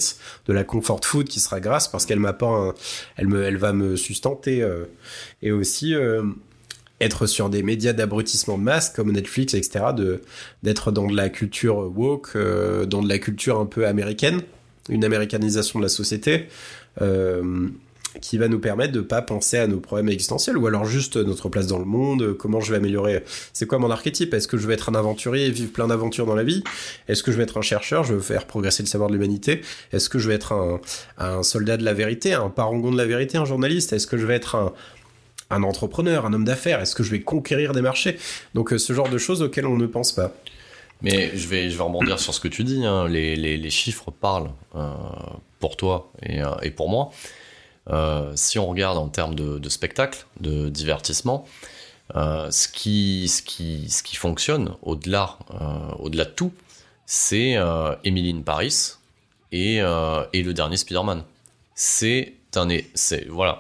de la comfort food qui sera grasse parce qu'elle m'a pas, elle me, elle va me sustenter. et aussi être sur des médias d'abrutissement de masse comme Netflix, etc., d'être dans de la culture woke, euh, dans de la culture un peu américaine, une américanisation de la société, euh, qui va nous permettre de pas penser à nos problèmes existentiels ou alors juste notre place dans le monde, comment je vais améliorer. C'est quoi mon archétype Est-ce que je vais être un aventurier et vivre plein d'aventures dans la vie Est-ce que je vais être un chercheur Je veux faire progresser le savoir de l'humanité Est-ce que je vais être un, un soldat de la vérité, un parangon de la vérité, un journaliste Est-ce que je vais être un un entrepreneur, un homme d'affaires Est-ce que je vais conquérir des marchés? Donc euh, ce genre de choses auxquelles on ne pense pas.
Mais je vais, je vais rebondir sur ce que tu dis. Hein. Les, chiffres parlent euh, pour toi et, euh, pour moi. si on regarde en termes de, spectacle, de divertissement, ce, qui, ce, qui, ce qui fonctionne au-delà au-delà de tout, c'est Emily Paris et, et le dernier Spider-Man c'est un, voilà,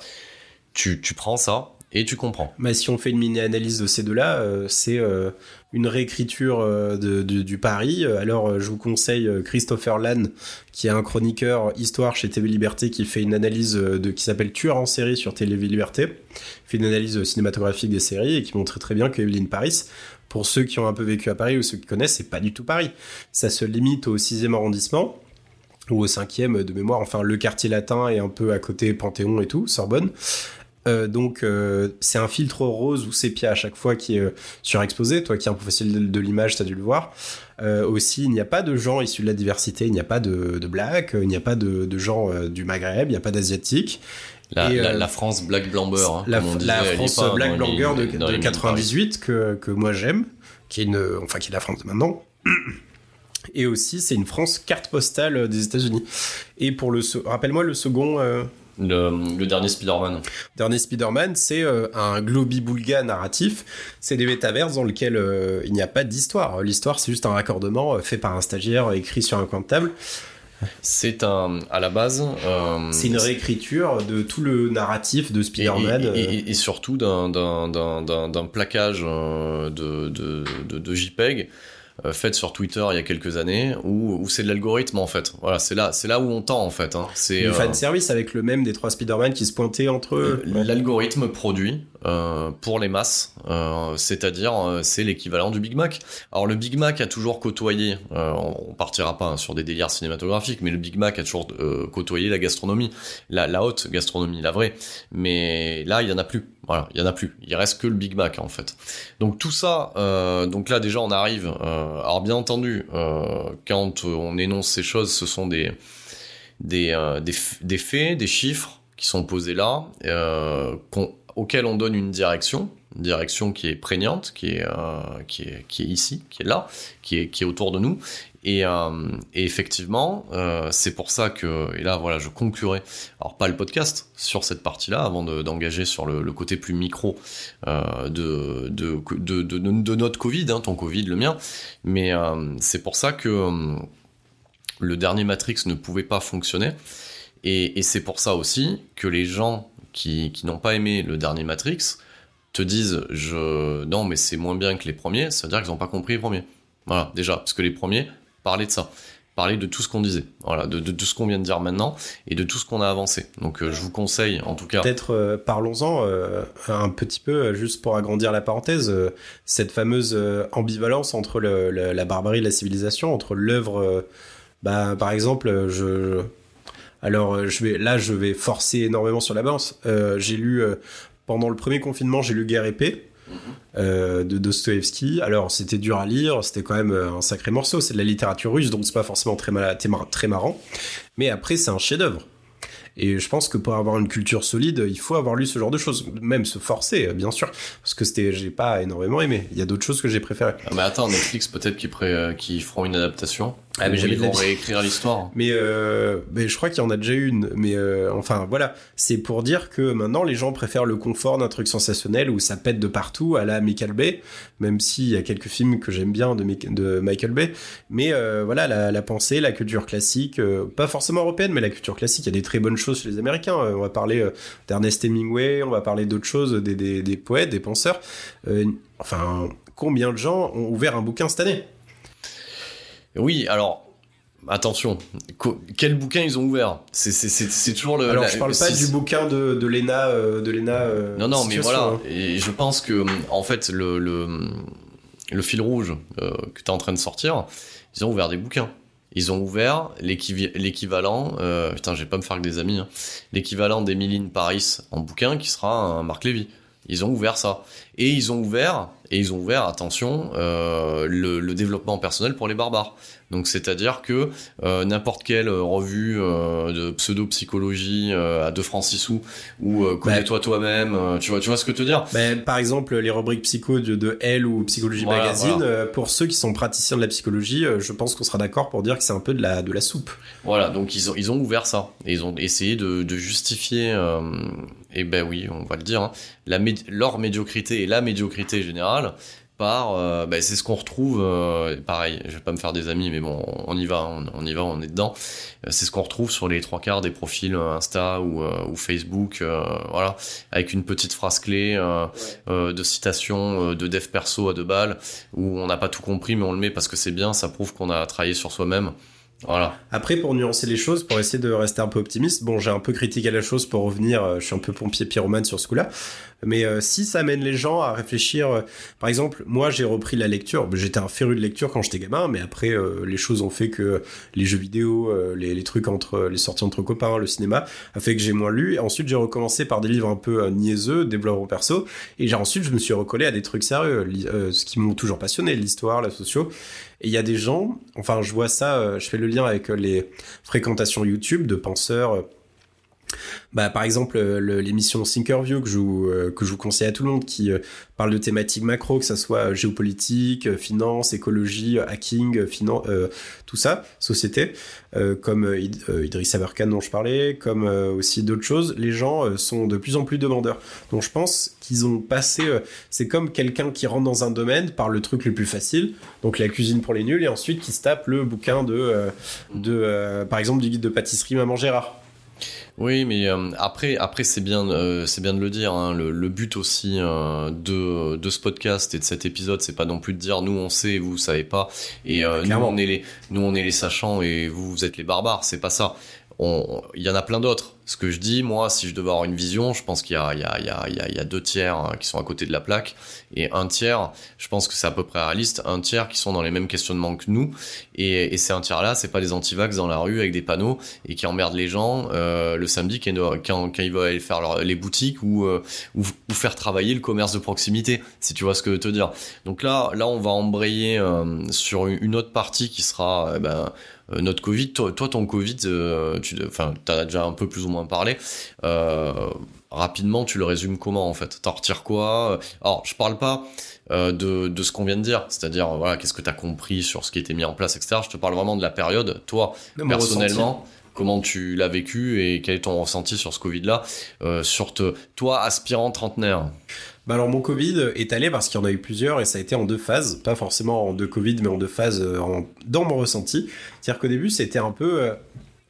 tu, tu prends ça et tu comprends.
Mais si on fait une mini-analyse de ces deux-là, euh, c'est euh, une réécriture euh, de, du Paris. Alors, je vous conseille Christopher Lann, qui est un chroniqueur histoire chez TV Liberté, qui fait une analyse de qui s'appelle Tueur en série sur TV Liberté. Il fait une analyse cinématographique des séries et qui montre très bien que Evelyn Paris, pour ceux qui ont un peu vécu à Paris ou ceux qui connaissent, c'est pas du tout Paris. Ça se limite au 6e arrondissement ou au 5e de mémoire, enfin le quartier latin est un peu à côté Panthéon et tout, Sorbonne. Euh, donc euh, c'est un filtre rose ou sépia à chaque fois qui est euh, surexposé. Toi qui es un professionnel de, de l'image, tu as dû le voir. Euh, aussi, il n'y a pas de gens issus de la diversité, il n'y a pas de, de blacks, il n'y a pas de, de gens du Maghreb, il n'y a pas d'asiatiques.
La, la, la France Black Blamber, hein,
la,
disait,
France Black Blangueur de, de
les
98 que, que moi j'aime, qui est une, enfin qui est la France de maintenant. Et aussi, c'est une France carte postale des États-Unis. Et pour le, rappelle-moi le second.
Le, le dernier Spider-Man.
Dernier Spider-Man, c'est euh, un globi-boulga narratif. C'est des métaverses dans lesquels euh, il n'y a pas d'histoire. L'histoire, c'est juste un raccordement euh, fait par un stagiaire, écrit sur un coin de table.
C'est un, à la base, euh,
C'est une réécriture de tout le narratif de Spider-Man.
et- et- et surtout d'un, plaquage de, de, de, de JPEG euh, fait sur Twitter il y a quelques années où, où c'est de l'algorithme en fait. Voilà, c'est là, c'est là où on tend en fait. Hein. C'est
du
euh,
fan service avec le même des trois Spider-Man qui se pointaient entre eux.
Euh, L'algorithme produit euh, pour les masses, euh, c'est-à-dire euh, c'est l'équivalent du Big Mac. Alors le Big Mac a toujours côtoyé, on partira pas hein, sur des délires cinématographiques, mais le Big Mac a toujours côtoyé la gastronomie, la, haute gastronomie, la vraie. Mais là, il y en a plus. Voilà, il y en a plus. Il reste que le Big Mac en fait. Donc tout ça, donc là déjà on arrive. alors bien entendu, quand on énonce ces choses, ce sont des des, des, des faits, des chiffres qui sont posés là, qu'on- auxquels on donne une direction, une direction qui est prégnante, qui est, euh, qui est, qui est ici, qui est là, qui est, qui est autour de nous. Et, euh, effectivement, euh, c'est pour ça que, et là voilà, je conclurai, alors pas le podcast sur cette partie-là, avant de- d'engager sur le, côté plus micro de, de, de, de, notre Covid, hein, ton Covid, le mien, mais c'est pour ça que le dernier Matrix ne pouvait pas fonctionner. Et c'est pour ça aussi que les gens qui, n'ont pas aimé le dernier Matrix te disent je non mais c'est moins bien que les premiers, ça veut dire qu'ils n'ont pas compris les premiers. Voilà, déjà, parce que les premiers parlaient de ça, parlaient de tout ce qu'on disait, voilà, de, de ce qu'on vient de dire maintenant et de tout ce qu'on a avancé. Donc euh, je vous conseille en tout cas.
Peut-être euh, parlons-en euh, un petit peu, juste pour agrandir la parenthèse, cette fameuse ambivalence entre la barbarie et la civilisation, entre l'œuvre, bah, par exemple, je, alors euh, je vais, là je vais forcer énormément sur la balance. Euh, j'ai lu euh, pendant le premier confinement, j'ai lu Guerre et paix. euh, de Dostoevsky. Alors c'était dur à lire, c'était quand même un sacré morceau. C'est de la littérature russe, donc c'est pas forcément très, mal- très mar- très marrant. Mais après c'est un chef-d'œuvre. Et je pense que pour avoir une culture solide, il faut avoir lu ce genre de choses, même se forcer, bien sûr, parce que c'était, j'ai pas énormément aimé. Il y a d'autres choses que j'ai préférées.
Ah, mais attends, Netflix peut-être qu'ils pré- qu'ils feront une adaptation.
Ah, mais
ils vont réécrire l'histoire.
Mais, euh, mais je crois qu'il y en a déjà une. Mais euh, enfin, voilà. C'est pour dire que maintenant, les gens préfèrent le confort d'un truc sensationnel où ça pète de partout à la Michael Bay, même s'il y a quelques films que j'aime bien de, Michael Bay. Mais euh, voilà, la, la pensée, la culture classique, pas forcément européenne, mais la culture classique, il y a des très bonnes choses chez les Américains. On va parler d'Ernest Hemingway, on va parler d'autres choses, des, des, des poètes, des penseurs. Enfin, combien de gens ont ouvert un bouquin cette année?
Oui, alors. Attention, quel bouquin ils ont ouvert? C'est toujours le.
Alors,
la-
je parle pas du bouquin de, de Lena, euh, de Lena. euh,
Non, non, mais voilà.
hein.
Et je pense que, en fait, le, le, le fil rouge euh, que tu es en train de sortir, ils ont ouvert des bouquins. Ils ont ouvert l'équivalent, putain, je vais pas me faire que des amis, hein, l'équivalent d'Emily in Paris en bouquin qui sera un Marc Lévy. Ils ont ouvert ça. Et ils ont ouvert, et ils ont ouvert, attention, euh, le, le développement personnel pour les barbares. Donc c'est-à-dire que euh, n'importe quelle revue euh, de pseudo-psychologie à 2 francs 6 sous ou euh, connais-toi toi-même, euh, tu vois, tu vois ce que je veux te dire?
Ben, par exemple, les rubriques psycho de, de Elle ou Psychologie
Voilà,
Magazine,
voilà.
pour ceux qui sont praticiens de la psychologie, je pense qu'on sera d'accord pour dire que c'est un peu de la, de la soupe.
Voilà, donc ils ont, ils ont ouvert ça. Et ils ont essayé de, de justifier, et ben oui, on va le dire, hein, la médi- leur médiocrité et la médiocrité générale par, euh, bah, c'est ce qu'on retrouve, euh, pareil, je vais pas me faire des amis, mais bon, on y va, on, y va, on est dedans. Euh, c'est ce qu'on retrouve sur les trois quarts des profils Insta ou, ou Facebook, voilà, avec une petite phrase clé de citation de dev perso à deux balles, où on n'a pas tout compris, mais on le met parce que c'est bien, ça prouve qu'on a travaillé sur soi-même. Voilà.
Après, pour nuancer les choses, pour essayer de rester un peu optimiste, bon, j'ai un peu critiqué la chose pour revenir, je suis un peu pompier pyromane sur ce coup-là, mais euh, si ça amène les gens à réfléchir, euh, par exemple, moi j'ai repris la lecture. J'étais un féru de lecture quand j'étais gamin, mais après euh, les choses ont fait que les jeux vidéo, les, les, trucs entre les sorties entre copains, le cinéma, a fait que j'ai moins lu. Et ensuite j'ai recommencé par des livres un peu niaiseux, développement perso. Et ensuite je me suis recollé à des trucs sérieux, ce qui m'ont toujours passionné, l'histoire, la socio. Et il y a des gens, enfin je vois ça, je fais le lien avec les fréquentations YouTube de penseurs bah, par exemple, euh, l'émission Thinkerview que je, vous, euh, que je vous conseille à tout le monde qui euh, parle de thématiques macro, que ça soit géopolitique, finance, écologie, hacking, finance, tout ça, société, comme Idriss Aberkan dont je parlais, comme aussi d'autres choses, les gens sont de plus en plus demandeurs. Donc je pense qu'ils ont passé, c'est comme quelqu'un qui rentre dans un domaine par le truc le plus facile, donc la cuisine pour les nuls, et ensuite qui se tape le bouquin de, de par exemple, du guide de pâtisserie Maman Gérard.
Oui, mais euh, après, après c'est bien, euh, c'est bien de le dire. Hein. Le, but aussi euh, de, de ce podcast et de cet épisode, c'est pas non plus de dire nous on sait, vous, vous savez pas, et nous on est les, nous on est les sachants et vous vous êtes les barbares. C'est pas ça il y en a plein d'autres. Ce que je dis, moi, si je devais avoir une vision, je pense qu'il y, y, y, y a, deux tiers hein, qui sont à côté de la plaque et un tiers, je pense que c'est à peu près réaliste, un tiers qui sont dans les mêmes questionnements que nous. Et, et ces un tiers-là, c'est pas des antivax dans la rue avec des panneaux et qui emmerdent les gens euh, le samedi quand, ils veulent aller faire les boutiques ou, euh, ou, faire travailler le commerce de proximité, si tu vois ce que je veux te dire. Donc là, là, on va embrayer euh, sur une autre partie qui sera ben, notre Covid, toi, ton Covid, euh, tu enfin, as déjà un peu plus ou moins parlé. Euh, rapidement, tu le résumes comment en fait? T'en retires quoi? Alors, je parle pas de, ce qu'on vient de dire, c'est-à-dire voilà, qu'est-ce que tu as compris sur ce qui était mis en place, etc. Je te parle vraiment de la période. Toi, personnellement, comment tu l'as vécu et quel est ton ressenti sur ce Covid-là, sur toi, aspirant trentenaire
bah alors mon Covid est allé parce qu'il y en a eu plusieurs et ça a été en deux phases, pas forcément en deux Covid mais en deux phases euh, dans mon ressenti. C'est-à-dire qu'au début c'était un peu euh,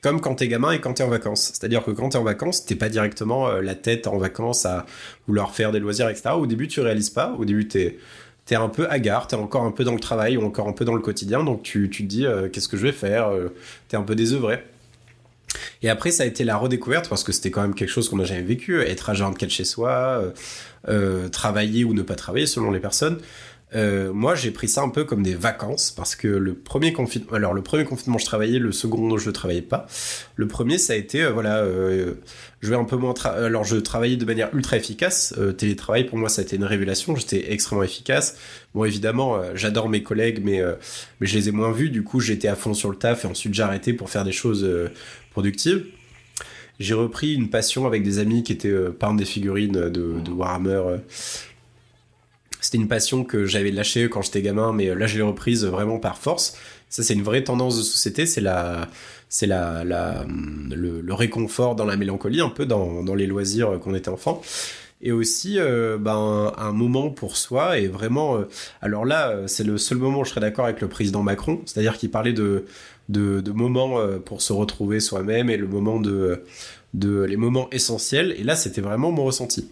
comme quand t'es gamin et quand t'es en vacances. C'est-à-dire que quand t'es en vacances, t'es pas directement euh, la tête en vacances à vouloir faire des loisirs, etc. Au début tu réalises pas, au début t'es t'es un peu hagard, t'es encore un peu dans le travail ou encore un peu dans le quotidien, donc tu, tu te dis qu'est-ce que je vais faire, t'es un peu désœuvré. Et après, ça a été la redécouverte parce que c'était quand même quelque chose qu'on n'a jamais vécu, être à 24 chez soi, euh, travailler ou ne pas travailler selon les personnes. Euh, moi, j'ai pris ça un peu comme des vacances parce que le premier confinement, alors le premier confinement, je travaillais, le second, je ne travaillais pas. Le premier, ça a été, euh, voilà, euh, je vais un peu moins, alors je travaillais de manière ultra efficace. télétravail pour moi, ça a été une révélation. J'étais extrêmement efficace. Bon, évidemment, j'adore mes collègues, mais mais je les ai moins vus. Du coup, j'étais à fond sur le taf et ensuite j'ai arrêté pour faire des choses productives. J'ai repris une passion avec des amis qui étaient peindre des figurines de, de Warhammer c'était une passion que j'avais lâchée quand j'étais gamin, mais là je l'ai reprise vraiment par force. Ça, c'est une vraie tendance de société, c'est la, c'est la, la, le, réconfort dans la mélancolie, un peu dans, dans les loisirs qu'on était enfant et aussi euh, ben, un moment pour soi et vraiment euh, alors là euh, c'est le seul moment où je serais d'accord avec le président Macron c'est-à-dire qu'il parlait de, de, moments pour se retrouver soi-même et le moment de, les moments essentiels et là c'était vraiment mon ressenti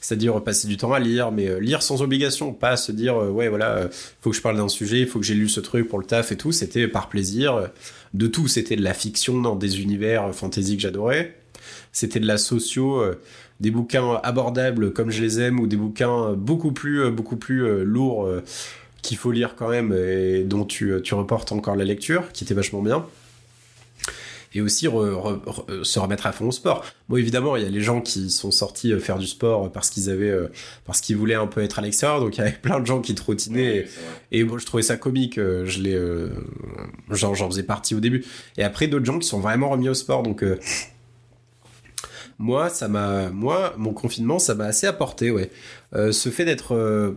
c'est-à-dire passer du temps à lire, mais euh, lire sans obligation, pas se dire euh, ouais voilà, euh, faut que je parle d'un sujet, il faut que j'ai lu ce truc pour le taf et tout. C'était par plaisir, de tout. C'était de la fiction dans des univers fantasy que j'adorais. C'était de la socio, des bouquins abordables comme je les aime, ou des bouquins beaucoup plus beaucoup plus lourds qu'il faut lire quand même et dont tu, tu reportes encore la lecture, qui était vachement bien et aussi se remettre à fond au sport. Bon, évidemment, il y a les gens qui sont sortis euh, faire du sport parce qu'ils avaient, euh, parce qu'ils voulaient un peu être à l'extérieur, donc il y avait plein de gens qui trottinaient. et, bon, je trouvais ça comique. Euh, je l'ai, j'en faisais partie au début. Et après, d'autres gens qui sont vraiment remis au sport, donc. moi, ça m'a, moi, mon confinement, ça m'a assez apporté, ouais. ce fait d'être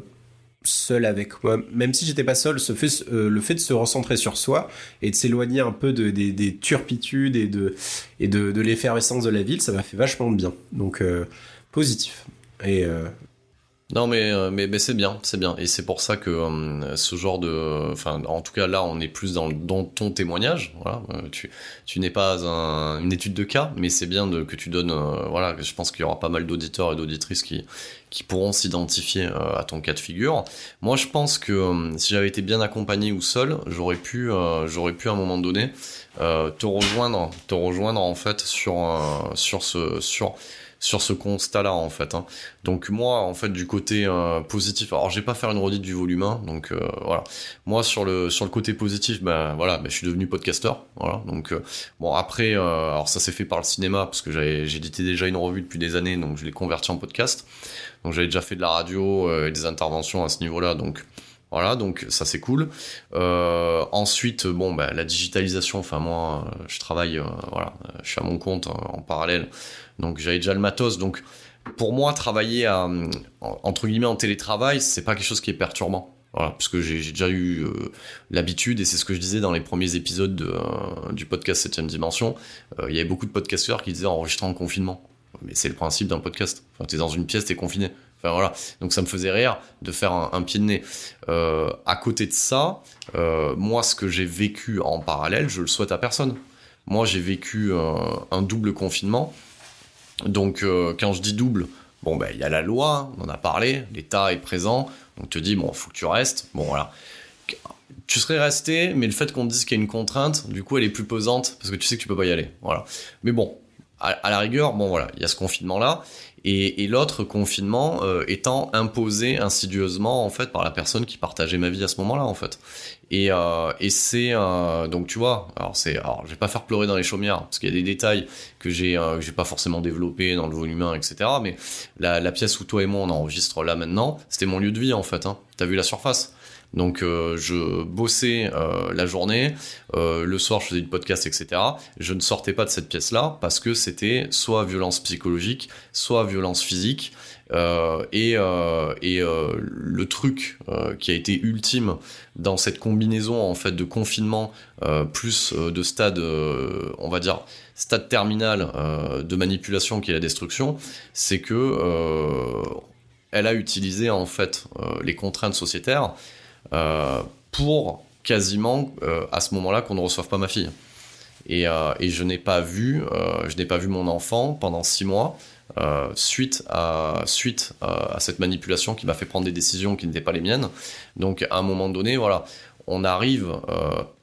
seul avec moi, même si j'étais pas seul, ce fait, euh, le fait de se recentrer sur soi et de s'éloigner un peu de, des, turpitudes et de, l'effervescence de la ville, ça m'a fait vachement bien. Donc, euh, positif. Et, euh,
Non mais euh, mais, mais c'est bien, c'est bien et c'est pour ça que euh, ce genre de enfin en tout cas là on est plus dans, dans ton témoignage voilà euh, tu n'es pas un, une étude de cas mais c'est bien que tu donnes voilà je pense qu'il y aura pas mal d'auditeurs et d'auditrices qui qui pourront s'identifier à ton cas de figure. Moi je pense que si j'avais été bien accompagné ou seul, j'aurais pu j'aurais pu à un moment donné te rejoindre te rejoindre en fait sur sur ce sur sur ce constat-là en fait. Hein. Donc moi en fait du côté euh, positif, alors j'ai pas faire une redite du volume 1, donc euh, voilà. Moi sur le sur le côté positif, ben voilà, ben, je suis devenu podcasteur, voilà. Donc euh, bon après, alors ça s'est fait par le cinéma parce que j'avais j'éditais déjà une revue depuis des années, donc je l'ai converti en podcast. Donc j'avais déjà fait de la radio et des interventions à ce niveau-là, donc voilà, donc ça c'est cool. Ensuite, bon, bah, la digitalisation. Enfin moi, je travaille, voilà, je suis à mon compte en parallèle, donc j'avais déjà le matos. Donc pour moi, travailler entre guillemets en télétravail, c'est pas quelque chose qui est perturbant. Voilà, puisque j'ai déjà eu l'habitude, et c'est ce que je disais dans les premiers épisodes de, du podcast 7ème Dimension, il y avait beaucoup de podcasteurs qui disaient enregistrer en confinement. Mais c'est le principe d'un podcast. Enfin, t'es dans une pièce, t'es confiné. Enfin voilà, donc ça me faisait rire de faire un, pied de nez. Euh, à côté de ça, euh, moi ce que j'ai vécu en parallèle, je le souhaite à personne. Moi j'ai vécu euh, un double confinement. Donc quand je dis double, bon ben il y a la loi, on en a parlé, l'État est présent, donc te dis bon faut que tu restes. Bon voilà, tu serais resté, mais le fait qu'on te dise qu'il y a une contrainte, du coup elle est plus pesante parce que tu sais que tu peux pas y aller. Voilà. Mais bon, à, la rigueur, bon voilà, il y a ce confinement là, et, l'autre confinement euh, étant imposé insidieusement en fait par la personne qui partageait ma vie à ce moment-là en fait. Et, euh, et c'est euh, donc tu vois, alors c'est, alors je vais pas faire pleurer dans les chaumières parce qu'il y a des détails que j'ai que j'ai pas forcément développé dans le volume 1, etc. Mais la, la, pièce où toi et moi on enregistre là maintenant, c'était mon lieu de vie en fait. Hein. T'as vu la surface donc euh, je bossais euh, la journée, euh, le soir je faisais du podcast, etc. Je ne sortais pas de cette pièce-là parce que c'était soit violence psychologique, soit violence physique. Et, et le truc qui a été ultime dans cette combinaison en fait de confinement plus de stade, on va dire stade terminal de manipulation qui est la destruction, c'est que elle a utilisé en fait les contraintes sociétaires euh, pour quasiment euh, à ce moment-là qu'on ne reçoive pas ma fille. Et, euh, et je n'ai pas vu, je n'ai pas vu mon enfant pendant six mois. Suite à suite à cette manipulation qui m'a fait prendre des décisions qui n'étaient pas les miennes. Donc à un moment donné, voilà, on arrive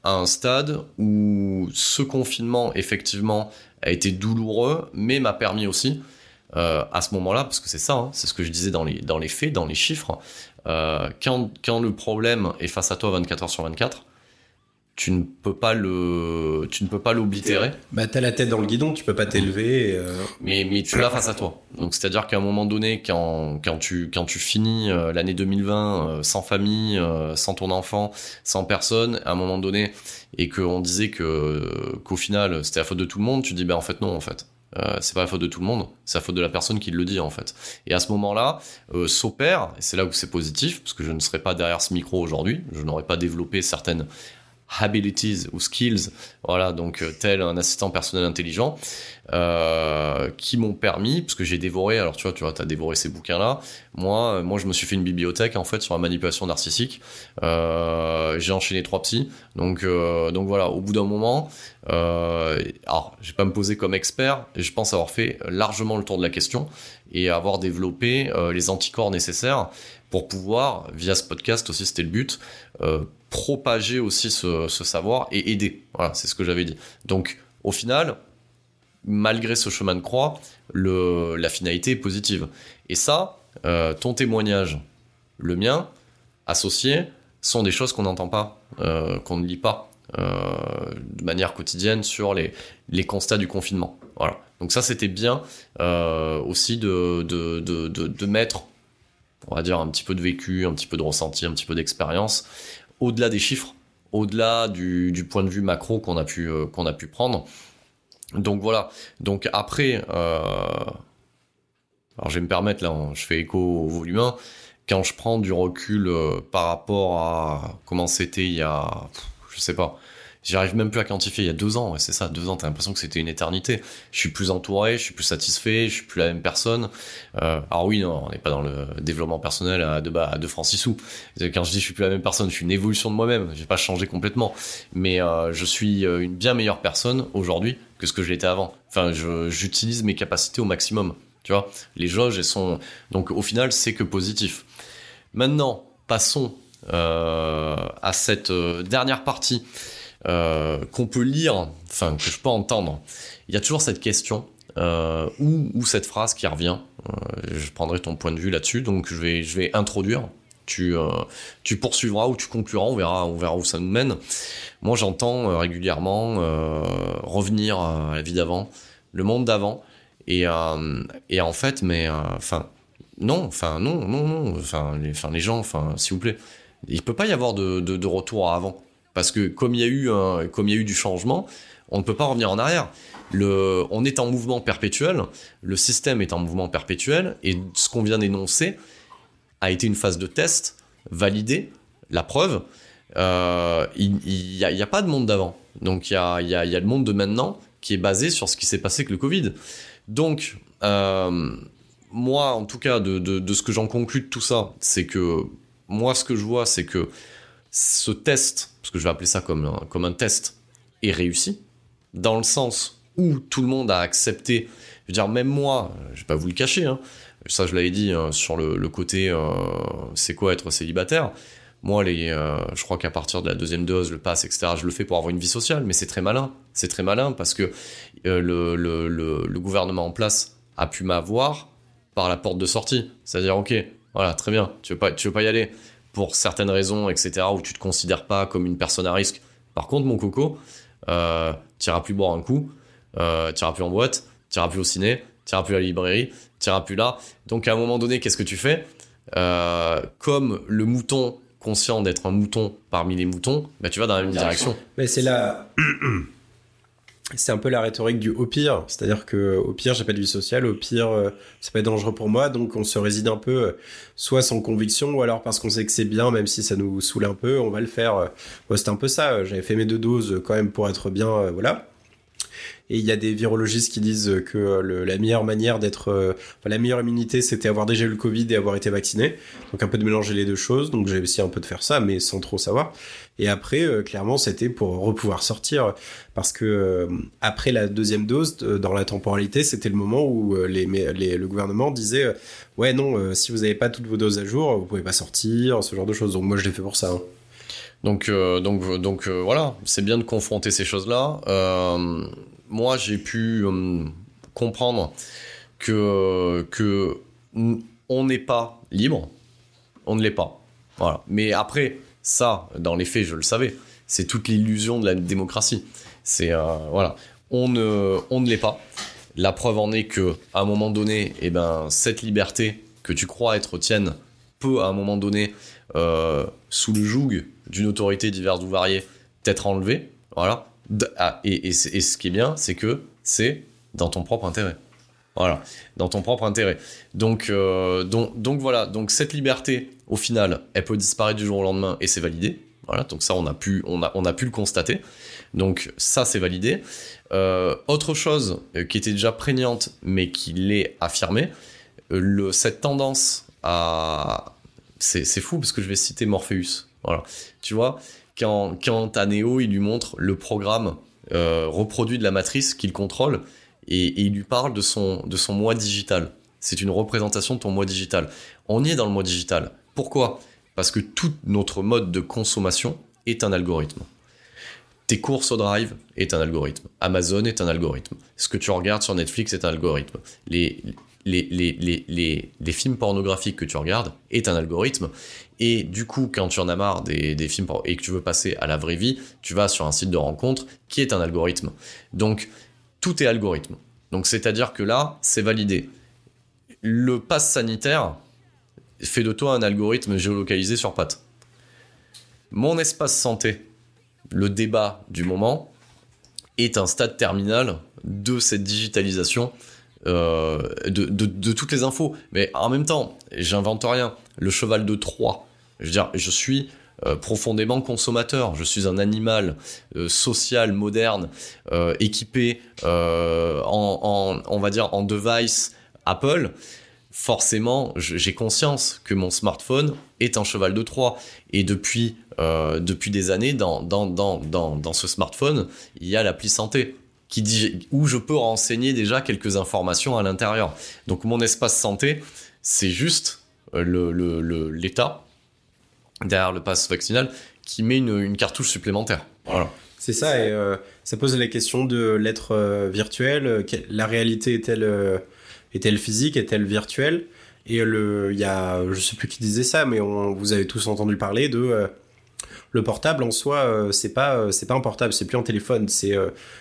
à un stade où ce confinement effectivement a été douloureux, mais m'a permis aussi à ce moment-là, parce que c'est ça, hein, c'est ce que je disais dans les dans les faits, dans les chiffres, euh, quand, quand le problème est face à toi 24 heures sur 24, tu ne peux pas le tu ne peux pas l'oblitérer.
Bah t'as la tête dans le guidon tu peux pas t'élever
euh... mais mais tu l'as face à toi. Donc c'est à dire qu'à un moment donné quand quand tu quand tu finis euh, l'année 2020 euh, sans famille sans ton enfant sans personne à un moment donné et qu'on disait que qu'au final c'était la faute de tout le monde tu dis ben en fait non en fait. Euh, c'est pas la faute de tout le monde, c'est la faute de la personne qui le dit en fait. Et à ce moment-là, euh, s'opère, et c'est là où c'est positif, parce que je ne serais pas derrière ce micro aujourd'hui, je n'aurais pas développé certaines abilities ou skills, voilà, donc euh, tel un assistant personnel intelligent, euh, qui m'ont permis, parce que j'ai dévoré, alors tu vois, tu vois, t'as dévoré ces bouquins-là. Moi, euh, moi, je me suis fait une bibliothèque en fait sur la manipulation narcissique. J'ai enchaîné trois psys, donc donc voilà. Au bout d'un moment, alors, je vais pas me poser comme expert, je pense avoir fait largement le tour de la question et avoir développé les anticorps nécessaires pour pouvoir, via ce podcast aussi, c'était le but, propager aussi ce, savoir et aider. Voilà, c'est ce que j'avais dit. Donc, au final, malgré ce chemin de croix, le, la finalité est positive. Et ça, euh, ton témoignage, le mien, associé, sont des choses qu'on n'entend pas, euh, qu'on ne lit pas euh, de manière quotidienne sur les, les constats du confinement. Voilà. Donc ça, c'était bien aussi de, de, de, de, mettre, on va dire, un petit peu de vécu, un petit peu de ressenti, un petit peu d'expérience au-delà des chiffres, au-delà du, point de vue macro qu'on a pu euh, a pu prendre. Donc voilà. Donc après, euh, alors je vais me permettre là, je fais écho au volume 1. Quand je prends du recul euh, par rapport à comment c'était il y a, je sais pas, J'arrive même plus à quantifier. Il y a deux ans, c'est ça, deux ans. T'as l'impression que c'était une éternité. Je suis plus entouré, je suis plus satisfait, je suis plus la même personne. Euh, alors oui, non, on n'est pas dans le développement personnel à deux, à deux francs six sous. Quand je dis je suis plus la même personne, je suis une évolution de moi-même. J'ai pas changé complètement, mais euh, je suis euh, une bien meilleure personne aujourd'hui que ce que je l'étais avant. Enfin, j'utilise mes capacités au maximum. Tu vois, les jauges elles sont donc au final c'est que positif. Maintenant, passons à cette dernière partie qu'on peut lire, enfin que je peux entendre, il y a toujours cette question euh, ou, cette phrase qui revient. Euh, je prendrai ton point de vue là-dessus, donc je vais, introduire. Tu, euh, poursuivras ou tu concluras, on verra, où ça nous mène. Moi, j'entends régulièrement revenir à la vie d'avant, le monde d'avant, et, en fait, mais enfin, non, enfin non, non, non, enfin les, les gens, enfin s'il vous plaît, il peut pas y avoir de retour à avant. Parce que comme il y a eu comme il y a eu du changement, on ne peut pas revenir en arrière. On est en mouvement perpétuel, le système est en mouvement perpétuel, et ce qu'on vient d'énoncer a été une phase de test, validée, la preuve. Euh, il n'y a, pas de monde d'avant. Donc il y a, y, a, y a, le monde de maintenant qui est basé sur ce qui s'est passé avec le Covid. Donc, euh, moi, en tout cas, de, de, de ce que j'en conclus de tout ça, c'est que moi, ce que je vois, c'est que ce test, parce que je vais appeler ça comme un, comme un test, est réussi, dans le sens où tout le monde a accepté, je veux dire, même moi, je vais pas vous le cacher, hein, ça je l'avais dit hein, sur le, côté, euh, c'est quoi être célibataire? Moi, les, euh, je crois qu'à partir de la deuxième dose, le pass, etc., je le fais pour avoir une vie sociale, mais c'est très malin. C'est très malin parce que euh, le, le, le, le, gouvernement en place a pu m'avoir par la porte de sortie. C'est-à-dire, ok, voilà, très bien, tu veux pas, tu veux pas y aller pour certaines raisons, etc., où tu te considères pas comme une personne à risque. Par contre, mon coco, euh, tu iras plus boire un coup, euh, tu iras plus en boîte, tu iras plus au ciné, tu iras plus à la librairie, tu iras plus là. Donc, à un moment donné, qu'est-ce que tu fais? Euh, Comme le mouton conscient d'être un mouton parmi les moutons, bah, tu vas dans la même direction.
Mais c'est là. C'est un peu la rhétorique du au pire, c'est-à-dire que au pire j'ai pas de vie sociale, au pire euh, c'est pas dangereux pour moi, donc on se réside un peu, euh, soit sans conviction ou alors parce qu'on sait que c'est bien, même si ça nous saoule un peu, on va le faire. Euh. Ouais, c'était un peu ça. J'avais fait mes deux doses quand même pour être bien, voilà. Et il y a des virologistes qui disent que le, la meilleure manière d'être, euh, la meilleure immunité, c'était avoir déjà eu le Covid et avoir été vacciné. Donc un peu de mélanger les deux choses. Donc j'ai essayé un peu de faire ça, mais sans trop savoir. Et après, euh, clairement, c'était pour repouvoir sortir, parce que euh, après la deuxième dose, dans la temporalité, c'était le moment où le gouvernement disait, ouais non, si vous n'avez pas toutes vos doses à jour, vous pouvez pas sortir, ce genre de choses. Donc moi, je l'ai fait pour ça. Hein.
Donc, euh, donc, euh, voilà, c'est bien de confronter ces choses-là. Euh, moi, j'ai pu comprendre que, que on n'est pas libre, on ne l'est pas. Voilà. Mais après, ça, dans les faits, je le savais. C'est toute l'illusion de la démocratie. C'est voilà, on ne, on ne l'est pas. La preuve en est que, à un moment donné, eh ben, cette liberté que tu crois être tienne peut, à un moment donné, euh, sous le joug d'une autorité diverse ou variée, être enlevée. Voilà. Ah, et, ce qui est bien, c'est que c'est dans ton propre intérêt. Voilà, dans ton propre intérêt. Donc, euh, donc, donc voilà, donc cette liberté, au final, elle peut disparaître du jour au lendemain et c'est validé. Voilà, donc ça, on a pu, on a, on a pu le constater. Donc ça, c'est validé. Euh, autre chose euh, qui était déjà prégnante, mais qui l'est affirmée, cette tendance à... C'est fou parce que je vais citer Morpheus. Voilà. Tu vois, quand, quand il lui montre le programme euh, reproduit de la matrice qu'il contrôle et, il lui parle de son, de son moi digital. C'est une représentation de ton moi digital. On y est dans le moi digital. Pourquoi? Parce que tout notre mode de consommation est un algorithme. Tes courses au drive est un algorithme. Amazon est un algorithme. Ce que tu regardes sur Netflix est un algorithme. Les, les, les, les, les films pornographiques que tu regardes est un algorithme. Et du coup, quand tu en as marre des, films et que tu veux passer à la vraie vie, tu vas sur un site de rencontre qui est un algorithme. Donc, tout est algorithme. Donc, c'est-à-dire que là, c'est validé. Le pass sanitaire fait de toi un algorithme géolocalisé sur pattes. Mon espace santé, le débat du moment, est un stade terminal de cette digitalisation euh, de, de, toutes les infos. Mais en même temps, j'invente rien. Le cheval de Troie, je veux dire, je suis euh, profondément consommateur. Je suis un animal euh, social, moderne, euh, équipé en, on va dire, en device Apple. Forcément, j'ai conscience que mon smartphone est un cheval de Troie. Et depuis, depuis des années, dans, dans, dans, dans, dans ce smartphone, il y a l'appli santé qui dit, où je peux renseigner déjà quelques informations à l'intérieur. Donc mon espace santé, c'est juste l'État, le, le, derrière le pass vaccinal, qui met une, cartouche supplémentaire.
C'est ça, et euh, ça pose la question de l'être euh, virtuel. La réalité est-elle euh, est-elle physique, est-elle virtuelle? Et il y a, je sais plus qui disait ça, mais on, vous avez tous entendu parler de le portable en soi, c'est pas c'est pas un portable, c'est plus un téléphone, c'est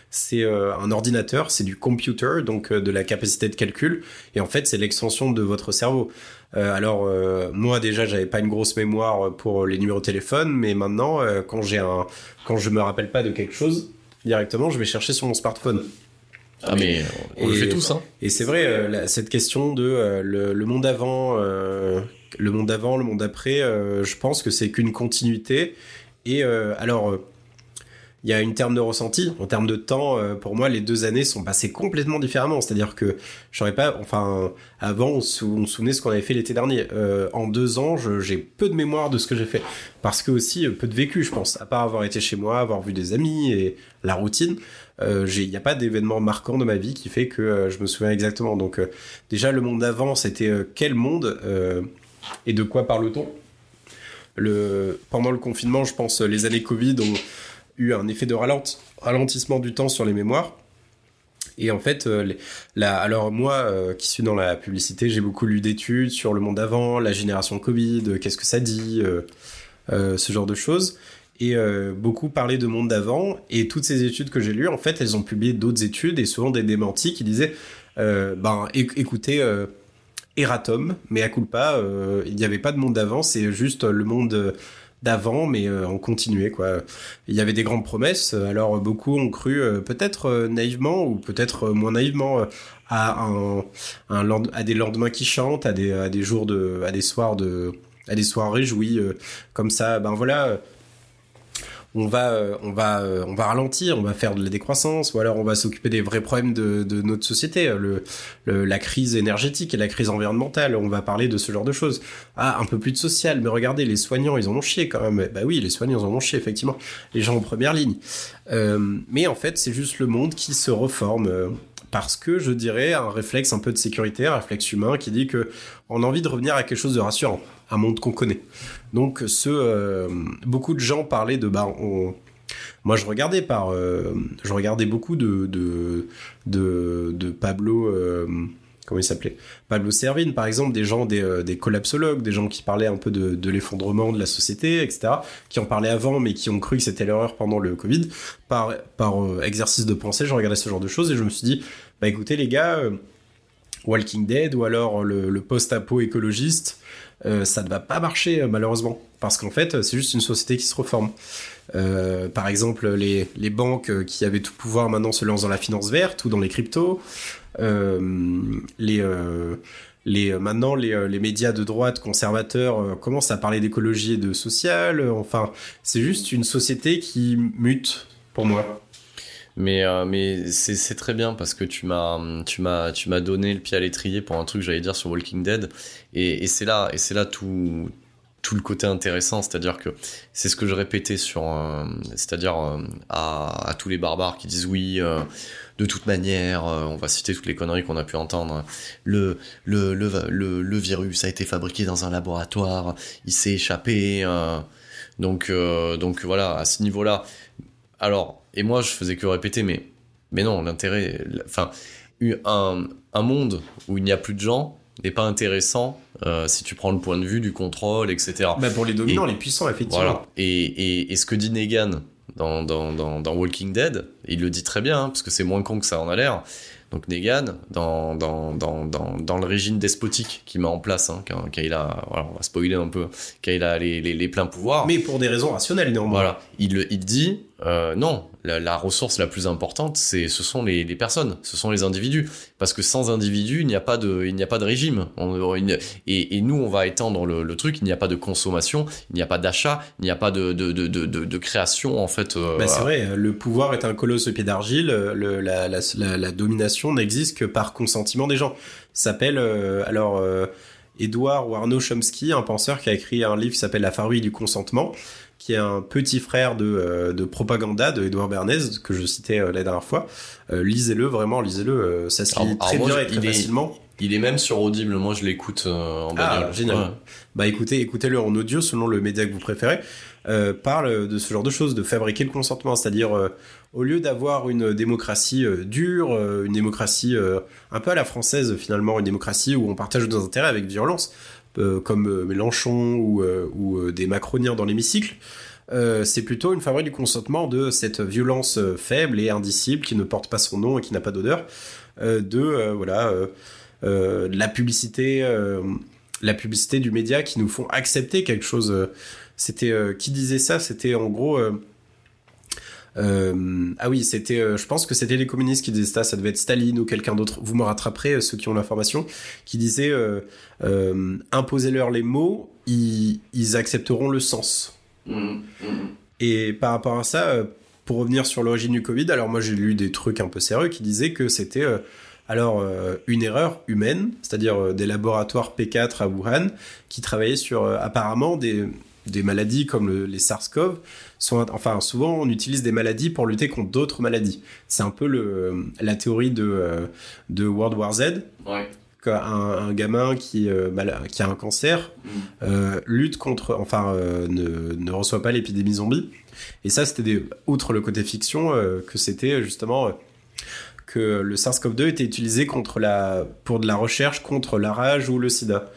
c'est un ordinateur, c'est du computer, donc de la capacité de calcul, et en fait c'est l'extension de votre cerveau. Euh, alors euh, moi déjà j'avais pas une grosse mémoire pour les numéros de téléphone, mais maintenant euh, quand j'ai un quand je me rappelle pas de quelque chose directement, je vais chercher sur mon smartphone.
Ah mais on le fait tous hein.
Et c'est vrai cette question de le, monde avant, le monde avant, le monde après, je pense que c'est qu'une continuité. Et alors il y a une terme de ressenti. En termes de temps, euh, pour moi, les deux années sont passées complètement différemment. C'est-à-dire que j'aurais pas, enfin, avant, on, se souvenait ce qu'on avait fait l'été dernier. Euh, en deux ans, j'ai peu de mémoire de ce que j'ai fait. Parce que aussi, euh, peu de vécu, je pense. À part avoir été chez moi, avoir vu des amis et la routine, il n'y a pas d'événement marquant de ma vie qui fait que je me souviens exactement. Donc, déjà, le monde d'avant, c'était quel monde et de quoi parle-t-on? Le, pendant le confinement, je pense, les années Covid ont eu un effet de ralentissement du temps sur les mémoires. Et en fait, euh, alors moi euh, qui suis dans la publicité, j'ai beaucoup lu d'études sur le monde d'avant, la génération Covid, euh, qu'est-ce que ça dit, ce genre de choses. Et beaucoup parlé de monde d'avant. Et toutes ces études que j'ai lues, en fait, elles ont publié d'autres études et souvent des démentis qui disaient, ben écoutez, Eratom, mais à culpa, il n'y avait pas de monde d'avant, c'est juste le monde d'avant, mais euh, on continuait quoi. Il y avait des grandes promesses, alors beaucoup ont cru euh, peut-être euh, naïvement ou peut-être moins naïvement à un, à des lendemains qui chantent, à des à des jours de à des soirs de à des soirs réjouis comme ça. Ben voilà on va, euh, on va, euh, on va ralentir, on va faire de la décroissance, ou alors on va s'occuper des vrais problèmes de, de notre société, le, la crise énergétique et la crise environnementale. On va parler de ce genre de choses. Ah, un peu plus de social, mais regardez, les soignants, ils en ont chié quand même. Bah oui, les soignants, ils en ont chié, effectivement. Les gens en première ligne. Euh, mais en fait, c'est juste le monde qui se reforme. parce que je dirais un réflexe un peu de sécurité, un réflexe humain qui dit que on a envie de revenir à quelque chose de rassurant, un monde qu'on connaît. Donc euh, beaucoup de gens parlaient de bah moi je regardais par euh, je regardais beaucoup de de de, Pablo euh, comment il s'appelait? Pablo Servine par exemple des gens des, des collapsologues des gens qui parlaient un peu de, de l'effondrement de la société etc qui en parlaient avant mais qui ont cru que c'était l'erreur pendant le Covid. Par par exercice de pensée je regardais ce genre de choses et je me suis dit bah écoutez les gars Walking Dead ou alors le, le post-apo écologiste euh, ça ne va pas marcher euh, malheureusement parce qu'en fait c'est juste une société qui se reforme. Euh, par exemple, les, banques qui avaient tout pouvoir maintenant se lancent dans la finance verte ou dans les cryptos. les les, maintenant, les, les, médias de droite conservateurs commencent à parler d'écologie et de social. enfin, c'est juste une société qui mute pour moi.
Mais, mais c'est très bien parce que tu m'as donné le pied à l'étrier pour un truc que j'allais dire sur Walking Dead et, c'est là, et c'est là tout, tout le côté intéressant, c'est-à-dire que c'est ce que je répétais sur, euh, c'est-à-dire euh, à, tous les barbares qui disent oui, euh, de toute manière, on va citer toutes les conneries qu'on a pu entendre. Le, le, le, le, virus a été fabriqué dans un laboratoire, il s'est échappé. donc, donc voilà, à ce niveau-là. Alors, et moi je faisais que répéter, mais, mais non, l'intérêt, enfin, un, un monde où il n'y a plus de gens, n'est pas intéressant euh, si tu prends le point de vue du contrôle, etc.
Bah pour les dominants, les puissants, effectivement. Voilà.
Et, et, et, ce que dit Negan dans, dans, dans, dans Walking Dead, il le dit très bien, hein, parce que c'est moins con que ça en a l'air. Donc Negan, dans, dans, dans, dans, dans le régime despotique qu'il met en place, hein, quand, quand, il a, voilà, on va spoiler un peu, quand il a les, les, les, pleins pouvoirs.
Mais pour des raisons rationnelles néanmoins.
Voilà, il, il dit, Euh, non, la, la, ressource la plus importante, c'est ce sont les, les, personnes, ce sont les individus, parce que sans individus, il n'y a pas de, il n'y a pas de régime. On, et, et, nous, on va étendre le, le truc. Il n'y a pas de consommation, il n'y a pas d'achat, il n'y a pas de, de, de, de, de création en fait.
Euh, bah, c'est vrai, le pouvoir est un colosse au pied d'argile. La, la, la, la, domination n'existe que par consentement des gens. S'appelle euh, alors. Edouard ou Arnaud Chomsky, un penseur qui a écrit un livre qui s'appelle La farouille du consentement, qui est un petit frère de, euh, de Propaganda de Edouard Bernays, que je citais euh, la dernière fois. Euh, lisez-le, vraiment, lisez-le. ça se lit très bien et très facilement.
il est même sur Audible, moi je l'écoute en bagnole.
Ah, génial. Bah écoutez, écoutez-le en audio selon le média que vous préférez. Parle de ce genre de choses, de fabriquer le consentement, c'est-à-dire au lieu d'avoir une démocratie dure, une démocratie un peu à la française finalement, une démocratie où on partage nos intérêts avec violence, euh, comme euh, Mélenchon ou, euh, ou des macroniens dans l'hémicycle. c'est plutôt une fabrique du consentement de cette violence faible et indicible qui ne porte pas son nom et qui n'a pas d'odeur, de voilà la publicité, la publicité du média qui nous font accepter quelque chose. C'était qui disait ça? C'était en gros euh, ah oui, c'était, euh, je pense que c'était les communistes qui disaient ça, ça devait être Staline ou quelqu'un d'autre. Vous me rattraperez, euh, ceux qui ont l'information, qui disait euh, imposez-leur les mots, ils, ils, accepteront le sens. Mmh, mmh. Et par rapport à ça, pour revenir sur l'origine du Covid, alors moi j'ai lu des trucs un peu sérieux qui disaient que c'était alors une erreur humaine, c'est-à-dire des laboratoires P4 à Wuhan qui travaillaient sur apparemment des des maladies comme les SARS-CoV sont, enfin, souvent on utilise des maladies pour lutter contre d'autres maladies. C'est un peu le, la théorie de, euh, de World War Z. Ouais. Un, un, gamin qui, euh, qui a un cancer mm. euh, lutte contre, enfin, ne, ne, reçoit pas l'épidémie zombie. Et ça, c'était outre le côté fiction, que c'était justement que le SARS-CoV-2 était utilisé contre la, pour de la recherche contre la rage ou le sida.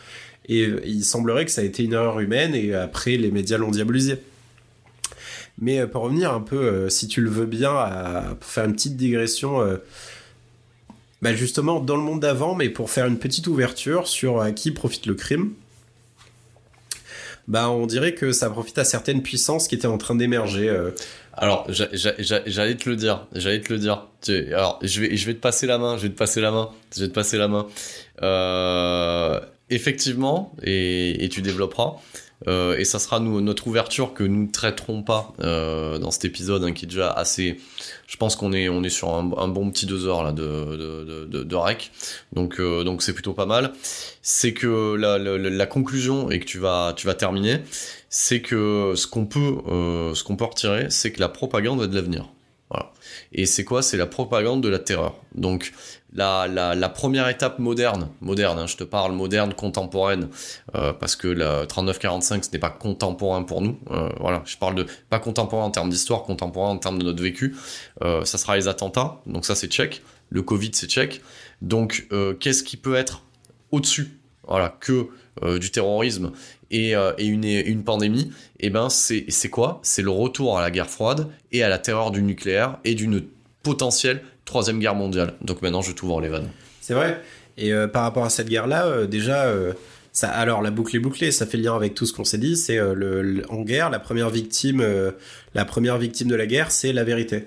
Et il semblerait que ça a été une erreur humaine et après les médias l'ont diabolisé. Mais euh, pour revenir un peu, euh, si tu le veux bien, à, faire une petite digression, euh, bah justement dans le monde d'avant, mais pour faire une petite ouverture sur à qui profite le crime, bah on dirait que ça profite à certaines puissances qui étaient en train d'émerger.
Alors j'allais te le dire, j'allais te le dire. Alors je vais, je vais te passer la main, je vais te passer la main, je vais te passer la main. Euh, effectivement, et, tu développeras. Euh, et ça sera notre ouverture que nous ne traiterons pas euh, dans cet épisode hein, qui est déjà assez. Je pense qu'on est sur un, bon petit deux heures de rec, donc euh, donc c'est plutôt pas mal. C'est que la, conclusion et que tu vas terminer, c'est que ce qu'on peut retirer, c'est que la propagande est de l'avenir. Et c'est quoi? C'est la propagande de la terreur. Donc la, première étape moderne, moderne, hein, je te parle moderne, contemporaine, euh, parce que la 39-45 ce n'est pas contemporain pour nous. Euh, voilà, je parle de pas contemporain en termes d'histoire, contemporain en termes de notre vécu. Euh, ça sera les attentats, donc ça c'est check. Le Covid c'est check. Donc euh, qu'est-ce qui peut être au-dessus, voilà, que du terrorisme et, et une, une, pandémie, et eh ben c'est quoi? C'est le retour à la guerre froide et à la terreur du nucléaire et d'une potentielle troisième guerre mondiale. Donc maintenant, je t'ouvre les vannes.
C'est vrai. Et euh, par rapport à cette guerre-là, euh, déjà, euh, ça, alors la boucle est bouclée. Ça fait lien avec tout ce qu'on s'est dit. C'est le, en guerre, la première victime, la première victime de la guerre, c'est la vérité.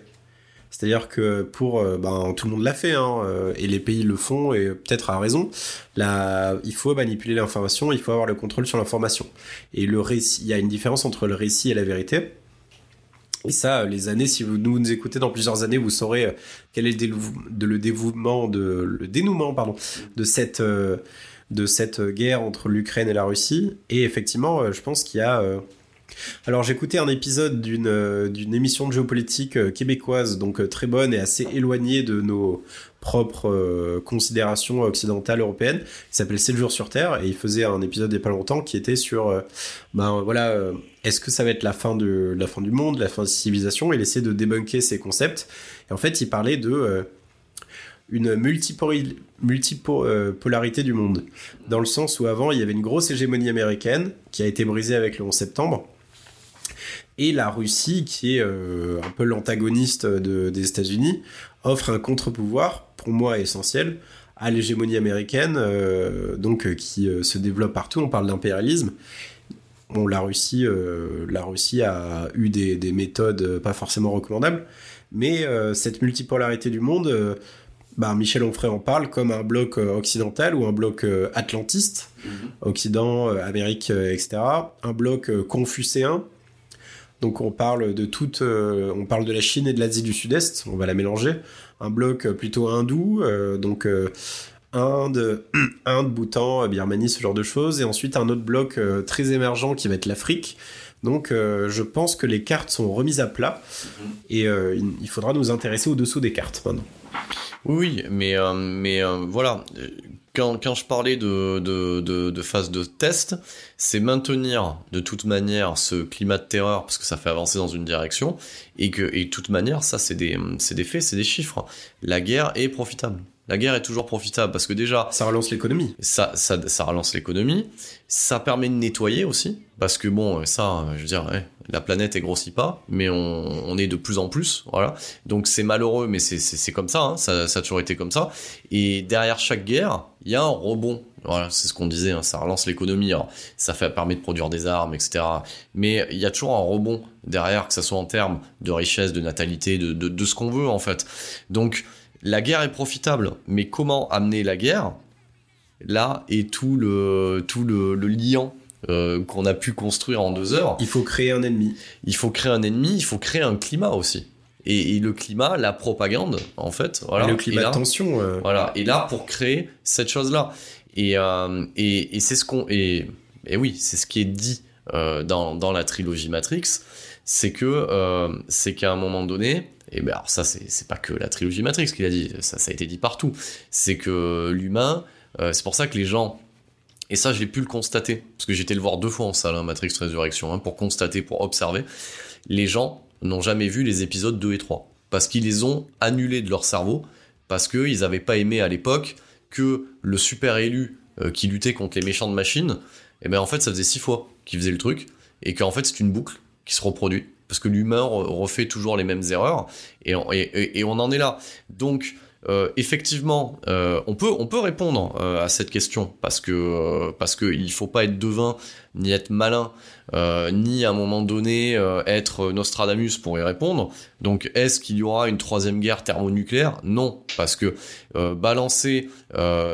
C'est-à-dire que pour, ben, tout le monde l'a fait, hein, et les pays le font, et peut-être à raison. Là, il faut manipuler l'information, il faut avoir le contrôle sur l'information. Et le récit, il y a une différence entre le récit et la vérité. Et ça, les années, si vous nous, écoutez dans plusieurs années, vous saurez euh, quel est le, dénouement, pardon, de cette, euh, de cette guerre entre l'Ukraine et la Russie. Et effectivement, euh, je pense qu'il y a. Alors, j'écoutais un épisode d'une émission de géopolitique québécoise, donc très bonne et assez éloignée de nos propres considérations occidentales européennes, qui s'appelle 7 jours sur Terre, et il faisait un épisode il n'y a pas longtemps qui était sur, ben voilà est-ce que ça va être la fin de la fin du monde, la fin de la civilisation Il essaie de débunker ces concepts. Et en fait, il parlait de euh, une multipolarité du monde, dans le sens où avant il y avait une grosse hégémonie américaine qui a été brisée avec le 11 septembre, et la Russie, qui est euh, un peu l'antagoniste des États-Unis, offre un contre-pouvoir, pour moi essentiel, à l'hégémonie américaine, euh, donc qui se développe partout. On parle d'impérialisme la Russie, la Russie a eu des, des, méthodes pas forcément recommandables, mais cette multipolarité du monde bah, Michel Onfray en parle comme un bloc euh, occidental ou un bloc euh, atlantiste, mhm. Occident, euh, Amérique, etc. Un bloc confucéen. Donc on parle de toute, on parle de la Chine et de l'Asie du Sud-Est. On va la mélanger. Un bloc plutôt hindou, donc Inde, Inde, Bhoutan, Birmanie, ce genre de choses. Et ensuite un autre bloc très émergent qui va être l'Afrique. Donc je pense que les cartes sont remises à plat mhm. et il faudra nous intéresser au-dessous des cartes maintenant.
Oui, mais, euh, mais euh, voilà, quand, quand, je parlais de, de, de, de phase de test, c'est maintenir de toute manière ce climat de terreur parce que ça fait avancer dans une direction et que et de toute manière, ça c'est des, des faits, c'est des chiffres. La guerre est profitable. La guerre est toujours profitable parce que déjà.
Ça relance l'économie.
Ça, ça, ça relance l'économie. Ça permet de nettoyer aussi. Parce que bon, ça, je veux dire, la planète est grossit pas, mais on, on, est de plus en plus. Voilà. Donc c'est malheureux, mais c'est comme ça, hein, ça. Ça a toujours été comme ça. Et derrière chaque guerre, il y a un rebond. Voilà, c'est ce qu'on disait, hein, ça relance l'économie. Ça fait, permet de produire des armes, etc. Mais il y a toujours un rebond derrière, que ce soit en termes de richesse, de natalité, de, de, de ce qu'on veut, en fait. Donc, la guerre est profitable, mais comment amener la guerre? Là est tout le, tout le, liant euh, qu'on a pu construire en deux heures.
Il faut créer un ennemi.
Il faut créer un ennemi, il faut créer un climat aussi. Et, le climat, la propagande, en fait. Voilà,
le climat de tension.
Euh. Voilà, et là pour créer cette chose-là. Et, euh, et, c'est ce qu'on. Et, et, oui, c'est ce qui est dit dans, dans la trilogie Matrix c'est que c'est qu'à un moment donné, et ben alors ça, c'est pas que la trilogie Matrix qu'il a dit, ça, a été dit partout. C'est que l'humain, euh, c'est pour ça que les gens, et ça j'ai pu le constater, parce que j'étais le voir deux fois en salle, hein, Matrix Résurrection, hein, pour constater, pour observer, les gens n'ont jamais vu les épisodes 2 et 3, parce qu'ils les ont annulés de leur cerveau, parce qu'ils n'avaient pas aimé à l'époque que le super élu euh, qui luttait contre les méchants de machines, et ben en fait ça faisait six fois qu'il faisait le truc, et qu'en fait c'est une boucle qui se reproduit parce que l'humain refait toujours les mêmes erreurs, et, on en est là. Donc, euh, effectivement, euh, on peut on peut répondre euh, à cette question parce que parce que il faut pas être devin ni être malin ni à un moment donné être Nostradamus pour y répondre. Donc est-ce qu'il y aura une troisième guerre thermonucléaire? Non, parce que balancer,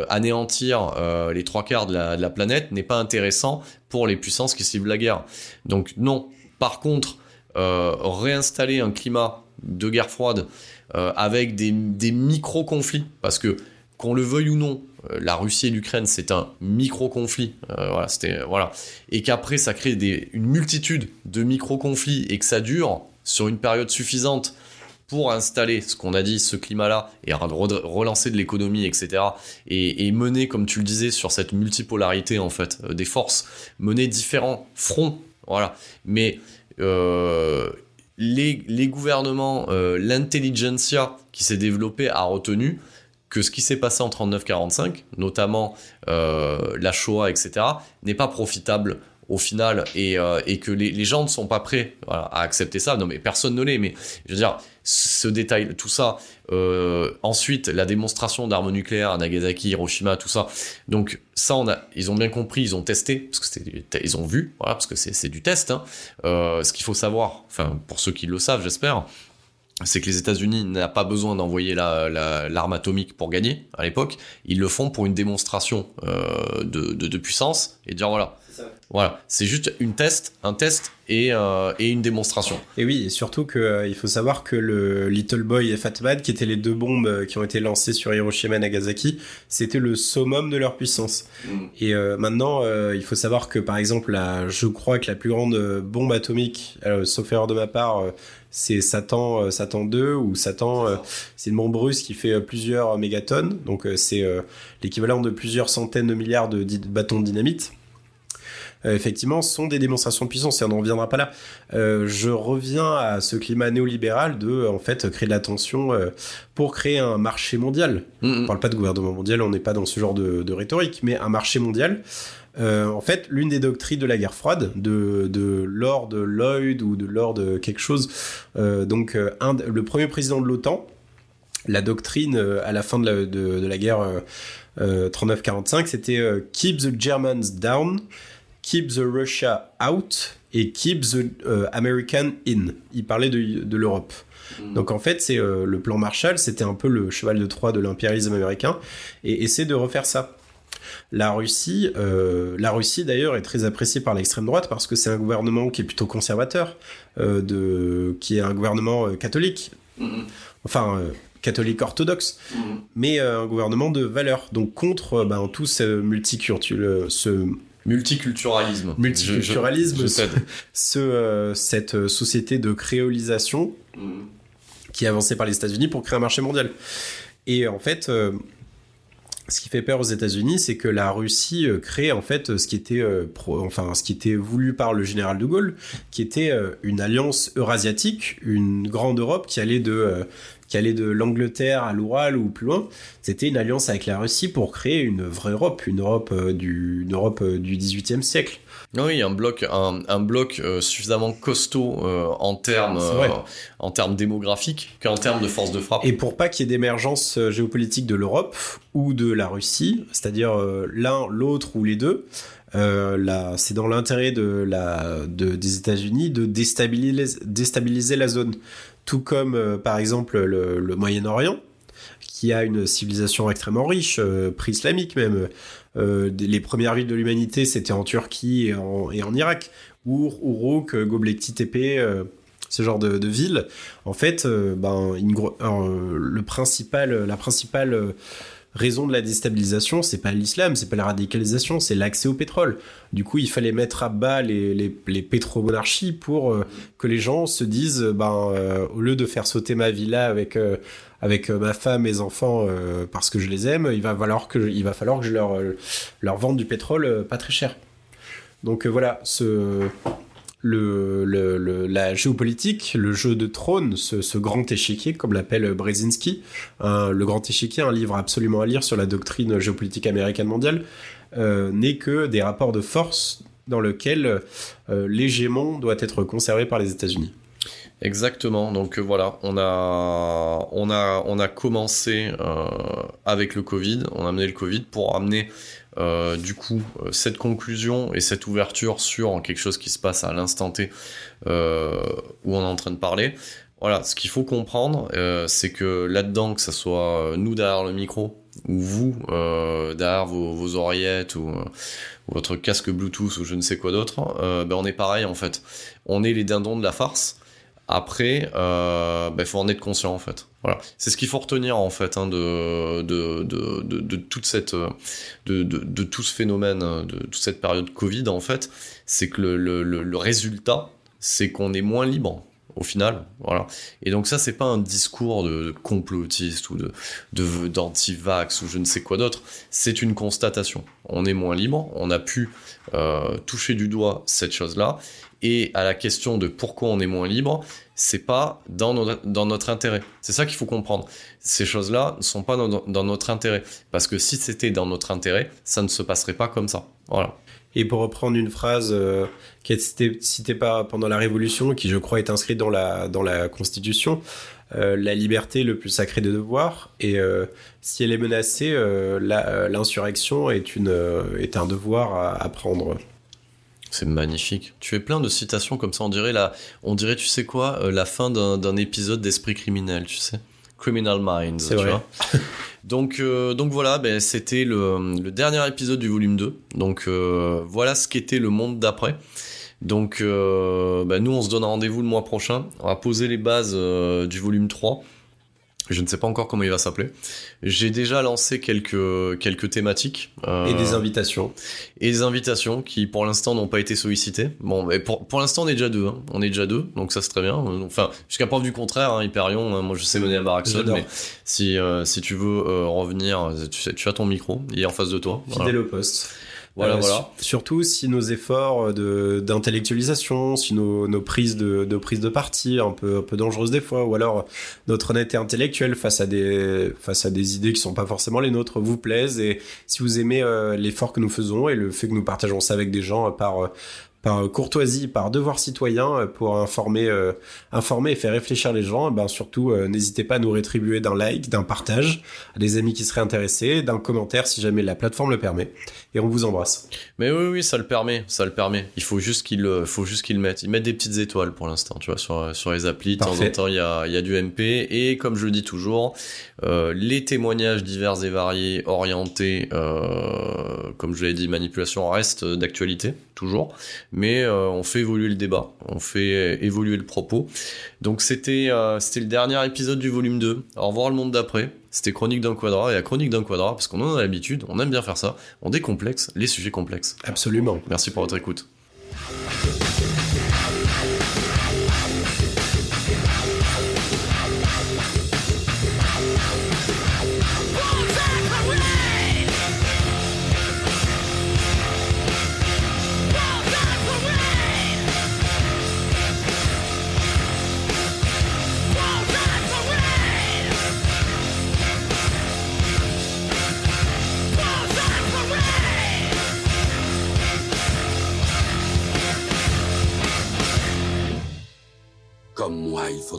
anéantir les trois quarts de la, planète n'est pas intéressant pour les puissances qui ciblent la guerre. Donc non. Par contre, réinstaller un climat de guerre froide euh, avec des, micro-conflits, parce que qu'on le veuille ou non, euh, la Russie et l'Ukraine, c'est un micro-conflit, voilà, c'était voilà, et qu'après ça crée des, une multitude de micro-conflits et que ça dure sur une période suffisante pour installer ce qu'on a dit, ce climat-là, et relancer de l'économie, etc., et, et, mener, comme tu le disais, sur cette multipolarité en fait des forces, mener différents fronts, voilà. Mais euh, les, les, gouvernements, euh, l'intelligentsia qui s'est développée a retenu que ce qui s'est passé en 39-45, notamment euh, la Shoah, etc., n'est pas profitable au final et, euh, que les, gens ne sont pas prêts à accepter ça. Non, mais personne ne l'est. Mais je veux dire, ce détail, tout ça. Euh, ensuite, la démonstration d'armes nucléaires à Nagasaki, Hiroshima, tout ça. Donc ça, a, ils ont bien compris, ils ont testé, parce que ils ont vu, parce que c'est du test. Hein. Euh, ce qu'il faut savoir, enfin pour ceux qui le savent, j'espère, c'est que les États-Unis n'ont pas besoin d'envoyer l'arme la, atomique pour gagner à l'époque. Ils le font pour une démonstration euh, de, de, de, puissance et dire voilà, voilà, c'est juste une test, un test et, euh, et une démonstration.
Et oui, et surtout qu'il euh, il faut savoir que le Little Boy et Fat Man, qui étaient les deux bombes qui ont été lancées sur Hiroshima et Nagasaki, c'était le summum de leur puissance. Mm. Et maintenant, il faut savoir que par exemple, la, je crois que la plus grande bombe atomique, sauf erreur de ma part, c'est Satan, Satan 2 ou Satan, c'est une bombe russe qui fait plusieurs mégatonnes, donc c'est l'équivalent de plusieurs centaines de milliards de bâtons de dynamite. Euh, effectivement, sont des démonstrations de puissance et on n'en reviendra pas là. Euh, je reviens à ce climat néolibéral de, en fait, créer de la tension euh, pour créer un marché mondial. On ne On parle pas de gouvernement mondial, on n'est pas dans ce genre de, rhétorique, mais un marché mondial. En fait, l'une des doctrines de la guerre froide, de, de Lord Lloyd ou de Lord quelque chose, donc le premier président de l'OTAN, la doctrine à la fin de la, de la guerre 39-45, c'était Keep the Germans down Keep the Russia out et Keep the euh, American in. Il parlait de, de l'Europe. Donc en fait, c'est euh, le plan Marshall, c'était un peu le cheval de Troie de l'impérialisme américain, et essaie de refaire ça. La Russie, euh, la Russie d'ailleurs est très appréciée par l'extrême droite parce que c'est un gouvernement qui est plutôt conservateur, euh, de, qui est un gouvernement euh, catholique, enfin euh, catholique orthodoxe, mais euh, un gouvernement de valeurs, donc contre ben, tout ce multiculturel, ce
Multiculturalisme.
multiculturalisme,
Je, je
ce, euh, cette société de créolisation qui est avancée par les États-Unis pour créer un marché mondial. Et en fait, euh, ce qui fait peur aux États-Unis, c'est que la Russie euh, crée en fait ce qui était, euh, pro- enfin ce qui était voulu par le général de Gaulle, qui était euh, une alliance eurasiatique, une grande Europe qui allait de euh, qui allait de l'Angleterre à l'Oural ou plus loin. C'était une alliance avec la Russie pour créer une vraie Europe, une Europe euh, du, une Europe euh, du XVIIIe siècle.
Oui, un bloc, un, un bloc euh, suffisamment costaud euh, en termes, euh, en termes démographiques qu'en termes de force de frappe.
Et pour pas qu'il y ait d'émergence géopolitique de l'Europe ou de la Russie, c'est-à-dire l'un, l'autre ou les deux, c'est dans l'intérêt de la, de, des États-Unis de déstabiliser, déstabiliser la zone. Tout comme, par exemple, le, le Moyen-Orient, qui a une civilisation extrêmement riche, euh, pré-islamique même. Euh, les premières villes de l'humanité, c'était en Turquie et en, et en Irak. Our, Uruk, Göbekli ce genre de, de villes. En fait, euh, ben, le principal, la principale raison de la déstabilisation, c'est pas l'islam, c'est pas la radicalisation, c'est l'accès au pétrole. Du coup, il fallait mettre à bas les, les, les pétromonarchies pour que les gens se disent, ben, au lieu de faire sauter ma villa avec avec euh, ma femme, mes enfants, euh, parce que je les aime, il va falloir que je leur euh, leur vende du pétrole pas très cher. Donc voilà, le, la géopolitique, le jeu de trône, ce, grand échiquier, comme l'appelle Brzezinski, le grand échiquier, un livre absolument à lire sur la doctrine géopolitique américaine mondiale, n'est que des rapports de force dans lesquels euh, l'hégémon doit être conservé par les États-Unis.
Exactement. Donc euh, voilà, on a, on a, on a commencé euh, avec le Covid, on a amené le Covid pour amener euh, du coup cette conclusion et cette ouverture sur quelque chose qui se passe à l'instant T où on est en train de parler. Voilà, ce qu'il faut comprendre, c'est que là-dedans, que ce soit nous derrière le micro ou vous derrière vos, vos oreillettes ou, ou votre casque Bluetooth ou je ne sais quoi d'autre, ben on est pareil en fait. On est les dindons de la farce. Après, euh, ben, faut en être conscient en fait. Voilà, c'est ce qu'il faut retenir en fait hein, de, de, de, de, toute cette, euh, de, tout ce phénomène, euh, de toute cette période Covid en fait, c'est que le, le, le résultat, c'est qu'on est moins libre au final, voilà. Et donc ça, c'est pas un discours de, complotiste ou de de- d'anti-vax ou je ne sais quoi d'autre. C'est une constatation. On est moins libre. On a pu euh, toucher du doigt cette chose-là. Et à la question de pourquoi on est moins libre, c'est pas dans notre, intérêt. C'est ça qu'il faut comprendre. Ces choses-là ne sont pas dans, notre intérêt. Parce que si c'était dans notre intérêt, ça ne se passerait pas comme ça. Voilà.
Et pour reprendre une phrase euh, qui est citée, citée pendant la Révolution, qui je crois est inscrite dans la, Constitution, euh, la liberté le plus sacré des devoirs, et euh, si elle est menacée, euh, l'insurrection est, est un devoir à prendre.
C'est magnifique. Tu fais plein de citations comme ça. On dirait, la, on dirait tu sais quoi, euh, la fin d'un épisode d'Esprit criminel, tu sais. Criminal Minds, tu
vrai.
vois. donc, euh, donc voilà, ben, c'était le, le dernier épisode du volume 2. Donc euh, voilà ce qu'était le monde d'après. Donc ben, nous, on se donne rendez-vous le mois prochain. On va poser les bases du volume 3. Je ne sais pas encore comment il va s'appeler. J'ai déjà lancé quelques, quelques thématiques. euh,
Et des invitations.
et des invitations qui pour l'instant n'ont pas été sollicitées. Bon, mais pour, pour l'instant on est déjà deux, hein. on est déjà deux, donc ça c'est très bien. Enfin, jusqu'à preuve du contraire, hein, Hyperion, hein, moi je sais mener seul,
J'adore.
mais si, euh, si tu veux euh, revenir, tu, sais, tu as ton micro, il est en face de toi. Voilà,
Fidèle au poste.
Voilà.
Euh,
voilà.
su- Surtout si nos efforts de- d'intellectualisation, si nos, nos prises de, de prise de parti un peu, un peu dangereuses des fois, ou alors notre honnêteté intellectuelle face à des face à des idées qui sont pas forcément les nôtres vous plaisent et si vous aimez euh, l'effort que nous faisons et le fait que nous partageons ça avec des gens euh, par euh, par courtoisie, par devoir citoyen, pour informer, informer et faire réfléchir les gens, ben surtout n'hésitez pas à nous rétribuer d'un like, d'un partage à des amis qui seraient intéressés, d'un commentaire si jamais la plateforme le permet. Et on vous embrasse.
Mais oui, oui, ça le permet, ça le permet. Il faut juste qu'il, faut juste mettent, ils mettent des petites étoiles pour l'instant, tu vois, sur sur les applis. De temps en temps, il y a, y a du MP et comme je le dis toujours, euh, les témoignages divers et variés, orientés, euh, comme je l'ai dit, manipulation reste d'actualité, toujours, mais euh, on fait évoluer le débat, on fait évoluer le propos. Donc c'était c'était le dernier épisode du volume 2. Au revoir le monde d'après. C'était Chronique d'un quadra et à Chronique d'un quadra, parce qu'on en a l'habitude, on aime bien faire ça, on décomplexe les sujets complexes.
Absolument.
Merci pour votre écoute.